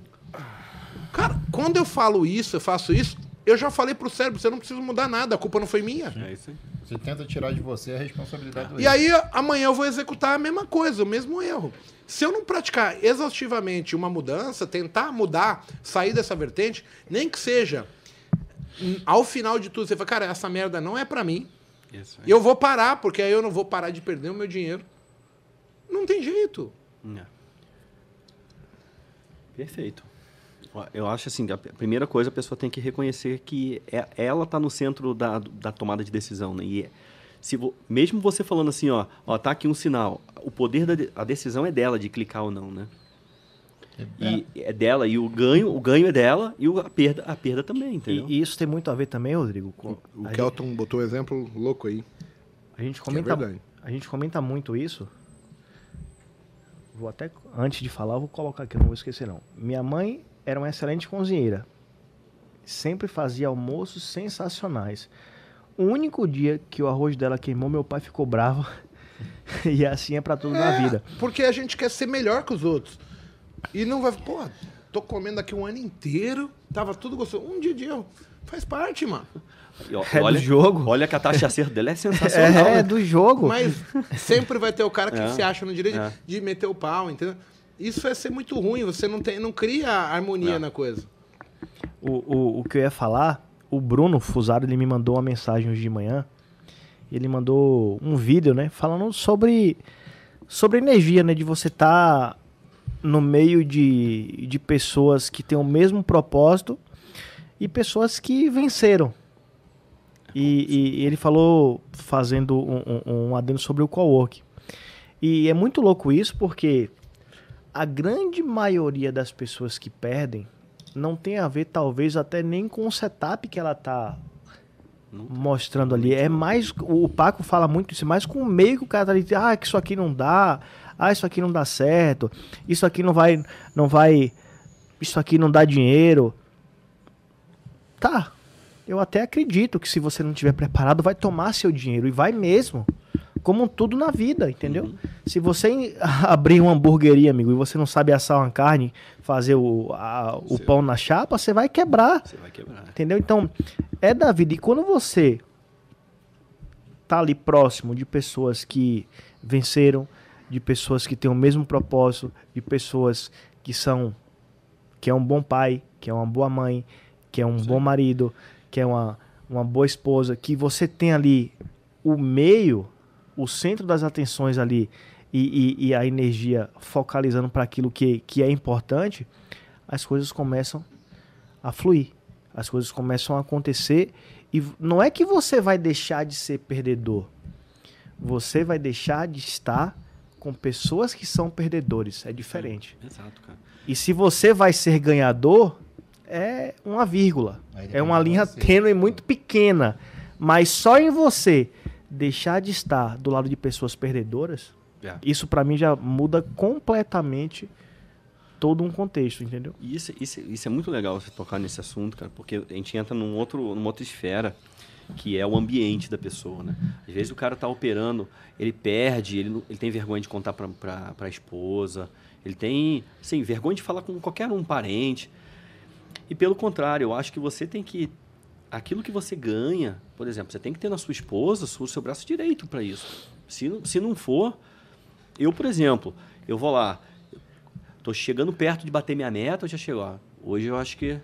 Cara, quando eu falo isso, eu faço isso, eu já falei pro cérebro, você não precisa mudar nada, a culpa não foi minha. É isso aí. Você tenta tirar de você a responsabilidade do E aí, amanhã eu vou executar a mesma coisa, o mesmo erro. Se eu não praticar exaustivamente uma mudança, tentar mudar, sair dessa vertente, nem que seja hum, ao final de tudo, você fala, cara, essa merda não é pra mim. Isso aí. E eu vou parar, porque aí eu não vou parar de perder o meu dinheiro. Não tem jeito. É. Perfeito. Eu acho assim, a primeira coisa a pessoa tem que reconhecer que é- ela está no centro da, da tomada de decisão, né? E é- se vo- mesmo você falando assim, ó, ó, tá aqui um sinal, o poder da a decisão é dela de clicar ou não, né? E é dela e o ganho, o ganho é dela e o- a perda, a perda também, entendeu? E, e isso tem muito a ver também, Rodrigo. com- O a, Kelton botou um exemplo louco aí. gente, a gente é comenta, verdade. a gente comenta muito isso. Vou até antes de falar, eu vou colocar aqui, eu não vou esquecer não. Minha mãe era uma excelente cozinheira. Sempre fazia almoços sensacionais. O único dia que o arroz dela queimou, meu pai ficou bravo. e assim é pra tudo na vida. Porque a gente quer ser melhor que os outros. E não vai, pô, tô comendo aqui um ano inteiro, tava tudo gostoso. Um dia de erro. Faz parte, mano. E ó, É do olha, jogo. Olha que a taxa de acerto dela é sensacional. É, né? do jogo. Mas sempre vai ter o cara que É. se acha no direito É. de meter o pau, entendeu? Isso vai ser muito ruim, você não, tem, não cria harmonia É. na coisa. O, o, o que eu ia falar, o Bruno Fusaro, ele me mandou uma mensagem hoje de manhã. Ele mandou um vídeo, né? Falando sobre, sobre energia, né? De você estar no meio de, de pessoas que têm o mesmo propósito e pessoas que venceram. E, e- e ele falou, fazendo um, um, um adendo sobre o co-work. E é muito louco isso porque a grande maioria das pessoas que perdem não tem a ver, talvez, até nem com o setup que ela tá mostrando ali. É mais. O Paco fala muito isso, é mais com o meio que o cara tá ali. Ah, que isso aqui não dá. Ah, isso aqui não dá certo. Isso aqui não vai. Não vai. Isso aqui não dá dinheiro. Tá. Eu até acredito que se você não tiver preparado, vai tomar seu dinheiro. E vai mesmo. Como tudo na vida, entendeu? Se você abrir uma hamburgueria, amigo, e você não sabe assar uma carne, fazer o, a- o Seu. pão na chapa, você vai quebrar. Você vai quebrar. Entendeu? Então, é da vida. E quando você tá ali próximo de pessoas que venceram, de pessoas que têm o mesmo propósito, de pessoas que são que é um bom pai, que é uma boa mãe, que é um bom marido, que é uma, uma boa esposa, que você tem ali o meio, o centro das atenções ali e, e- e a energia focalizando para aquilo que, que é importante, as coisas começam a fluir. As coisas começam a acontecer e não é que você vai deixar de ser perdedor. Você vai deixar de estar com pessoas que são perdedores. É diferente. Exato, cara. E se você vai ser ganhador, é uma vírgula. É uma linha tênue muito pequena. Mas só em você deixar de estar do lado de pessoas perdedoras, É. isso pra mim já muda completamente todo um contexto, entendeu? E isso, isso, isso é muito legal você tocar nesse assunto, cara, porque a gente entra num outro, numa outra esfera, que é o ambiente da pessoa, né? Às vezes o cara tá operando, ele perde, ele, ele tem vergonha de contar pra, pra, pra esposa, ele tem, assim, vergonha de falar com qualquer um parente. E pelo contrário, eu acho que você tem que. Aquilo que você ganha, por exemplo, você tem que ter na sua esposa o seu braço direito para isso. Se, não- se não for, eu, por exemplo, eu vou lá, tô chegando perto de bater minha meta, eu já chego, ó, hoje eu acho que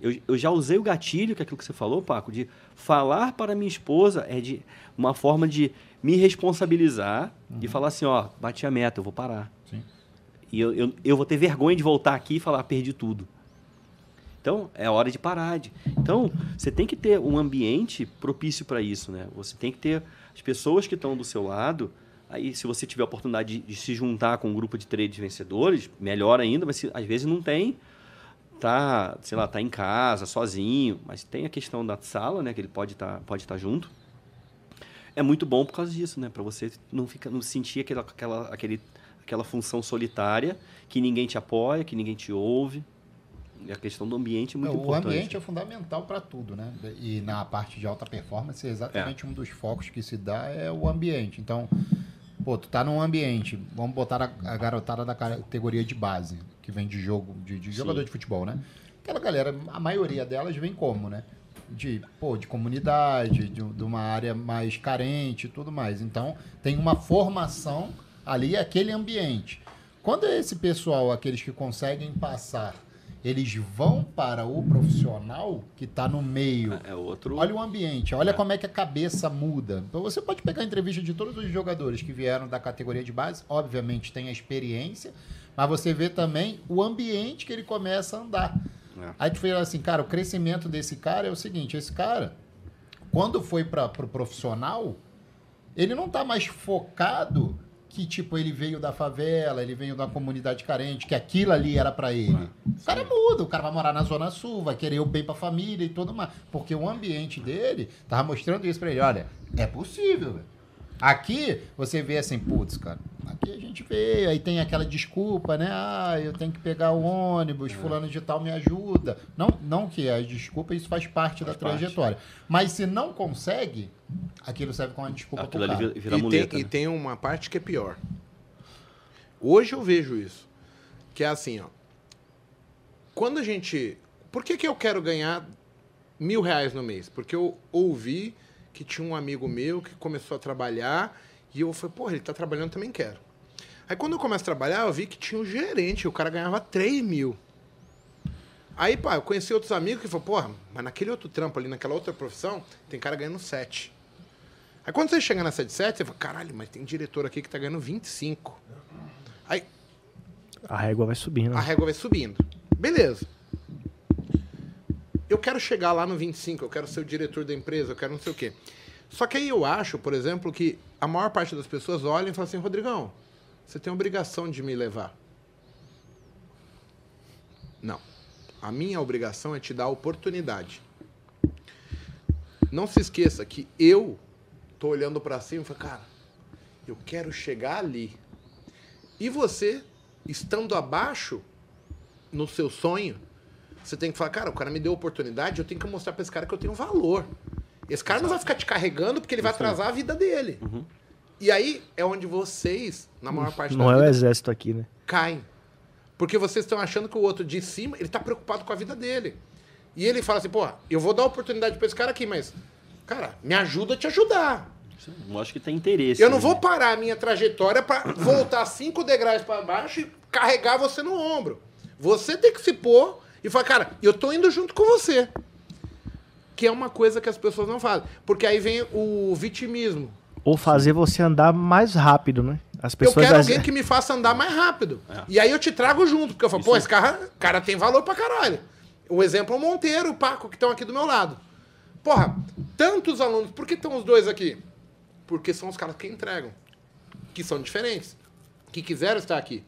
eu, eu já usei o gatilho, que é aquilo que você falou, Paco, de falar para minha esposa é de uma forma de me responsabilizar e falar assim, ó, bati a meta, eu vou parar. Sim. E eu, eu, eu vou ter vergonha de voltar aqui e falar, perdi tudo. Então, é hora de parar. De... Então, você tem que ter um ambiente propício para isso, né? Você tem que ter as pessoas que estão do seu lado. Aí, se você tiver a oportunidade de, de se juntar com um grupo de trades vencedores, melhor ainda, mas se, às vezes não tem, tá, sei lá, tá em casa, sozinho, mas tem a questão da sala, né, que ele pode estar pode estar junto. É muito bom por causa disso, né, para você não ficar não sentir aquela aquela aquele, aquela função solitária que ninguém te apoia, que ninguém te ouve. A questão do ambiente é muito o importante. ambiente é fundamental para tudo, né? E na parte de alta performance, exatamente um dos focos que se dá é o ambiente. Então, pô, tu tá num ambiente, vamos botar a, garotada da categoria de base, que vem de jogo, de, de jogador de futebol, né? Aquela galera, a maioria delas vem como, né? De, pô, de comunidade, de, de uma área mais carente e tudo mais. Então, tem uma formação ali, aquele ambiente. Quando é esse pessoal, aqueles que conseguem passar, eles vão para o profissional que está no meio. É outro. Olha o ambiente, olha como é que a cabeça muda. Então você pode pegar a entrevista de todos os jogadores que vieram da categoria de base, obviamente tem a experiência, mas você vê também o ambiente que ele começa a andar. É. Aí tu fala assim, cara, o crescimento desse cara é o seguinte, esse cara, quando foi para o pro profissional, ele não tá mais focado que, tipo, ele veio da favela, ele veio da comunidade carente, que aquilo ali era para ele. O cara muda, o cara vai morar na Zona Sul, vai querer o bem pra família e tudo mais. Porque o ambiente dele tava mostrando isso pra ele. Olha, é possível, velho. Aqui, você vê assim, putz, cara, aqui a gente vê, aí tem aquela desculpa, né? Ah, eu tenho que pegar o ônibus, fulano de tal me ajuda. Não, não que a desculpa, isso faz parte da Faz parte. trajetória. Mas se não consegue, aquilo serve como uma desculpa Aquilo pro cara. vira, e, muleta. tem, e né? tem uma parte que é pior. Hoje eu vejo isso. Que é assim, ó. Quando a gente. Por que, que eu quero ganhar mil reais no mês? Porque eu ouvi que tinha um amigo meu que começou a trabalhar e eu falei, porra, ele tá trabalhando, também quero. Aí quando eu começo a trabalhar, eu vi que tinha um gerente, o cara ganhava 3 mil. Aí, pá, eu conheci outros amigos que falaram, porra, mas naquele outro trampo ali, naquela outra profissão, tem cara ganhando 7. Aí quando você chega nessa de 7, você fala, caralho, mas tem diretor aqui que tá ganhando 25. Aí A régua vai subindo. a régua vai subindo. Beleza. Eu quero chegar lá no 25, eu quero ser o diretor da empresa, eu quero não sei o quê. Só que aí eu acho, por exemplo, que a maior parte das pessoas olham e falam assim, Rodrigão, você tem a obrigação de me levar. Não. A minha obrigação é te dar a oportunidade. Não se esqueça que eu tô olhando para cima e falo, cara, eu quero chegar ali. E você, estando abaixo no seu sonho, você tem que falar, cara, o cara me deu oportunidade, eu tenho que mostrar para esse cara que eu tenho valor. Esse cara não vai ficar te carregando porque ele vai atrasar a vida dele. E aí é onde vocês, na maior parte Não da é o vida, exército aqui, né? caem. Porque vocês estão achando que o outro de cima, ele tá preocupado com a vida dele. E ele fala assim, pô, eu vou dar oportunidade para esse cara aqui, mas, cara, me ajuda a te ajudar. Eu acho que tem interesse. Eu não né? vou parar a minha trajetória para voltar cinco degraus para baixo e carregar você no ombro. Você tem que se pôr e falar, cara, eu tô indo junto com você. Que é uma coisa que as pessoas não fazem. Porque aí vem o vitimismo. Ou fazer você andar mais rápido, né? As Eu pessoas quero às- alguém que me faça andar mais rápido. E aí eu te trago junto, porque eu falo, pô, esse cara, cara tem valor pra caralho. O exemplo é o Monteiro, o Paco, que estão aqui do meu lado. Porra, tantos alunos, por que estão os dois aqui? Porque são os caras que entregam, que são diferentes. que quiseram estar aqui.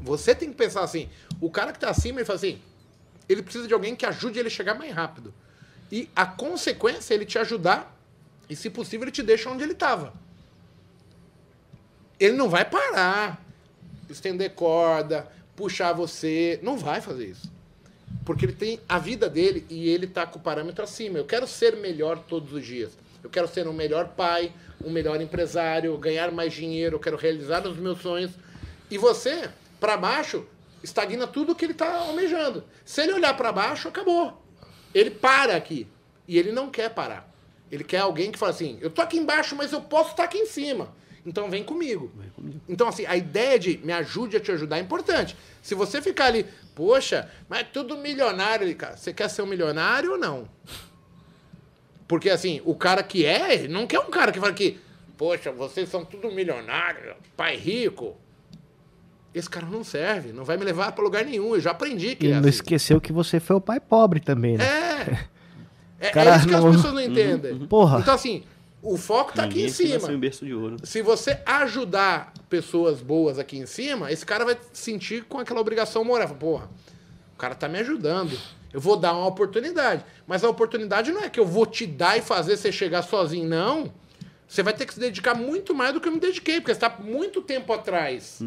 Você tem que pensar assim, o cara que tá acima, ele fala assim, ele precisa de alguém que ajude ele a chegar mais rápido. E a consequência é ele te ajudar e, se possível, ele te deixa onde ele estava. Ele não vai parar, estender corda, puxar você. Não vai fazer isso. Porque ele tem a vida dele e ele tá com o parâmetro acima. Eu quero ser melhor todos os dias. Eu quero ser um melhor pai, um melhor empresário, ganhar mais dinheiro, eu quero realizar os meus sonhos. E você, para baixo, estagna tudo que ele está almejando. Se ele olhar para baixo, acabou. Ele para aqui. E ele não quer parar. Ele quer alguém que fala assim: eu tô aqui embaixo, mas eu posso estar aqui em cima. Então vem comigo. Então, assim, a ideia de me ajude a te ajudar é importante. Se você ficar ali, poxa, mas é tudo milionário ali, cara. Você quer ser um milionário ou não? Porque, assim, o cara que é, não quer um cara que fala que, poxa, vocês são tudo milionário, pai rico. Esse cara não serve, não vai me levar para lugar nenhum. Eu já aprendi que E é não assim. esqueceu que você foi o pai pobre também, né? É. É, Cara, é isso que as não- pessoas não entendem. Porra. Então, assim, o foco tá aqui Ninguém em cima. em berço de ouro. Se você ajudar pessoas boas aqui em cima, esse cara vai se sentir com aquela obrigação moral. Porra, o cara tá me ajudando. Eu vou dar uma oportunidade. Mas a oportunidade não é que eu vou te dar e fazer você chegar sozinho, não. Você vai ter que se dedicar muito mais do que eu me dediquei, porque você está muito tempo atrás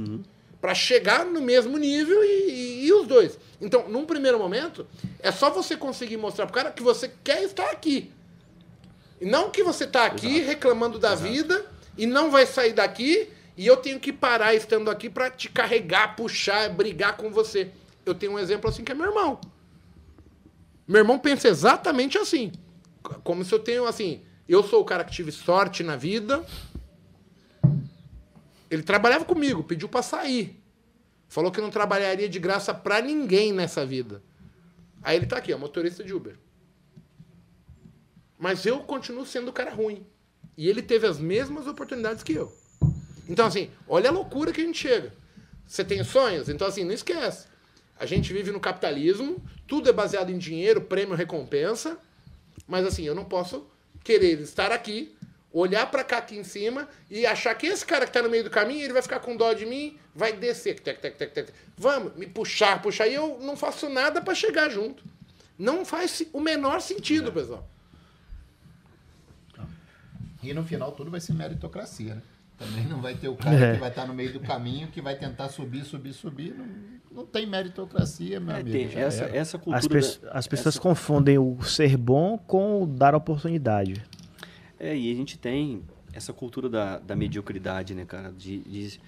para chegar no mesmo nível e, e- e os dois. Então, num primeiro momento, é só você conseguir mostrar pro cara que você quer estar aqui. E não que você tá aqui reclamando da vida e não vai sair daqui e eu tenho que parar estando aqui para te carregar, puxar, brigar com você. Eu tenho um exemplo assim que é meu irmão. Meu irmão pensa exatamente assim. Como se eu tenho assim, eu sou o cara que tive sorte na vida. Ele trabalhava comigo, pediu para sair. Falou que não trabalharia de graça para ninguém nessa vida. Aí ele tá aqui, ó, motorista de Uber. Mas eu continuo sendo o cara ruim. E ele teve as mesmas oportunidades que eu. Então, assim, olha a loucura que a gente chega. Você tem sonhos? Então, assim, não esquece. A gente vive no capitalismo, tudo é baseado em dinheiro, prêmio, recompensa. Mas, assim, eu não posso querer estar aqui, olhar pra cá aqui em cima e achar que esse cara que tá no meio do caminho, ele vai ficar com dó de mim, vai descer. Tec, tec, tec, tec. Vamos, me puxar, puxar. E eu não faço nada pra chegar junto. Não faz o menor sentido, pessoal. E no final tudo vai ser meritocracia, né? Também não vai ter o cara É. que vai estar no meio do caminho, que vai tentar subir, subir, subir. Não, não tem meritocracia, meu É, amigo. tem já essa, era. essa As, cultura. pe- da- as pessoas essa- confundem o ser bom com o dar oportunidade. É, e a gente tem essa cultura da, da mediocridade, né, cara? De, de-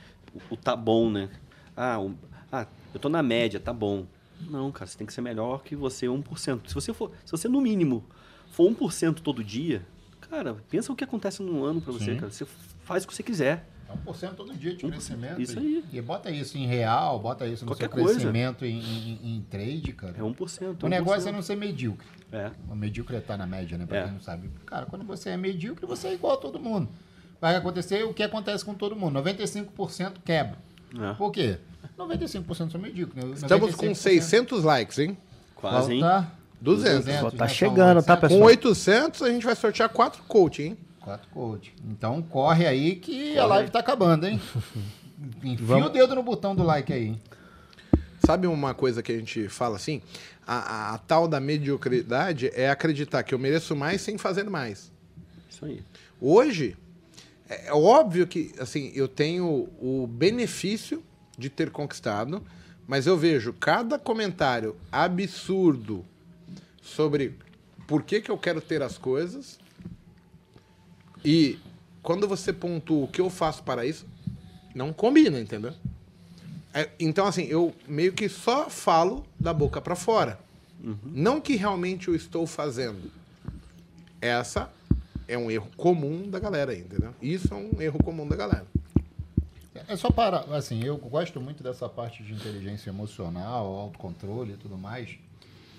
o, o tá bom, né? Ah, o- ah, eu tô na média, tá bom. Não, cara, você tem que ser melhor que você 1%. Se você for, se você no mínimo for 1% todo dia, cara, pensa o que acontece num ano pra você, Sim. cara. Você faz o que você quiser. É 1% todo dia de 1%, crescimento. isso aí. E bota isso em real, bota isso no Qualquer seu crescimento em, em- em trade, cara. É 1%. O negócio é 1%. não ser medíocre. É. O medíocre estar na média, né? Pra É. quem não sabe. Cara, quando você é medíocre, você é igual a todo mundo. Vai acontecer o que acontece com todo mundo. 95% quebra. É. Por quê? 95% são medíocres. né? Estamos com 95% 600 likes, hein? Quase, hein? Falta 200. Tá né? São chegando, tá, 800. pessoal? Com 800, a gente vai sortear quatro coach, hein? Quatro coach. Então corre aí que a Corre. live tá acabando, hein? Enfia Vamos- o dedo no botão do like aí? Sabe uma coisa que a gente fala assim? A, a- a tal da mediocridade é acreditar que eu mereço mais sem fazer mais. Isso aí. Hoje, é é óbvio que assim, eu tenho o benefício de ter conquistado, mas eu vejo cada comentário absurdo sobre por que, que eu quero ter as coisas. E quando você pontua o que eu faço para isso, não combina, entendeu? É, então, assim, eu meio que só falo da boca para fora. Não que realmente eu estou fazendo. Essa é um erro comum da galera aí, entendeu? Isso é um erro comum da galera. É só para, assim, eu gosto muito dessa parte de inteligência emocional, autocontrole e tudo mais.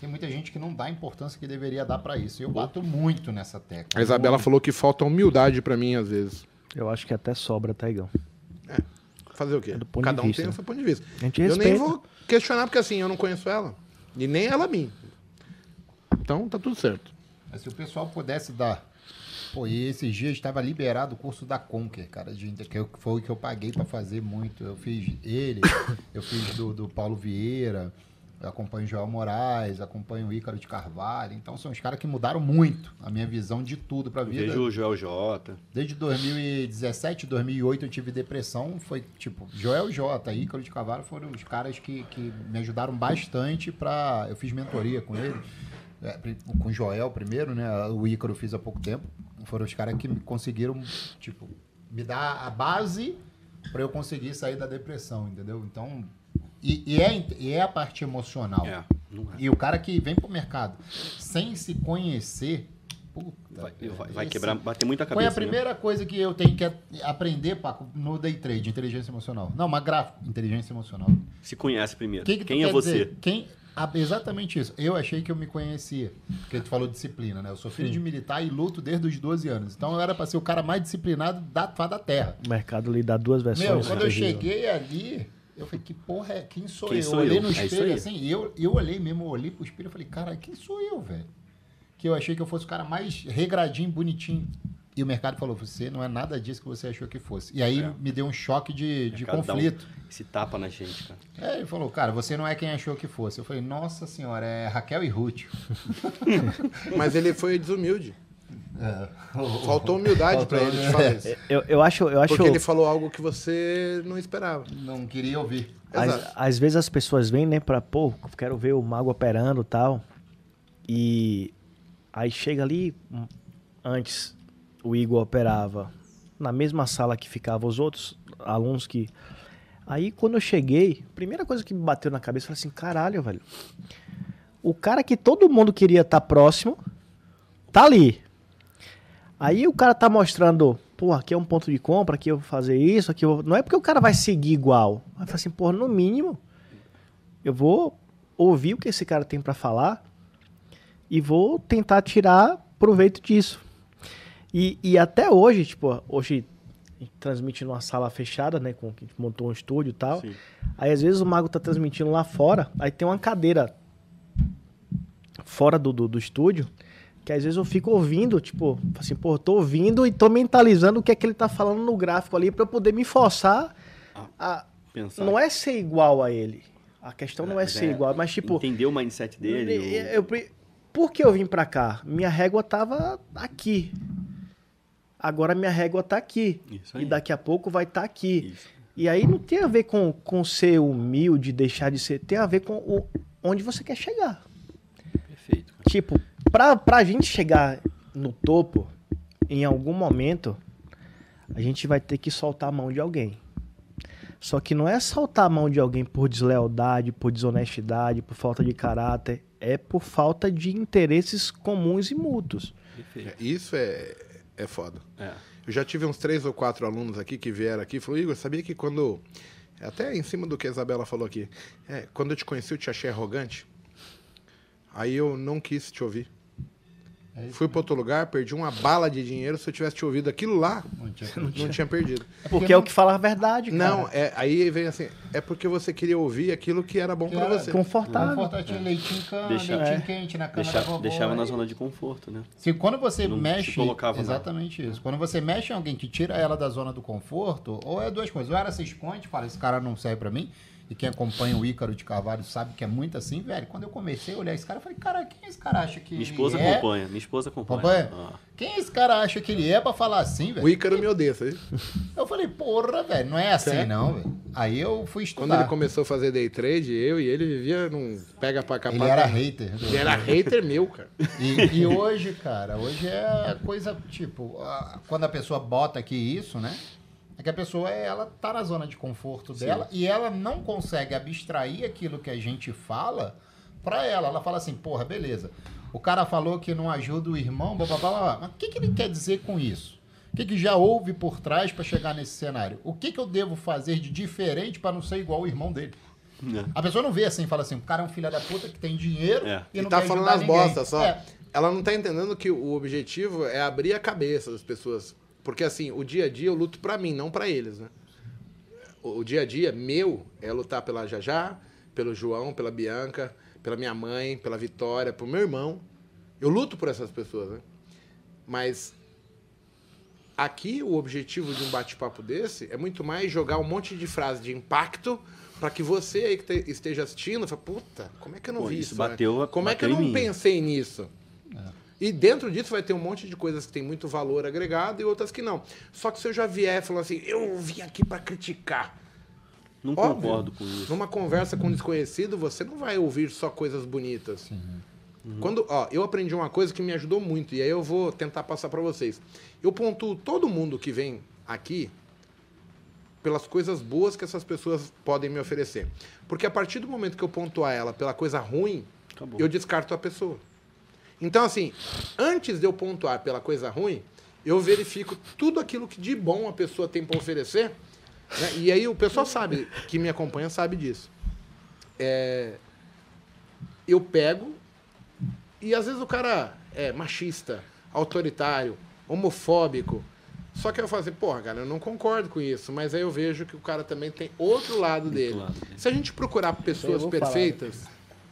Tem muita gente que não dá a importância que deveria dar para isso. Eu bato muito nessa tecla. A Isabela Muito. falou que falta humildade pra mim às vezes. Eu acho que até sobra, Taigão. Fazer o quê? É do ponto Cada de um vista, tem o né? seu ponto de vista. A gente Eu nem respeita. vou questionar porque assim, eu não conheço ela. E nem ela a mim. Então tá tudo certo. Mas se o pessoal pudesse dar Pô, e esses dias estava liberado o curso da Conquer, cara, de, que eu- foi o que eu paguei pra fazer muito. Eu fiz ele, eu fiz do, do Paulo Vieira, eu acompanho o Joel Moraes, acompanho o Ícaro de Carvalho. Então são os caras que mudaram muito a minha visão de tudo pra vida. Vejo o Joel J. Desde 2017, 2008 eu tive depressão. Foi tipo, Joel J, Ícaro de Carvalho foram os caras que, que me ajudaram bastante pra. Eu fiz mentoria com ele, é, com o Joel primeiro, né? O Ícaro eu fiz há pouco tempo. Foram os caras que me conseguiram, tipo, me dar a base pra eu conseguir sair da depressão, entendeu? Então. E, e é, e é a parte emocional. É, não é. E o cara que vem pro mercado sem se conhecer. Puta, Vai, vai, vai quebrar, bater muita é cabeça. a né? primeira coisa que eu tenho que aprender, Paco, no day trade? Inteligência emocional. Não, mas gráfico, inteligência emocional. Se conhece primeiro. Que que Quem é você? dizer? Quem, ah, exatamente isso. Eu achei que eu me conhecia. Porque tu falou disciplina, né? Eu sou filho de militar e luto desde os 12 anos. Então eu era pra ser o cara mais disciplinado da, da terra. O mercado lhe dá duas versões. Meu, quando eu terrível. cheguei ali, eu falei, que porra é? Quem sou Quem eu? sou olhei eu? no É espelho aí. assim, eu, eu olhei mesmo, eu olhei pro espelho e falei, cara, quem sou eu, velho? Que eu achei que eu fosse o cara mais regradinho, bonitinho. E o mercado falou, você não é nada disso que você achou que fosse. E aí É. me deu um choque de, de dá um- conflito. Esse tapa na gente, cara. É, ele falou, cara, você não é quem achou que fosse. Eu falei, nossa senhora, é Raquel e Ruth. Mas ele foi desumilde. É. Faltou humildade pra ele te falar isso. Eu, eu acho, eu acho Porque ele falou algo que você não esperava. Não queria ouvir. Às, às vezes as pessoas vêm, né, pra, pô, quero ver o mago operando e tal. E aí chega ali, hum, antes o Igor operava na mesma sala que ficavam os outros alunos que. Aí quando eu cheguei, a primeira coisa que me bateu na cabeça foi assim: caralho, velho. O cara que todo mundo queria estar próximo, tá ali. Aí o cara tá mostrando, pô, aqui é um ponto de compra, aqui eu vou fazer isso, aqui eu vou... Não é porque o cara vai seguir igual. Vai falar assim, pô, no mínimo, eu vou ouvir o que esse cara tem pra falar e vou tentar tirar proveito disso. E, e até hoje, tipo, hoje a gente transmite numa sala fechada, né, com que montou um estúdio e tal. Sim. Aí às vezes o mago tá transmitindo lá fora, aí tem uma cadeira fora do, do, do estúdio, que às vezes eu fico ouvindo, tipo, assim, pô, tô ouvindo e tô mentalizando o que é que ele tá falando no gráfico ali pra eu poder me forçar a. Pensar. Não é ser igual a ele. A questão não é Mas ser igual, mas tipo. Entender o mindset dele. eu, eu- por que eu vim pra cá? Minha régua tava aqui. Agora minha régua tá aqui. E daqui a pouco vai estar aqui. Isso. E aí não tem a ver com, com ser humilde, deixar de ser. Tem a ver com o, onde você quer chegar. Perfeito. cara. Tipo, pra, pra gente chegar no topo, em algum momento, a gente vai ter que soltar a mão de alguém. Só que não é soltar a mão de alguém por deslealdade, por desonestidade, por falta de caráter. É por falta de interesses comuns e mútuos. Perfeito. É, Isso é, é foda. É. Eu já tive uns três ou quatro alunos aqui que vieram aqui e falaram, Igor, sabia que quando. Até em cima do que a Isabela falou aqui. É, quando eu te conheci, eu te achei arrogante. Aí eu não quis te ouvir. É Fui para outro lugar, perdi uma bala de dinheiro. Se eu tivesse te ouvido aquilo lá, Não tinha não tinha perdido. Porque é o que fala a verdade, cara. Não, é, aí vem assim, é porque você queria ouvir aquilo que era bom para você. Confortável. Confortável, leitinho, can, Deixa- leitinho é. quente na cama Deixa- da vovó. deixava na zona de conforto, né? Se quando você Não mexe. colocava exatamente isso. Quando você mexe em alguém que tira ela da zona do conforto, ou é duas coisas. Ou ela se esconde, fala, esse cara não serve pra mim. E quem acompanha o Ícaro de Carvalho sabe que é muito assim, velho. Quando eu comecei a olhar esse cara, eu falei, cara, quem esse cara acha que Minha ele esposa é? acompanha. Minha esposa acompanha. Acompanha? Ah. Quem esse cara acha que ele é pra falar assim, O velho? Ícaro me odeia, sabe? Eu falei, porra, velho, não é assim Certo. não, velho. Aí eu fui Quando estudar. ele começou a fazer day trade, eu e ele vivia num pega pra capar. Ele era hater. Ele era hater meu, cara. E, e hoje, cara, hoje é a coisa, tipo, quando a pessoa bota aqui isso, né? É que a pessoa, ela tá na zona de conforto dela e ela não consegue abstrair aquilo que a gente fala pra ela. Ela fala assim, porra, beleza. O cara falou que não ajuda o irmão, blá, blá, blá, blá. mas o que, que ele quer dizer com isso? O que, que já houve por trás pra chegar nesse cenário? O que, que eu devo fazer de diferente pra não ser igual o irmão dele? É. A pessoa não vê assim, fala assim, o cara é um filho da puta que tem dinheiro É. e E não tá quer falando as bostas só. É. Ela não tá entendendo que o objetivo é abrir a cabeça das pessoas. Porque assim, o dia a dia eu luto pra mim, não pra eles, né? O, o dia a dia meu é lutar pela Jajá, pelo João, pela Bianca, pela minha mãe, pela Vitória, pro meu irmão. Eu luto por essas pessoas, né? Mas aqui o objetivo de um bate-papo desse é muito mais jogar um monte de frase de impacto para que você aí que te- esteja assistindo fale, puta, como é que eu não Pô, vi isso né? bateu- como é que eu bateu não mim." pensei nisso? E dentro disso vai ter um monte de coisas que tem muito valor agregado e outras que não. Só que se eu já vier falando assim, eu vim aqui para criticar. Não Óbvio. concordo com isso. Numa conversa com um desconhecido, você não vai ouvir só coisas bonitas. Quando, ó, eu aprendi uma coisa que me ajudou muito e aí eu vou tentar passar para vocês. Eu pontuo todo mundo que vem aqui pelas coisas boas que essas pessoas podem me oferecer. Porque a partir do momento que eu pontuar ela pela coisa ruim, Acabou. eu descarto a pessoa. Então, assim, antes de eu pontuar pela coisa ruim, eu verifico tudo aquilo que de bom a pessoa tem para oferecer. né? E aí o pessoal sabe, que me acompanha sabe disso. É, eu pego e às vezes o cara é machista, autoritário, homofóbico. Só que eu falo assim, porra, cara, eu não concordo com isso, mas aí eu vejo que o cara também tem outro lado dele. lado dele. Se a gente procurar pessoas vou falar.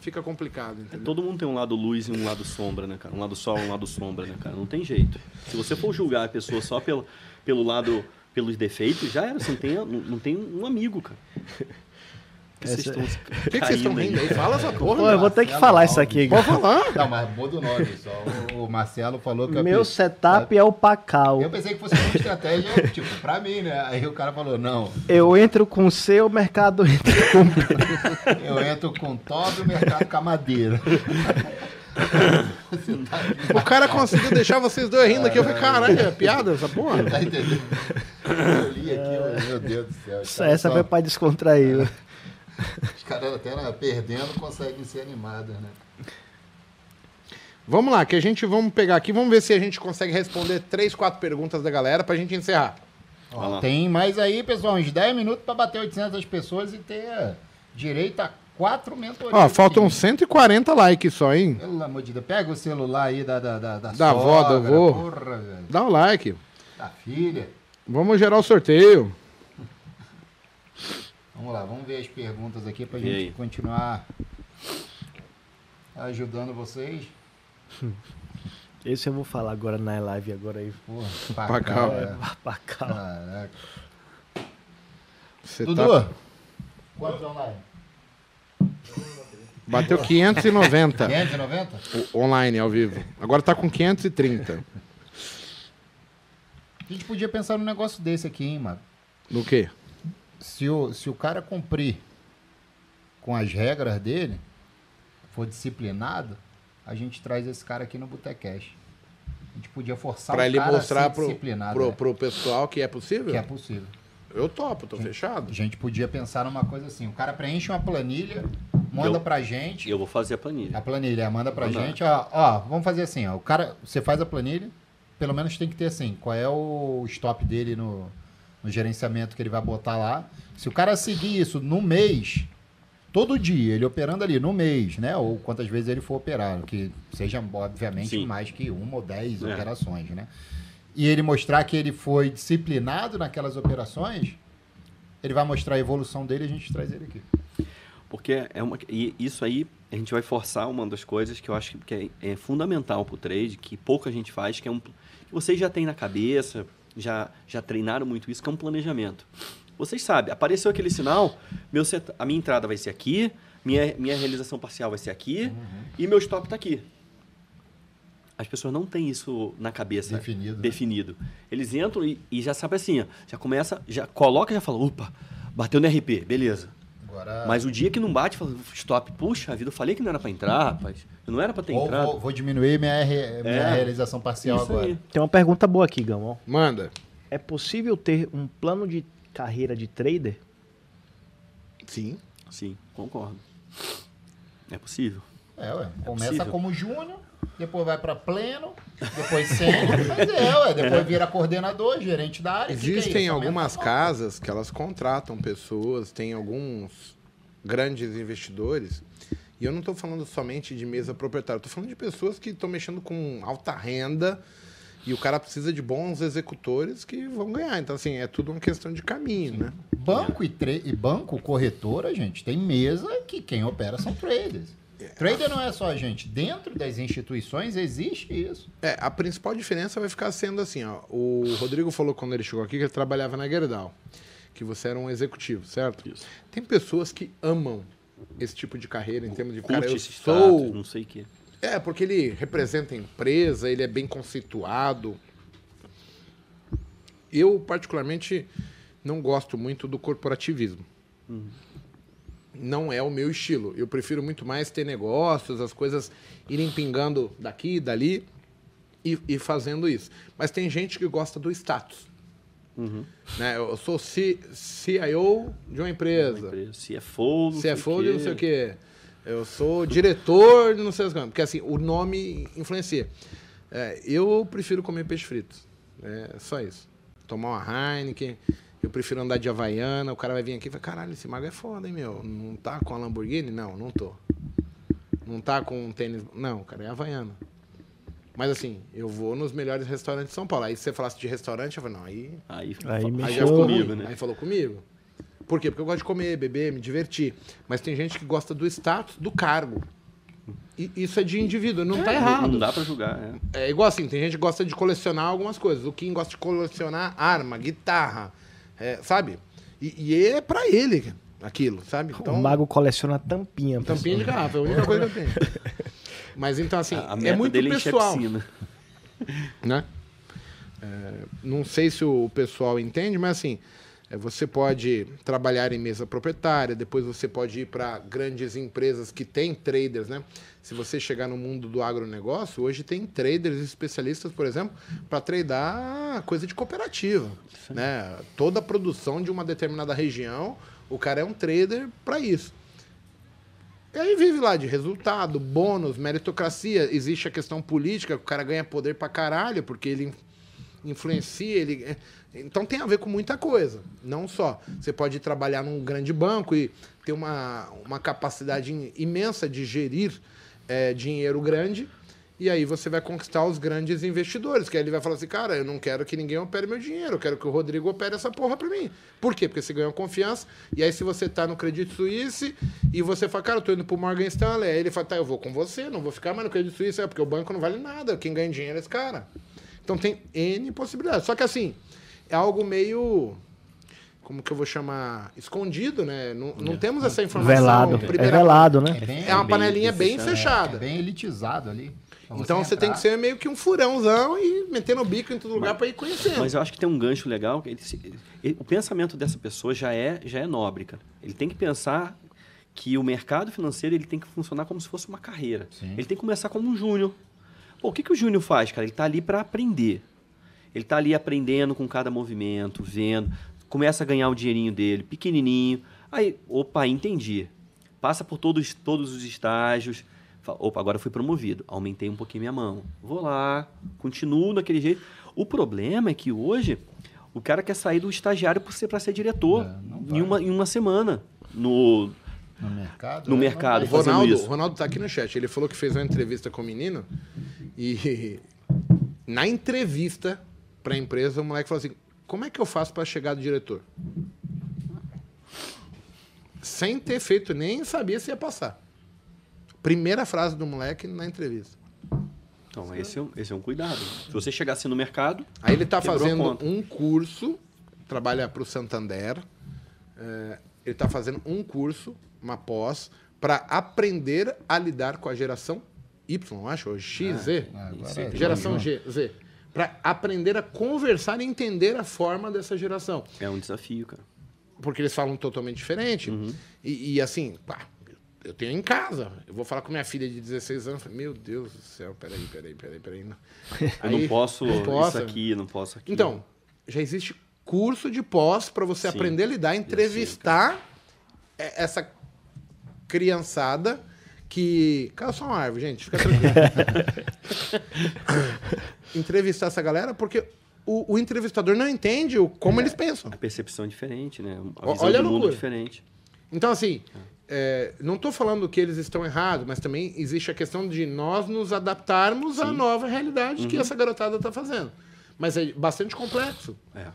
Fica complicado, entendeu? Todo mundo tem um lado luz e um lado sombra, né, cara? Um lado sol e um lado sombra, né, cara? Não tem jeito. Se você for julgar a pessoa só pelo, pelo lado, pelos defeitos, já era. Você não tem, não, não tem um amigo, cara. Que vocês estão Por que, que vocês estão rindo aí? Fala essa porra. Pô, eu vou ter que falar isso aqui. Pode falar. Não, mas muda o nome só. O, o Marcelo falou que eu Meu setup é o Pacal. Eu pensei que fosse uma estratégia, tipo, pra mim, né? Aí o cara falou, não, Eu entro com C, o mercado entra com B. eu entro com top e o mercado com a madeira. O cara conseguiu deixar vocês dois rindo aqui. Eu falei, caralho, é piada essa porra? Tá entendendo? Eu li aqui, eu- meu Deus do céu. Essa, foi pra descontrair. Os caras até né, perdendo conseguem ser animados, né? Vamos lá, que a gente vamos pegar aqui, vamos ver se a gente consegue responder três, quatro perguntas da galera pra gente encerrar. Ó, tem mais aí, pessoal, uns 10 minutos pra bater 800 pessoas e ter direito a quatro mentorias. Ó, faltam aqui. 140 likes só, hein? Pelo amor de Deus, pega o celular aí da, da, da, da Da avó, do sogra, avô. Porra, velho. Dá o like. Da filha. Vamos gerar o sorteio. Vamos lá, vamos ver as perguntas aqui pra E gente aí? continuar ajudando vocês. Esse eu vou falar agora na live agora aí. Porra, Pacal, pacal, é. Pacal. Caraca. Você Dudu, tá... quantos online? Bateu 590 590? o- online, ao vivo. Agora tá com 530. A gente podia pensar num negócio desse aqui, hein, mano. No quê? Se o, se o cara cumprir com as regras dele, for disciplinado, a gente traz esse cara aqui no Botecash. A gente podia forçar Pra o ele cara mostrar a ser pro, disciplinado. pro, é, pro pessoal que é possível? Que é possível. Eu topo, tô A fechado. gente podia pensar numa coisa assim: o cara preenche uma planilha, manda Eu- pra gente. E eu vou fazer a planilha. A planilha, manda pra Mandar. gente, ó, ó, vamos fazer assim, ó, o cara, você faz a planilha, pelo menos tem que ter assim, qual é o stop dele no, no gerenciamento que ele vai botar lá. Se o cara seguir isso no mês, todo dia, ele operando ali no mês, né, ou quantas vezes ele for operar, que seja, obviamente, Sim. mais que uma ou dez É. operações, né. E ele mostrar que ele foi disciplinado naquelas operações, ele vai mostrar a evolução dele e a gente traz ele aqui. Porque é uma, e isso aí a gente vai forçar uma das coisas que eu acho que é, é fundamental para o trade, que pouca gente faz, que é um que vocês já têm na cabeça, já já treinaram muito isso, que é um planejamento. Vocês sabem, apareceu aquele sinal, meu set- a minha entrada vai ser aqui, minha, minha realização parcial vai ser aqui e meu stop está aqui. As pessoas não têm isso na cabeça Definido, né? definido. Eles entram e, e já sabe assim, ó, já começa, já coloca, e já fala, opa, bateu no RP, beleza. Agora, Mas o dia que não bate, fala, stop, puxa vida, eu falei que não era pra entrar, rapaz. Eu não era pra ter Ou entrado. vou, vou diminuir minha, re- minha É. realização parcial Isso agora. aí. Tem uma pergunta boa aqui, Gamão. Manda. É possível ter um plano de carreira de trader? Sim. Sim, concordo. É possível. É, ué. Começa possível. como júnior, depois vai pra pleno, depois sênior, mas é, ué. Depois vira coordenador, gerente da área. Existem algumas casas que elas contratam pessoas, tem alguns grandes investidores. E eu não estou falando somente de mesa proprietária, estou falando de pessoas que estão mexendo com alta renda e o cara precisa de bons executores que vão ganhar. Então, assim, é tudo uma questão de caminho, né? Banco e, e banco, corretora, gente, tem mesa que quem opera são traders. Trader não é só a gente. Dentro das instituições existe isso. É, a principal diferença vai ficar sendo assim, ó. O Rodrigo falou quando ele chegou aqui que ele trabalhava na Gerdau, que você era um executivo, certo? Isso. Tem pessoas que amam esse tipo de carreira em termos de cara, eu esse sou. status, não sei o quê. É, porque ele representa a empresa, ele é bem conceituado. Eu, particularmente, não gosto muito do corporativismo. Não é o meu estilo. Eu prefiro muito mais ter negócios, as coisas irem pingando daqui e dali e, e fazendo isso. Mas tem gente que gosta do status. Né? Eu sou C- CIO de uma empresa. Uma empresa. CFO, CFO o de não sei o quê. Eu sou diretor de não sei o quê. Porque assim, o nome influencia. É, eu prefiro comer peixe frito. É só isso. Tomar uma Heineken. Eu prefiro andar de Havaiana. O cara vai vir aqui e vai, caralho, esse mago é foda, hein, meu? Não tá com a Lamborghini? Não, não tô. Não tá com um tênis. Não, cara, é Havaiana. Mas assim, eu vou nos melhores restaurantes de São Paulo. Aí se você falasse de restaurante, eu falei, não, aí Aí, Aí mexeu. Aí já já ficou comigo, né? Aí falou comigo. Por quê? Porque eu gosto de comer, beber, me divertir. Mas tem gente que gosta do status, do cargo. E isso é de indivíduo, não tá Não- errado. Não dá pra julgar, é. É igual assim, tem gente que gosta de colecionar algumas coisas. O Kim gosta de colecionar arma, guitarra, é, sabe? E, e é pra ele aquilo, sabe? Então, o mago coleciona tampinha. pessoal. tampinha de garrafa, é a única coisa que eu tenho. Mas então, assim, A, a é muito dele é pessoal né? É, não sei se o pessoal entende, mas assim, você pode trabalhar em mesa proprietária, depois você pode ir para grandes empresas que têm traders, né? Se você chegar no mundo do agronegócio, hoje tem traders especialistas, por exemplo, para tradar coisa de cooperativa, né? Toda a produção de uma determinada região, o cara é um trader para isso. E aí vive lá de resultado, bônus, meritocracia. Existe a questão política, o cara ganha poder pra caralho, porque ele in- influencia, ele. Então tem a ver com muita coisa. Não só. Você pode trabalhar num grande banco e ter uma, uma capacidade imensa de gerir é, dinheiro grande. E aí você vai conquistar os grandes investidores, que aí ele vai falar assim, cara, eu não quero que ninguém opere meu dinheiro, eu quero que o Rodrigo opere essa porra pra mim. Por quê? Porque você ganhou confiança, e aí se você tá no Credit Suisse e você fala, cara, eu tô indo pro Morgan Stanley, aí ele fala, tá, eu vou com você, não vou ficar mais no Credit Suisse, é porque o banco não vale nada, quem ganha dinheiro é esse cara. Então tem N possibilidades. Só que assim, é algo meio... Como que eu vou chamar? Escondido, né? Não, não temos essa informação. Velado. É velado, né? É bem, É uma bem panelinha bem fechado. fechada. é bem elitizado ali. Então você tem que ser meio que um furãozão e metendo o bico em todo lugar pra ir conhecendo. Mas eu acho que tem um gancho legal. que ele se- ele- o pensamento dessa pessoa já é, já é nobre, cara. Ele tem que pensar que o mercado financeiro ele tem que funcionar como se fosse uma carreira. Sim. Ele tem que começar como um júnior. Pô, o que, que o júnior faz, cara? Ele está ali para aprender. Ele está ali aprendendo com cada movimento, vendo, começa a ganhar o dinheirinho dele, pequenininho. Aí, opa, entendi. Passa por todos, todos os estágios. Fala, opa, agora fui promovido. Aumentei um pouquinho minha mão. Vou lá, continuo daquele jeito. O problema é que hoje o cara quer sair do estagiário para ser, ser diretor É, em, uma, em uma semana. No, No mercado? No é, mercado, não vai. fazendo Ronaldo, isso. Ronaldo tá aqui no chat. Ele falou que fez uma entrevista com o menino e na entrevista pra empresa o moleque falou assim: "Como é que eu faço pra chegar do diretor?" Sem ter feito nem sabia se ia passar. Primeira frase do moleque na entrevista. então, esse é, um- esse é um cuidado. Se você chegasse no mercado, Aí ele está a fazendo um curso, trabalha para o Santander. é, ele está fazendo um curso, uma pós, para aprender a lidar com a geração Y, acho, ou X, aí é tem Geração. G, Z. Para aprender a conversar e entender a forma dessa geração. é um desafio, cara. Porque eles falam totalmente diferente. Uhum. E, e assim, pá, eu tenho em casa. Eu vou falar com minha filha de 16 anos. Meu Deus do céu, peraí, peraí, peraí, peraí. não." Eu não Aí, posso não posso. isso aqui, não posso aqui. Então, já existe curso de pós para você Sim. aprender a lidar, entrevistar essa criançada que. Cara, só uma árvore, gente, fica tranquilo. entrevistar essa galera porque o, o entrevistador não entende o, como eles pensam. A percepção é diferente, né? A visão olha a de mundo é diferente. Então, assim, é, não estou falando que eles estão errados, mas também existe a questão de nós nos adaptarmos à nova realidade que essa garotada está fazendo. Mas é bastante complexo. É.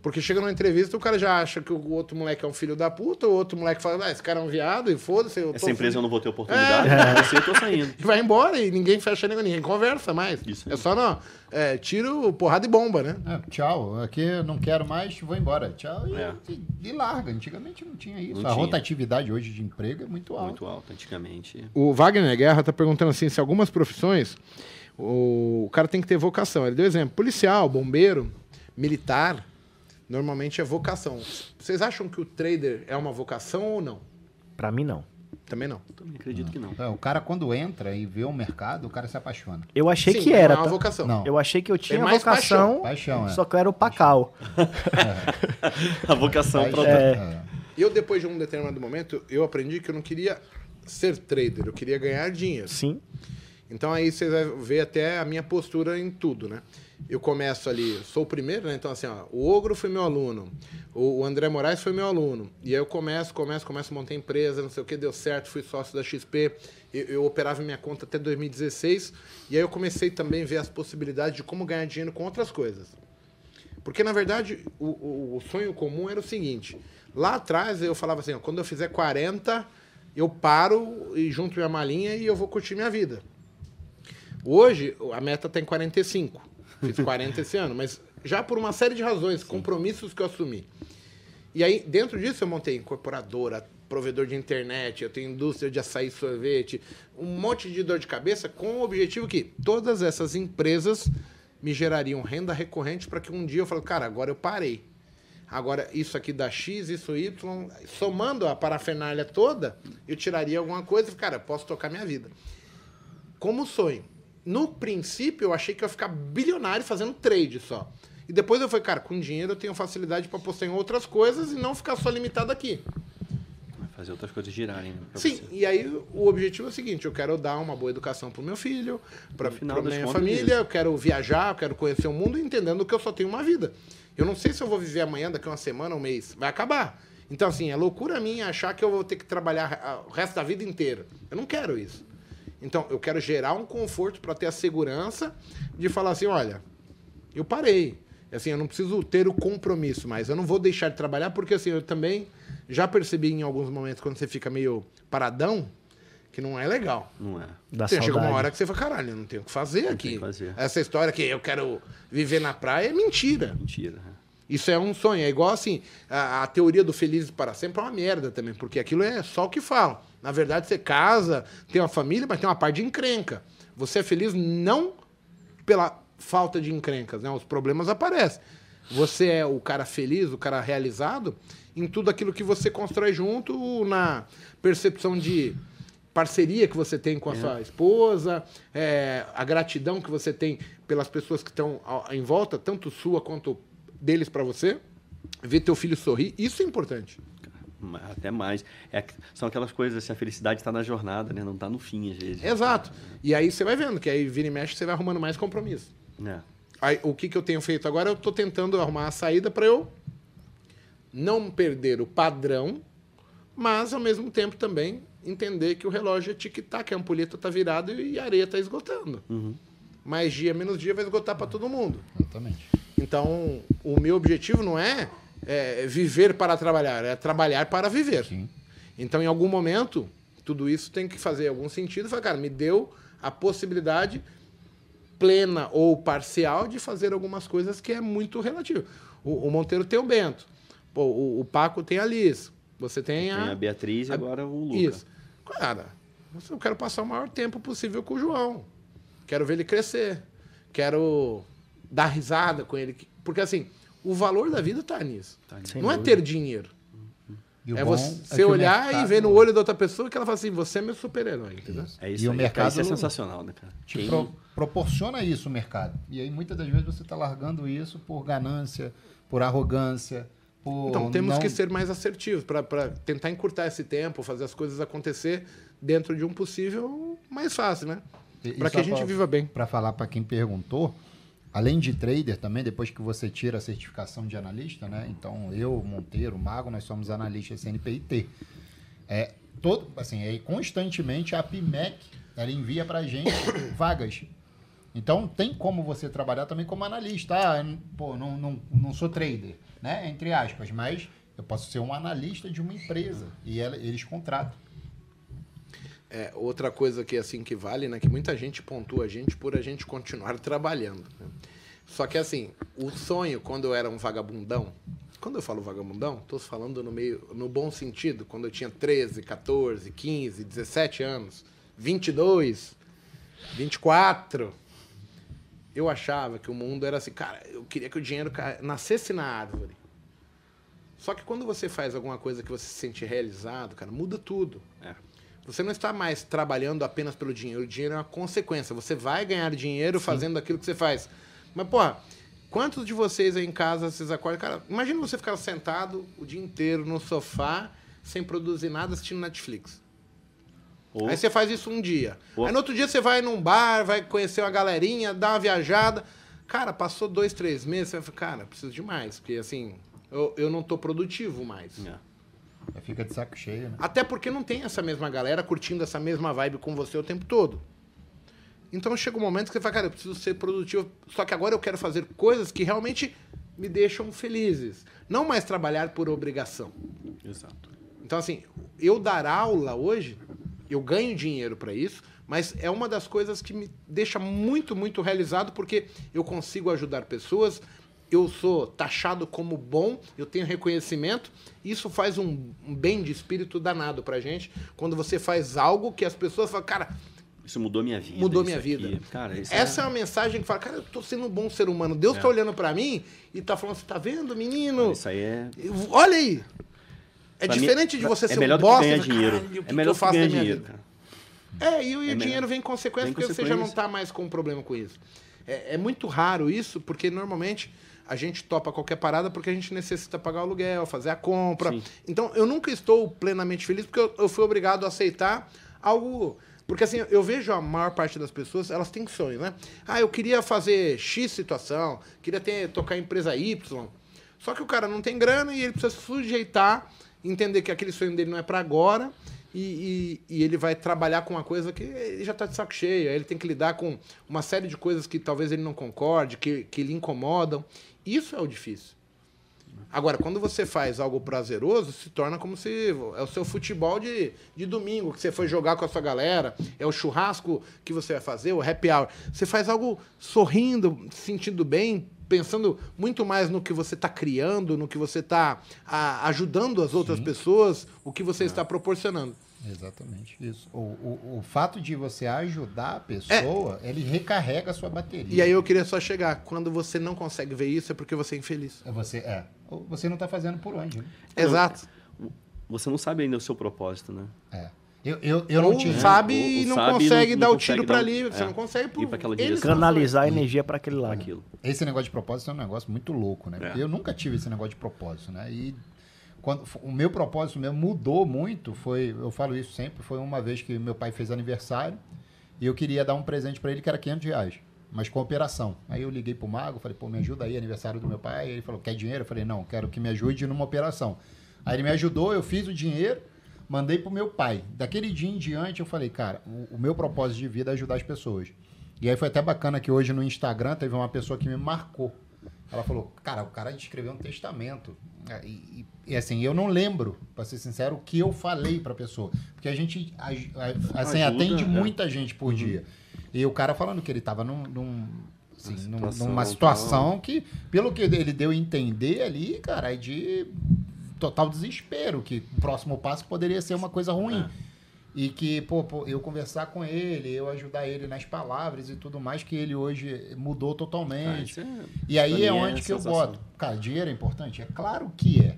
Porque chega numa entrevista, o cara já acha que o outro moleque é um filho da puta, o outro moleque fala, ah, esse cara é um viado, e foda-se. Essa empresa eu fudido." não vou ter oportunidade, você eu tô saindo. E vai embora e ninguém fecha ninguém, ninguém conversa mais. Isso é só não, é, tiro, porrada e bomba, né? É, tchau, aqui eu não quero mais, vou embora. Tchau e, É. e- e larga. Antigamente não tinha isso. Não a tinha. rotatividade hoje de emprego é muito alta. Muito alto antigamente. O Wagner Guerra tá perguntando assim, se algumas profissões o, o cara tem que ter vocação. Ele deu exemplo, policial, bombeiro, militar, normalmente é vocação. Vocês acham que o trader é uma vocação ou não? Pra mim, não. Também não. Também acredito que não. É, o cara quando entra e vê o mercado, o cara se apaixona. Eu achei Sim, que era. Não é uma tá? vocação. Não. Eu achei que eu tinha mais vocação, Paixão, é. só que eu era o pacal. A vocação pra é. Eu, depois de um determinado momento, eu aprendi que eu não queria ser trader, eu queria ganhar dinheiro. Sim. Então aí você vai ver até a minha postura em tudo, né? Eu começo ali, sou o primeiro, né? Então assim, ó, o Ogro foi meu aluno, o André Moraes foi meu aluno. E aí eu começo, começo, começo a montar empresa, não sei o que, deu certo, fui sócio da XP. Eu, eu operava minha conta até 2016. E aí eu comecei também a ver as possibilidades de como ganhar dinheiro com outras coisas. Porque, na verdade, o, o- o sonho comum era o seguinte. Lá atrás eu falava assim, ó, quando eu fizer 40, eu paro e junto minha malinha e eu vou curtir minha vida. Hoje, a meta tem 45. Fiz 40 esse ano, mas já por uma série de razões, compromissos que eu assumi. E aí, dentro disso, eu montei incorporadora, provedor de internet, eu tenho indústria de açaí e sorvete, um monte de dor de cabeça, com o objetivo que todas essas empresas me gerariam renda recorrente para que um dia eu fale, cara, agora eu parei. Agora, isso aqui dá X, isso Y, somando a parafernália toda, eu tiraria alguma coisa e, cara, eu posso tocar minha vida como sonho. No princípio, eu achei que eu ia ficar bilionário fazendo trade só. E depois eu falei, cara, com dinheiro eu tenho facilidade para apostar em outras coisas e não ficar só limitado aqui. Vai fazer outras coisas girarem. Né, Sim, você. e aí o objetivo é o seguinte: eu quero dar uma boa educação pro meu filho, para das minha família, eu quero viajar, eu quero conhecer o mundo, entendendo que eu só tenho uma vida. Eu não sei se eu vou viver amanhã, daqui a uma semana, um mês. Vai acabar. Então, assim, é loucura minha achar que eu vou ter que trabalhar ah, o resto da vida inteira. Eu não quero isso. Então, eu quero gerar um conforto para ter a segurança de falar assim: olha, eu parei. Assim, eu não preciso ter o compromisso, mas eu não vou deixar de trabalhar, porque assim, eu também já percebi em alguns momentos, quando você fica meio paradão, que não é legal. Não é. Da Você chega uma hora que você fala, caralho, eu não tenho o que fazer tem aqui. o que fazer. Essa história que eu quero viver na praia é mentira. Mentira. né? Isso é um sonho. É igual assim, a, a teoria do feliz para sempre é uma merda também, porque aquilo é só o que falam. Na verdade, você casa, tem uma família, mas tem uma parte de encrenca. Você é feliz não pela falta de encrencas, né? Os problemas aparecem. Você é o cara feliz, o cara realizado em tudo aquilo que você constrói junto, na percepção de parceria que você tem com a sua esposa, é, a gratidão que você tem pelas pessoas que estão em volta, tanto sua quanto deles para você. Ver teu filho sorrir, isso é importante. Até mais. É, são aquelas coisas assim, a felicidade está na jornada, né? Não está no fim, às vezes. Exato. E aí você vai vendo que aí vira e mexe, você vai arrumando mais compromisso. É. Aí, o que, que eu tenho feito agora? Eu estou tentando arrumar a saída para eu não perder o padrão, mas ao mesmo tempo também entender que o relógio é tic-tac, a ampulheta está virada e a areia está esgotando. Mais dia, menos dia vai esgotar para todo mundo. Exatamente. Então, o meu objetivo não é, é, viver para trabalhar, é trabalhar para viver. Sim. Então, em algum momento, tudo isso tem que fazer algum sentido. e Falar, cara, me deu a possibilidade plena ou parcial de fazer algumas coisas que é muito relativo. O, o Monteiro tem o Bento, Pô, o, o Paco tem a Liz, você tem a... Tem a Beatriz e agora o Luca. Isso. Cara, eu quero passar o maior tempo possível com o João. Quero ver ele crescer. Quero dar risada com ele. Porque, assim, o valor da vida tá nisso. Sem Não é ter dinheiro. O É você o olhar mercado- e ver no olho da outra pessoa que ela fala assim, você é meu super-herói, entendeu? É isso E o aí. mercado- Isso é sensacional, né, cara? te Quem- pro- proporciona isso o mercado. E aí muitas das vezes você está largando isso por ganância, por arrogância, por Então, temos não- que ser mais assertivos para tentar encurtar esse tempo, fazer as coisas acontecer dentro de um possível mais fácil, né? Para que a gente pra- viva bem. Para falar para quem perguntou, além de trader também, depois que você tira a certificação de analista, né? Então, eu, Monteiro, Mago, nós somos analistas CNPIT. É, todo, assim, aí constantemente a PIMEC ela envia para gente vagas. Então tem como você trabalhar também como analista. Ah, pô, não, não, não sou trader, né? Entre aspas, mas eu posso ser um analista de uma empresa e ela- eles contratam. É, outra coisa que assim que vale, né? Que muita gente pontua a gente por a gente continuar trabalhando. né? Só que assim, o sonho, quando eu era um vagabundão, quando eu falo vagabundão, tô falando no meio, no bom sentido, quando eu tinha 13, 14, 15, 17 anos, 22, 24, eu achava que o mundo era assim, cara, eu queria que o dinheiro nascesse na árvore. Só que quando você faz alguma coisa que você se sente realizado, cara, muda tudo. É. Você não está mais trabalhando apenas pelo dinheiro. O dinheiro é uma consequência. Você vai ganhar dinheiro fazendo aquilo que você faz. Mas, porra, quantos de vocês aí em casa, vocês acordam... Cara, imagina você ficar sentado o dia inteiro no sofá, sem produzir nada, assistindo Netflix. Ou- Aí você faz isso um dia. Ou- Aí no outro dia você vai num bar, vai conhecer uma galerinha, dá uma viajada. Cara, passou dois, três meses, você vai falar, cara, preciso de mais. Porque, assim, eu, eu não tô produtivo mais. É. Fica de saco cheio, né? Até porque não tem essa mesma galera curtindo essa mesma vibe com você o tempo todo. Então chega um momento que você fala, cara, eu preciso ser produtivo, só que agora eu quero fazer coisas que realmente me deixam felizes. Não mais trabalhar por obrigação. Exato. Então, assim, eu dar aula hoje, eu ganho dinheiro para isso, mas é uma das coisas que me deixa muito, muito realizado, porque eu consigo ajudar pessoas, eu sou taxado como bom, eu tenho reconhecimento, isso faz um, um bem de espírito danado pra gente, quando você faz algo que as pessoas falam, cara, Isso mudou minha vida. mudou minha aqui. vida. Cara, Essa é... uma mensagem que fala, cara, eu tô sendo um bom ser humano, Deus É. tá olhando pra mim e tá falando, você tá vendo, menino? Isso aí é. Olha aí! É pra mim, diferente de você é ser melhor um bosta ganhar dinheiro. "Caralho, o que É melhor que eu ganhar dinheiro, vida?" cara. É, e, o- e o É dinheiro vem em consequência Vem porque você já não consequência. está mais com um problema com isso. É, é muito raro isso, porque normalmente a gente topa qualquer parada porque a gente necessita pagar o aluguel, fazer a compra. Sim. Então eu nunca estou plenamente feliz porque eu, eu fui obrigado a aceitar algo. Porque assim, eu vejo a maior parte das pessoas, elas têm sonho, né? Ah, eu queria fazer X situação, queria ter, tocar a empresa Y. Só que o cara não tem grana e ele precisa se sujeitar, entender que aquele sonho dele não é para agora e, e- e ele vai trabalhar com uma coisa que ele já está de saco cheio. Aí ele tem que lidar com uma série de coisas que talvez ele não concorde, que, que lhe incomodam. Isso é o difícil. Agora, quando você faz algo prazeroso, se torna como se é o seu futebol de, de domingo, que você foi jogar com a sua galera, é o churrasco que você vai fazer, o happy hour. Você faz algo sorrindo, se sentindo bem, pensando muito mais no que você está criando, no que você está ajudando as outras pessoas, o que você está proporcionando. Exatamente isso. O, o, o fato de você ajudar a pessoa, ele recarrega a sua bateria. E aí eu queria só chegar, quando você não consegue ver isso, é porque você é infeliz. É Você, é. Ou Você não está fazendo por onde, né? Exato. Você não sabe ainda o seu propósito, né? É. Eu, eu, eu não tinha. sabe e não sabe consegue não- dar não o tiro para ali. Você é, não consegue por pra Canalizar a energia para aquele lado. Aquilo. Esse negócio de propósito é um negócio muito louco, né? É. Porque eu nunca tive esse negócio de propósito, né? E quando o meu propósito mesmo mudou muito, foi, eu falo isso sempre, foi uma vez que meu pai fez aniversário e eu queria dar um presente para ele que era 500 reais, mas com operação. Aí eu liguei pro Mago, falei, pô, me ajuda aí, aniversário do meu pai. Ele falou, quer dinheiro? Eu falei, não, quero que me ajude numa operação. Aí ele me ajudou, eu fiz o dinheiro, mandei pro meu pai. Daquele dia em diante eu falei, cara, o, o meu propósito de vida é ajudar as pessoas. E aí foi até bacana que hoje no Instagram teve uma pessoa que me marcou. Ela falou, cara, o cara escreveu um testamento. É, E, e- assim, eu não lembro, pra ser sincero, o que eu falei pra pessoa. Porque a gente a- a- assim, Ajuda, atende é. muita gente por dia. E o cara falando que ele tava num, num- assim, situação, numa situação que, pelo que ele deu a entender ali, cara, é de total desespero, que o próximo passo poderia ser uma coisa ruim. É. E que, pô, pô, eu conversar com ele, eu ajudar ele nas palavras e tudo mais, que ele hoje mudou totalmente. isso é- E aí é onde que eu boto. Cara, dinheiro é importante? É claro que é.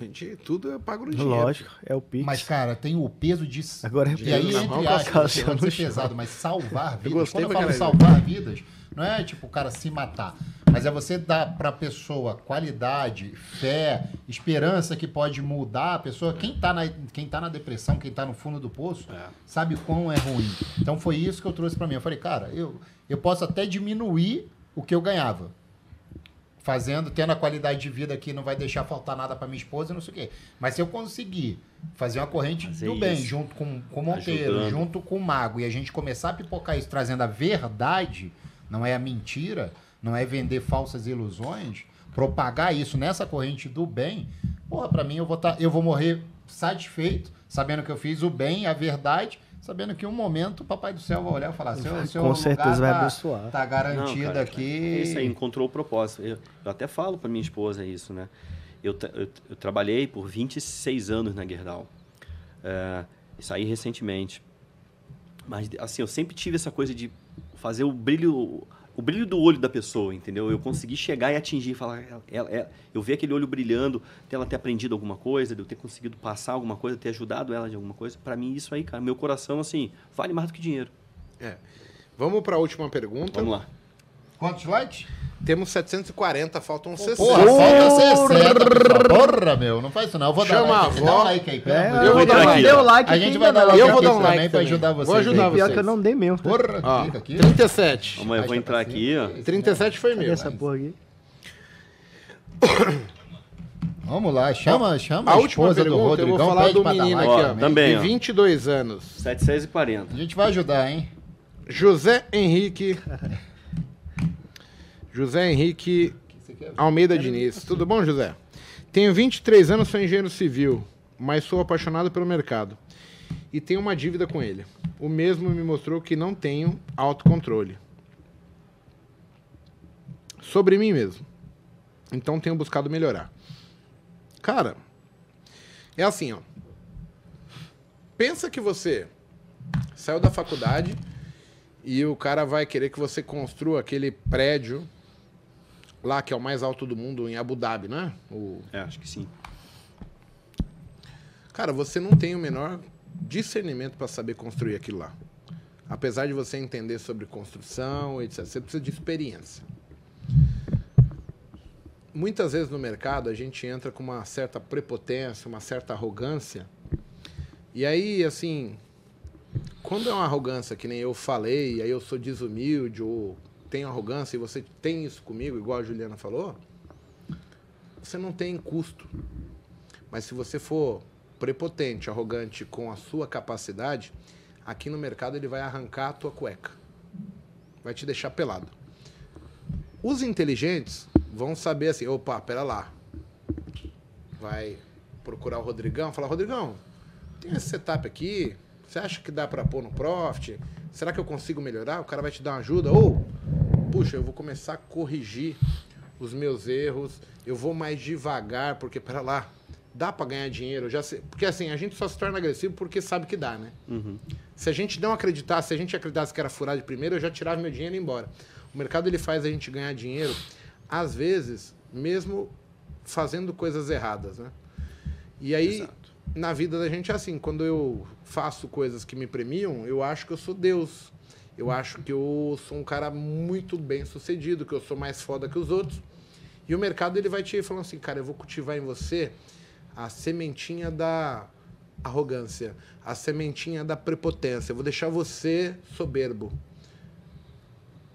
Gente, tudo eu pago no dinheiro. Lógico, é o Pix. Mas, cara, tem o peso de. Agora é E aí, entre aspas, pode ser pesado, mas salvar vidas. gostei Quando eu falo salvar vidas, não é tipo o cara se matar. Mas é você dar pra pessoa qualidade, fé, esperança que pode mudar a pessoa. Quem tá na, quem tá na depressão, quem tá no fundo do poço, É. sabe quão é ruim. Então foi isso que eu trouxe pra mim. Eu falei, cara, eu, eu posso até diminuir o que eu ganhava. Fazendo, tendo a qualidade de vida que não vai deixar faltar nada pra minha esposa, não sei o quê. Mas se eu conseguir fazer uma corrente Fazer do bem, isso. junto com, com o Monteiro, Ajudando. junto com o Mago, e a gente começar a pipocar isso, trazendo a verdade, não é a mentira, não é vender falsas ilusões, propagar isso nessa corrente do bem, porra, pra mim eu vou, tá, eu vou morrer satisfeito, sabendo que eu fiz o bem, a verdade, sabendo que um momento o Papai do Céu vai olhar e falar, seu, seu Com certeza vai tá, abençoar. Tá garantido Não, cara, aqui. é Isso aí, encontrou o propósito. Eu, eu até falo para minha esposa isso, né? Eu, eu, eu trabalhei por 26 anos na Gerdau. É, saí recentemente. Mas, assim, eu sempre tive essa coisa de fazer o brilho o brilho do olho da pessoa, entendeu? Eu consegui chegar e atingir, falar, ela, ela- eu ver aquele olho brilhando, dela ter aprendido alguma coisa, de eu ter conseguido passar alguma coisa, ter ajudado ela de alguma coisa. Para mim, isso aí, cara, meu coração, assim, vale mais do que dinheiro. É. Vamos para a última pergunta. Vamos lá. Quantos likes? Temos 740, faltam 60. Porra, falta 60, pessoal. Porra, meu, não faz isso não. Eu vou Chama dar a like. Dá um like aí, pelo É, amor eu vou dar like. Deu like A gente vai dar like Eu vou dar um também like pra também. ajudar Vou vocês. ajudar aí. Pior vocês. que eu não dei mesmo. Porra, Ó, clica aqui. 37. Vamos, eu vou entrar aqui, ó. 37 foi meu. essa porra aqui? Vamos lá, chama, chama A a, última esposa do pergunta, eu Rodrigão. vou falar do pra menino like aqui, ó. Também, ó. De 22 anos. 740. A gente vai ajudar, hein? José Henrique. José Henrique Almeida Diniz. Tudo bom, José? Tenho 23 anos, sou engenheiro civil, mas sou apaixonado pelo mercado. E tenho uma dívida com ele. O mesmo me mostrou que não tenho autocontrole. Sobre mim mesmo. Então tenho buscado melhorar. Cara, é assim, ó. Pensa que você saiu da faculdade e o cara vai querer que você construa aquele prédio lá que é o mais alto do mundo em Abu Dhabi, não é? O... É, acho que sim. Cara, você não tem o menor discernimento para saber construir aquilo lá. Apesar de você entender sobre construção, etc. Você precisa de experiência. Muitas vezes no mercado a gente entra com uma certa prepotência, uma certa arrogância. E aí, assim, quando é uma arrogância que nem eu falei, aí eu sou desumilde ou tenho arrogância e você tem isso comigo, igual a Juliana falou, você não tem custo. Mas se você for prepotente, arrogante com a sua capacidade, aqui no mercado ele vai arrancar a tua cueca. Vai te deixar pelado. Os inteligentes vão saber assim, opa, pera lá. Vai procurar o Rodrigão, falar, Rodrigão, tem esse setup aqui, você acha que dá para pôr no Profit? Será que eu consigo melhorar? O cara vai te dar uma ajuda? Ou, puxa, eu vou começar a corrigir os meus erros, eu vou mais devagar, porque, pera lá, dá para ganhar dinheiro, já sei. Porque assim, a gente só se torna agressivo porque sabe que dá, né? Se a gente não acreditasse, se a gente acreditasse que era furar de primeiro, eu já tirava meu dinheiro e ia embora. O mercado ele faz a gente ganhar dinheiro, às vezes, mesmo fazendo coisas erradas, né? E aí, na vida da gente é assim, quando eu faço coisas que me premiam, eu acho que eu sou Deus. Eu acho que eu sou um cara muito bem sucedido, que eu sou mais foda que os outros. E o mercado ele vai te falando assim, cara, eu vou cultivar em você a sementinha da arrogância, a sementinha da prepotência. Eu vou deixar você soberbo.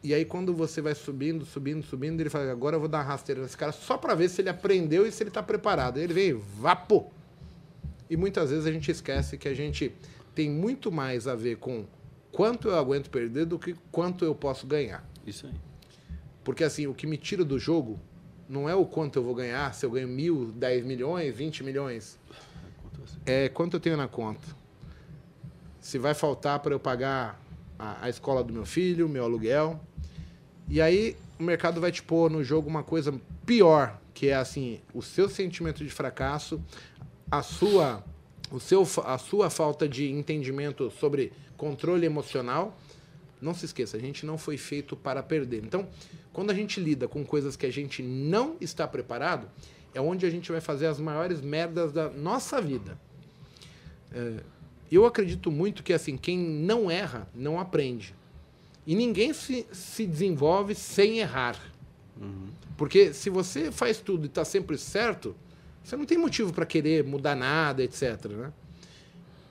E aí quando você vai subindo, subindo, subindo, ele fala, agora eu vou dar uma rasteira nesse cara só para ver se ele aprendeu e se ele está preparado. Ele vem, vapo. E muitas vezes a gente esquece que a gente tem muito mais a ver com quanto eu aguento perder do que quanto eu posso ganhar. Isso aí. Porque assim, o que me tira do jogo não é o quanto eu vou ganhar, se eu ganho mil, dez milhões, vinte milhões. É quanto eu tenho na conta. Se vai faltar para eu pagar a, a escola do meu filho, meu aluguel. E aí o mercado vai te pôr no jogo uma coisa pior, que é assim, o seu sentimento de fracasso, a sua, o seu, a sua falta de entendimento sobre controle emocional. Não se esqueça, a gente não foi feito para perder. Então, quando a gente lida com coisas que a gente não está preparado, é onde a gente vai fazer as maiores merdas da nossa vida. É, eu acredito muito que assim, quem não erra, não aprende. E ninguém se, se desenvolve sem errar. Porque se você faz tudo e está sempre certo, você não tem motivo para querer mudar nada, etc. Né?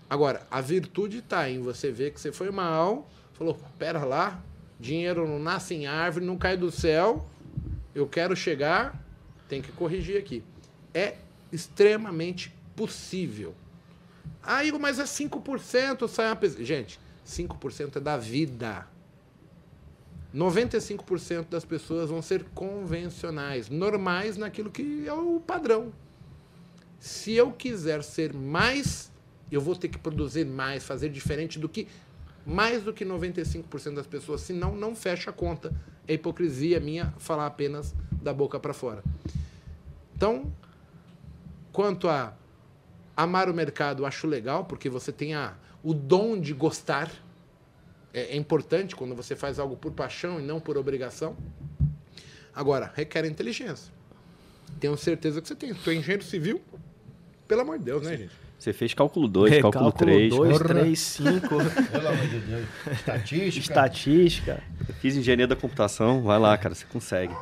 Agora, a virtude está em você ver que você foi mal, falou, pera lá, dinheiro não nasce em árvore, não cai do céu, eu quero chegar, tem que corrigir aqui. É extremamente possível. Igor, mas é 5% sai uma pessoa. Gente, 5% é da vida. 95% das pessoas vão ser convencionais, normais naquilo que é o padrão. Se eu quiser ser mais, eu vou ter que produzir mais, fazer diferente do que mais do que 95% das pessoas, senão não fecha a conta. É hipocrisia minha falar apenas da boca para fora. Então, quanto a amar o mercado, acho legal, porque você tem a, o dom de gostar. É, é importante quando você faz algo por paixão e não por obrigação. Agora, requer inteligência. Tenho certeza que você tem. Tu é engenheiro civil, pelo amor de Deus, né, gente? Você fez cálculo 2, cálculo 3. 2, Porra. 3, 5. Pelo amor de Deus. Estatística. Estatística. Fiz engenharia da computação. Vai lá, cara, você consegue.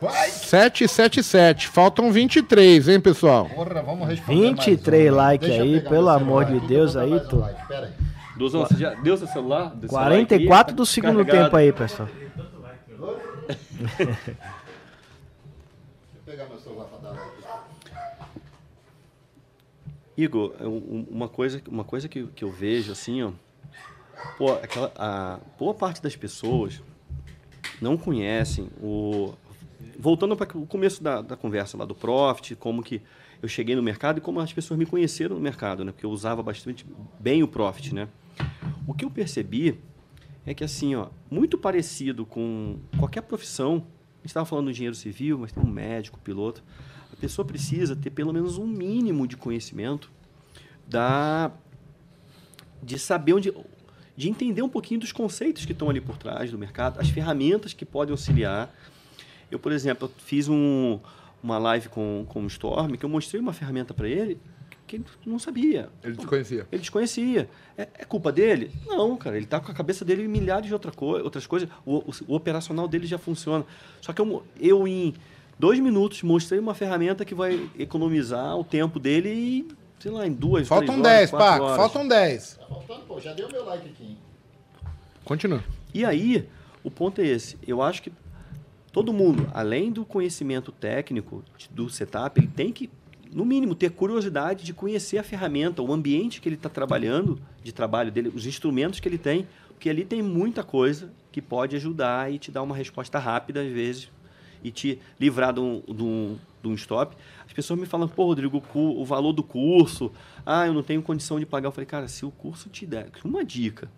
Vai. 777. Faltam 23, hein, pessoal? Porra, vamos responder 23 mais uma. like Deixa eu aí, pelo amor celular de Deus eu aí, tu. like. Pera aí. Duzão, você já deu seu celular? Deu celular 44 aqui? do segundo Carregado. tempo aí, pessoal. Deixa eu pegar meu celular pra dar like. Igor, uma coisa, uma coisa que, que eu vejo assim, ó, pô, aquela, a boa parte das pessoas não conhecem o. Voltando para o começo da, da conversa lá do Profit, como que eu cheguei no mercado e como as pessoas me conheceram no mercado, né? Porque eu usava bastante bem o Profit, né? O que eu percebi é que assim, ó, muito parecido com qualquer profissão, a gente estava falando do engenheiro civil, mas tem um médico, piloto, a pessoa precisa ter pelo menos um mínimo de conhecimento da de saber onde de entender um pouquinho dos conceitos que estão ali por trás do mercado, as ferramentas que podem auxiliar. Eu, por exemplo, eu fiz um, uma live com, com o Storm, que eu mostrei uma ferramenta para ele que ele não sabia. Ele desconhecia. Ele desconhecia. É, é culpa dele? Não, cara. Ele está com a cabeça dele em milhares de outra co outras coisas. O, o- o operacional dele já funciona. Só que eu, eu, em dois minutos, mostrei uma ferramenta que vai economizar o tempo dele e, sei lá, em duas, Faltam três horas, 10, quatro Paco. horas. Faltam 10. Tá faltando, pô. Já deu meu like aqui, hein? Continua. E aí, o ponto é esse. Eu acho que todo mundo, além do conhecimento técnico do setup, ele tem que, no mínimo, ter curiosidade de conhecer a ferramenta, o ambiente que ele está trabalhando, de trabalho dele, os instrumentos que ele tem, porque ali tem muita coisa que pode ajudar e te dar uma resposta rápida, às vezes, e te livrar de um, de um, de um stop. As pessoas me falam, pô, Rodrigo, o o valor do curso, ah, eu não tenho condição de pagar. Eu falei, cara, se o curso te der uma dica,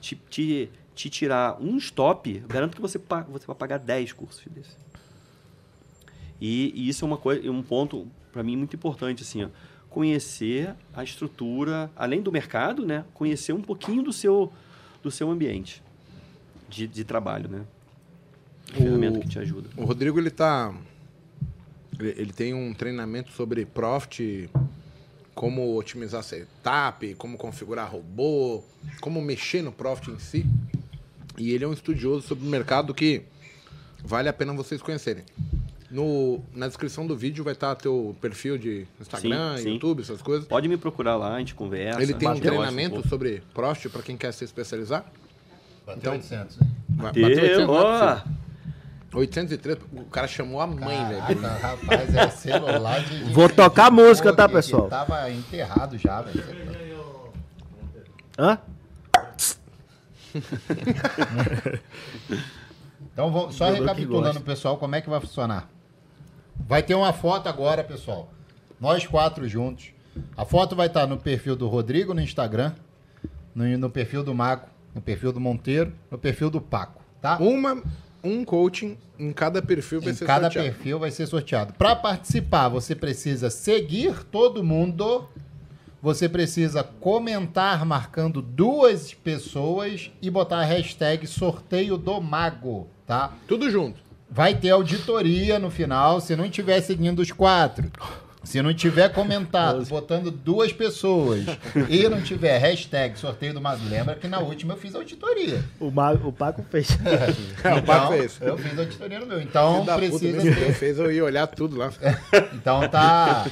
te, te, te tirar um stop, garanto que você, você vai pagar 10 cursos desses. E, e isso é uma coisa, um ponto para mim muito importante assim, ó, conhecer a estrutura, além do mercado, né, conhecer um pouquinho do seu do seu ambiente de, de trabalho, né? A ferramenta que te ajuda. O Rodrigo, ele tá. Ele, ele tem um treinamento sobre Profit, como otimizar setup, como configurar robô, como mexer no Profit em si. E ele é um estudioso sobre o mercado que vale a pena vocês conhecerem. No, na descrição do vídeo vai estar teu perfil de Instagram, Sim, sim. YouTube, essas coisas. Pode me procurar lá, a gente conversa. Ele tem um treinamento sobre Profit para quem quer se especializar. Bateu Então- 800, hein? Vai- Teu, bateu 800, não é ó, possível. 803, o cara chamou a mãe, velho. Rapaz, é celular de... de- Vou de- tocar de música, tá, pessoal? Tava enterrado já, velho. Hã? Então, vamos, só recapitulando, pessoal, como é que vai funcionar. Vai ter uma foto agora, pessoal. Nós quatro juntos. A foto vai estar no perfil do Rodrigo no Instagram, no, no perfil do Mago, no perfil do Monteiro, no perfil do Paco, tá? Uma, um coaching em cada perfil vai em ser cada sorteado. perfil vai ser sorteado. Para participar, você precisa seguir todo mundo. Você precisa comentar marcando duas pessoas e botar a hashtag sorteio do mago, tá? Tudo junto. Vai ter auditoria no final, se não tiver seguindo os quatro. Se não tiver comentado, botando duas pessoas e não tiver hashtag sorteio do mago, lembra que na última eu fiz auditoria. O, Ma- o Paco fez. É, o Paco fez. Eu fiz auditoria no meu. Então precisa ter. fez eu ia olhar tudo lá. Então tá,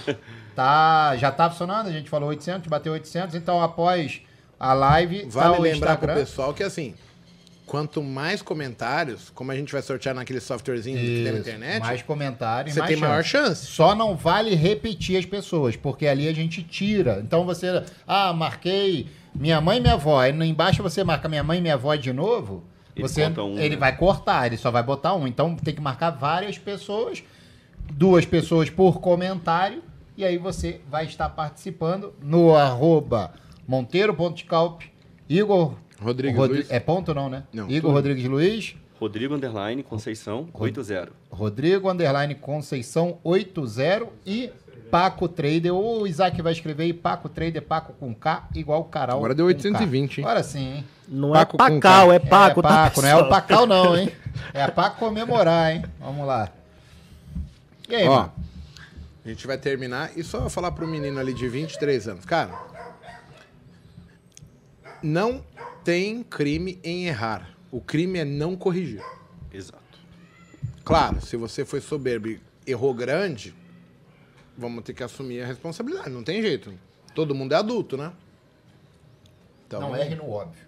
tá, já tá funcionando, a gente falou 800, bateu 800, então após a live, tá Vale o lembrar pro pessoal que assim, quanto mais comentários, como a gente vai sortear naquele softwarezinho que tem na Isso, internet, mais comentários, você mais tem maior chance. chance. Só não vale repetir as pessoas, porque ali a gente tira. Então você, ah, marquei minha mãe e minha avó, aí embaixo você marca minha mãe e minha avó de novo, Ele você, um, ele né? vai cortar, ele só vai botar um. Então tem que marcar várias pessoas, duas pessoas por comentário, e aí você vai estar participando no arroba monteiro.scalp, Igor Rodrigues Rodri- Luiz. É ponto não, né? Não, Igor tudo. Rodrigues Luiz, Rodrigo Underline Conceição 80. Rodrigo Underline Conceição 80 e Paco Trader. O Isaac vai escrever aí Paco Trader, Paco com K, igual Carol. Agora deu com 820, K. hein? Agora sim, hein? Não Paco é com Pacal, é Paco, é tá, Paco, não é o? Pacal não, hein? É pra comemorar, hein? Vamos lá. E aí, Ó, mano? a gente vai terminar e só falar pro menino ali de 23 anos. Cara, não tem crime em errar. O crime é não corrigir. Exato. Claro, se você foi soberbo e errou grande, vamos ter que assumir a responsabilidade. Não tem jeito. Todo mundo é adulto, né? Então, Não erre no óbvio.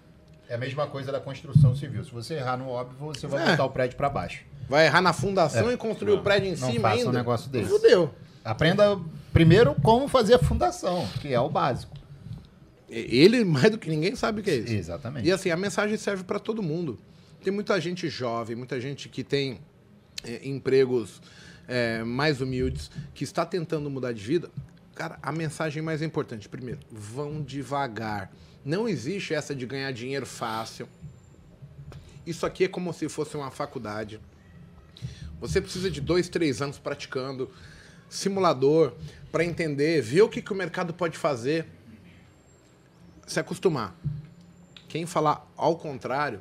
É a mesma coisa da construção civil. Se você errar no óbvio, você vai É. botar o prédio pra baixo. Vai errar na fundação e construir o prédio em Não cima faça um ainda? negócio desse. Fudeu. Aprenda primeiro como fazer a fundação, que é o básico. Ele, mais do que ninguém, sabe o que é isso. Exatamente. E assim, a mensagem serve para todo mundo. Tem muita gente jovem, muita gente que tem é, empregos é, mais humildes, que está tentando mudar de vida. Cara, a mensagem mais importante, primeiro, vão devagar. Não existe essa de ganhar dinheiro fácil. Isso aqui é como se fosse uma faculdade. Você precisa de dois, três anos praticando simulador para entender, ver o que, que o mercado pode fazer se acostumar. Quem falar ao contrário,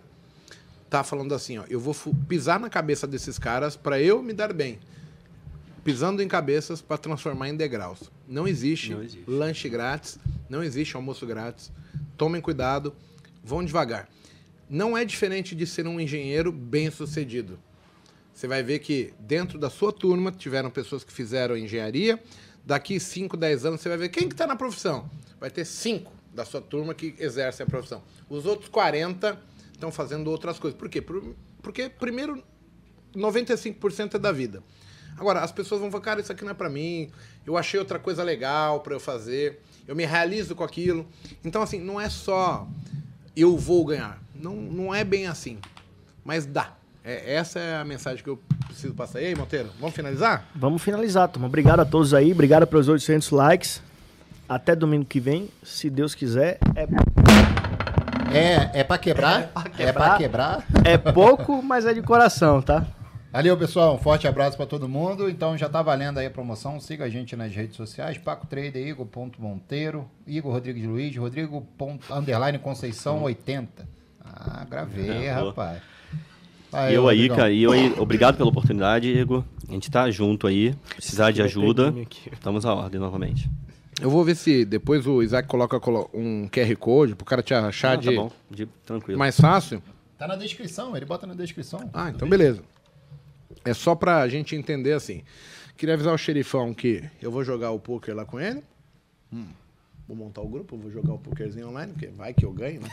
tá falando assim, ó, eu vou pisar na cabeça desses caras para eu me dar bem. Pisando em cabeças para transformar em degraus. Não existe, Não existe. lanche grátis, não existe almoço grátis. Tomem cuidado, vão devagar. Não é diferente de ser um engenheiro bem-sucedido. Você vai ver que dentro da sua turma tiveram pessoas que fizeram engenharia. Daqui 5, 10 anos você vai ver quem que está na profissão. Vai ter 5 da sua turma que exercem a profissão. Os outros 40 estão fazendo outras coisas. Por quê? Por- Porque, primeiro, 95% é da vida. Agora, as pessoas vão falar, cara, isso aqui não é pra mim. Eu achei outra coisa legal pra eu fazer. Eu me realizo com aquilo. Então, assim, não é só eu vou ganhar. Não, não é bem assim. Mas dá. É, essa é a mensagem que eu preciso passar. E aí, Monteiro, vamos finalizar? Vamos finalizar, turma. Obrigado a todos aí. Obrigado pelos 800 likes. Até domingo que vem, se Deus quiser. É, É, é pra quebrar? É pra quebrar. é pouco, mas é de coração, tá? Valeu, pessoal. Um forte abraço pra todo mundo. Então já tá valendo aí a promoção. Siga a gente nas redes sociais. Paco Trader, Igor.monteiro, Igor Rodrigues Luiz, Rodrigo. ponto- Underline Conceição 80. Ah, gravei, É, rapaz. E eu aí, cara, e eu aí, obrigado pela oportunidade, Igor. A gente tá junto aí. Precisar de ajuda, estamos à ordem novamente. Eu vou ver se depois o Isaac coloca colo- um QR Code pro cara te achar Ah, de tá bom, de, tranquilo. mais fácil. Tá na descrição, ele bota na descrição. Ah, então beleza. É só pra gente entender assim. Queria avisar o xerifão que eu vou jogar o poker lá com ele. Hum, Vou montar o grupo, vou jogar o pokerzinho online, porque vai que eu ganho, né?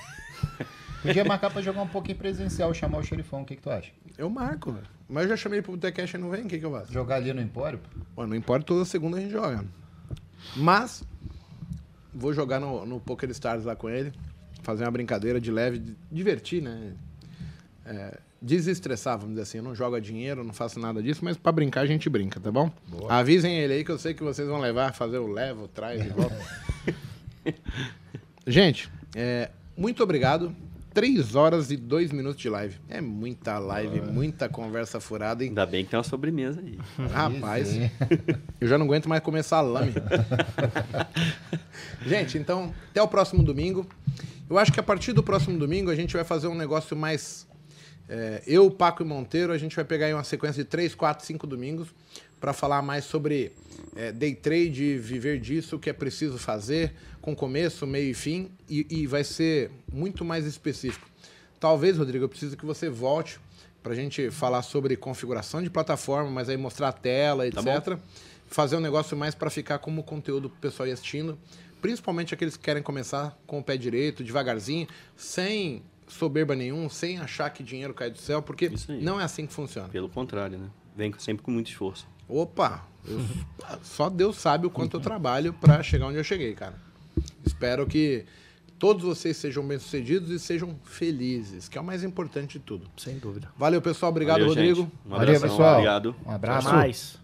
Podia marcar pra jogar um pouquinho presencial, chamar o xerifão. O que, que tu acha? Eu marco, velho. Mas eu já chamei pro Botecash e não vem, o que, que eu faço? Jogar ali no Empório? pô? Não importa, toda segunda a gente joga. Mas, vou jogar no, no Poker Stars lá com ele. Fazer uma brincadeira de leve, divertir, né? É, desestressar, vamos dizer assim. Eu não jogo a dinheiro, não faço nada disso, mas pra brincar a gente brinca, tá bom? Avisem ele aí que eu sei que vocês vão levar, fazer o levo, traz e volta. gente, é, muito obrigado. 3 horas e 2 minutos de live. É muita live, muita conversa furada, hein? Ainda bem que tem uma sobremesa aí. Rapaz, Sim. eu já não aguento mais comer salame. gente, então, até o próximo domingo. Eu acho que a partir do próximo domingo a gente vai fazer um negócio mais. é, eu, Paco e Monteiro, a gente vai pegar aí uma sequência de 3, 4, 5 domingos para falar mais sobre é, day trade, viver disso, o que é preciso fazer, com começo, meio e fim, e, e vai ser muito mais específico. Talvez, Rodrigo, eu preciso que você volte para a gente falar sobre configuração de plataforma, mas aí mostrar a tela, Tá etc. Fazer um negócio mais para ficar como conteúdo pro pessoal ir assistindo. Principalmente aqueles que querem começar com o pé direito, devagarzinho, sem soberba nenhum, sem achar que dinheiro cai do céu, porque não é assim que funciona. Pelo contrário, né? Vem sempre com muito esforço. Opa, eu- só Deus sabe o quanto eu trabalho para chegar onde eu cheguei, cara. Espero que todos vocês sejam bem-sucedidos e sejam felizes, que é o mais importante de tudo. Sem dúvida. Valeu, pessoal. Obrigado, Valeu, Rodrigo. Um Valeu, pessoal. Obrigado. Um abraço. Mais.